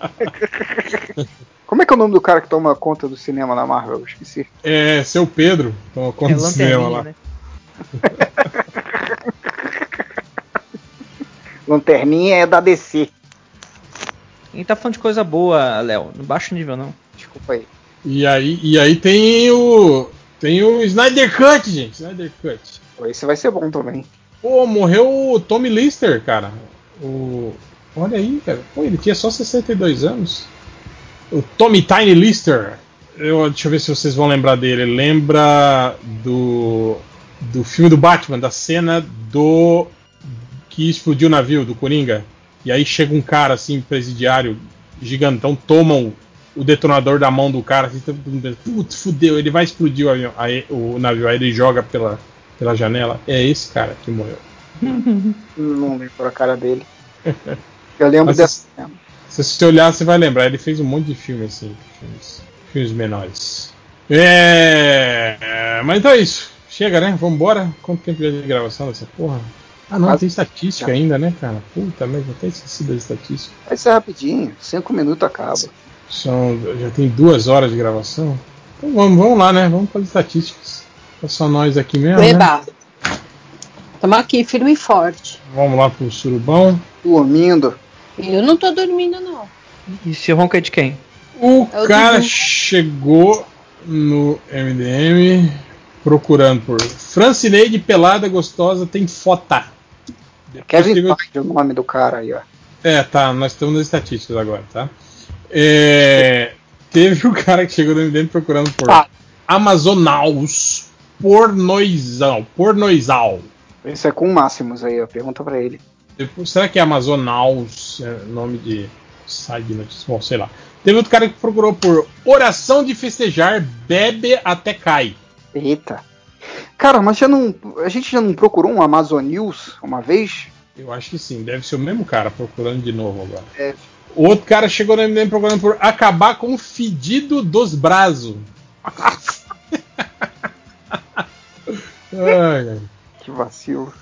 Como é que é o nome do cara que toma conta do cinema da Marvel? Eu Esqueci. É, seu Pedro. Toma É conta do cinema lá. né? Lanterninha é da DC. A gente tá falando de coisa boa, Léo. No baixo nível, não. Desculpa aí. E aí, e aí tem o. Tem o Snyder Cut, gente. Snyder Cut. Esse vai ser bom também. Pô, morreu o Tommy Lister, cara. O... Olha aí, cara. Pô, ele tinha só 62 anos. O Tommy Tiny Lister. Eu, deixa eu ver se vocês vão lembrar dele. Ele Lembra do. Do filme do Batman, da cena do. Que explodiu o navio, do Coringa. E aí chega um cara assim, presidiário, gigantão, tomam o detonador da mão do cara, assim, putz, fudeu, ele vai explodir o, avião, aí, o navio, aí ele joga pela, pela janela. É esse cara que morreu. Não lembro a cara dele. Eu lembro Mas dessa. Se você olhar, você vai lembrar. Ele fez um monte de filme assim, filmes, filmes menores. É, mas então é isso. Chega, né? Vambora. Quanto tempo já de gravação dessa porra? Ah, não, Quase- tem estatística ainda, né, cara? Puta merda, até esqueci da estatística. Vai ser rapidinho, cinco minutos acaba. São, já tem duas horas de gravação. Então vamos, vamos lá, né? Vamos para as estatísticas. É só nós aqui mesmo. Né? Eba! Estamos aqui, firme e forte. Vamos lá pro surubão. Dormindo. Eu não tô dormindo, não. E se ronca é de quem? O É o cara chegou no MDM procurando por Francineide pelada gostosa tem fota. Depois Kevin chegou- Feige é o nome do cara aí, ó. É, tá, nós estamos nas estatísticas agora, tá? É, teve o cara que chegou no MDM procurando por Ah. Amazonaus pornoizal, pornoizal. Esse é com o Máximos aí, ó. Pergunta pra ele. Depois, será que é Amazonaus é nome de site de notícias? Bom, sei lá. Teve outro cara que procurou por oração de festejar, bebe até cai. Eita. Cara, mas já não. A gente já não procurou um Amazon News uma vez? Eu acho que sim, deve ser o mesmo cara procurando de novo agora. É. O outro cara chegou no MDM procurando por acabar com o fedido dos braços. ai. Que vacilo.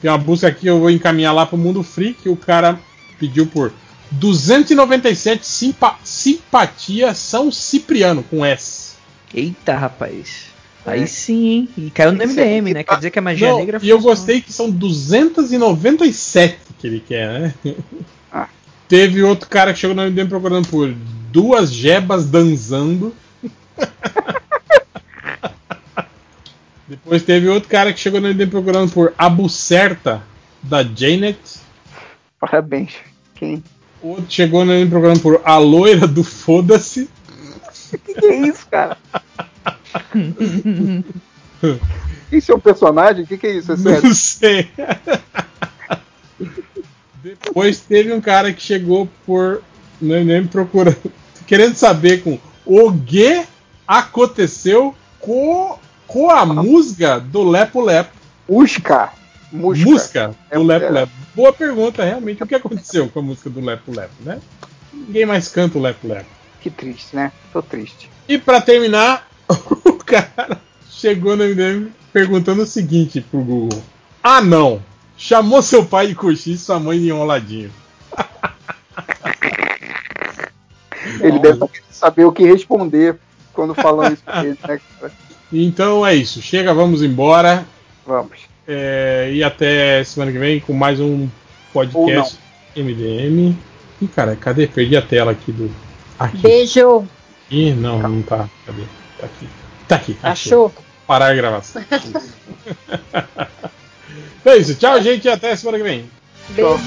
Tem uma busca aqui, eu vou encaminhar lá pro Mundo Free, que o cara pediu por 297 simpa simpatia São Cipriano, com S. Eita, rapaz. Aí sim, hein? E caiu no MDM, né? tá- Quer dizer que a magia Não, negra e eu gostei que são 297 que ele quer, né? Ah. Teve outro cara que chegou no MDM procurando por duas jebas dançando. Depois teve outro cara que chegou no MDM procurando por a bucerta da Janet. Parabéns. Quem? Outro chegou no MDM procurando por a loira do foda-se. Que que é isso, cara? Isso é um personagem? O que, que é isso? É sério? Não sei. Depois teve um cara que chegou por. Não nem procurando. Querendo saber com o que aconteceu com, com a musga do Lepo Lepo. Usca. Música. Música do É, Lepo é. Lepo. Boa pergunta, realmente. O que aconteceu com a música do Lepo Lepo, né? Ninguém mais canta o Lepo Lepo. Que triste, né? Tô triste. E pra terminar, o cara chegou no MDM perguntando o seguinte pro Google: Ah, não! Chamou seu pai de coxinha e sua mãe de enroladinho. Ele deve saber o que responder quando falam isso pra ele, né, cara? Então é isso. Chega, vamos embora. Vamos. É, e até semana que vem com mais um podcast MDM. Ih, cara, cadê? Perdi a tela aqui do. Aqui. Beijo. Ih, não, não tá. Cadê? Tá aqui. Tá aqui. achei. Achou? Parar a gravação. é isso. Tchau, gente. e Até semana que vem. Beijo.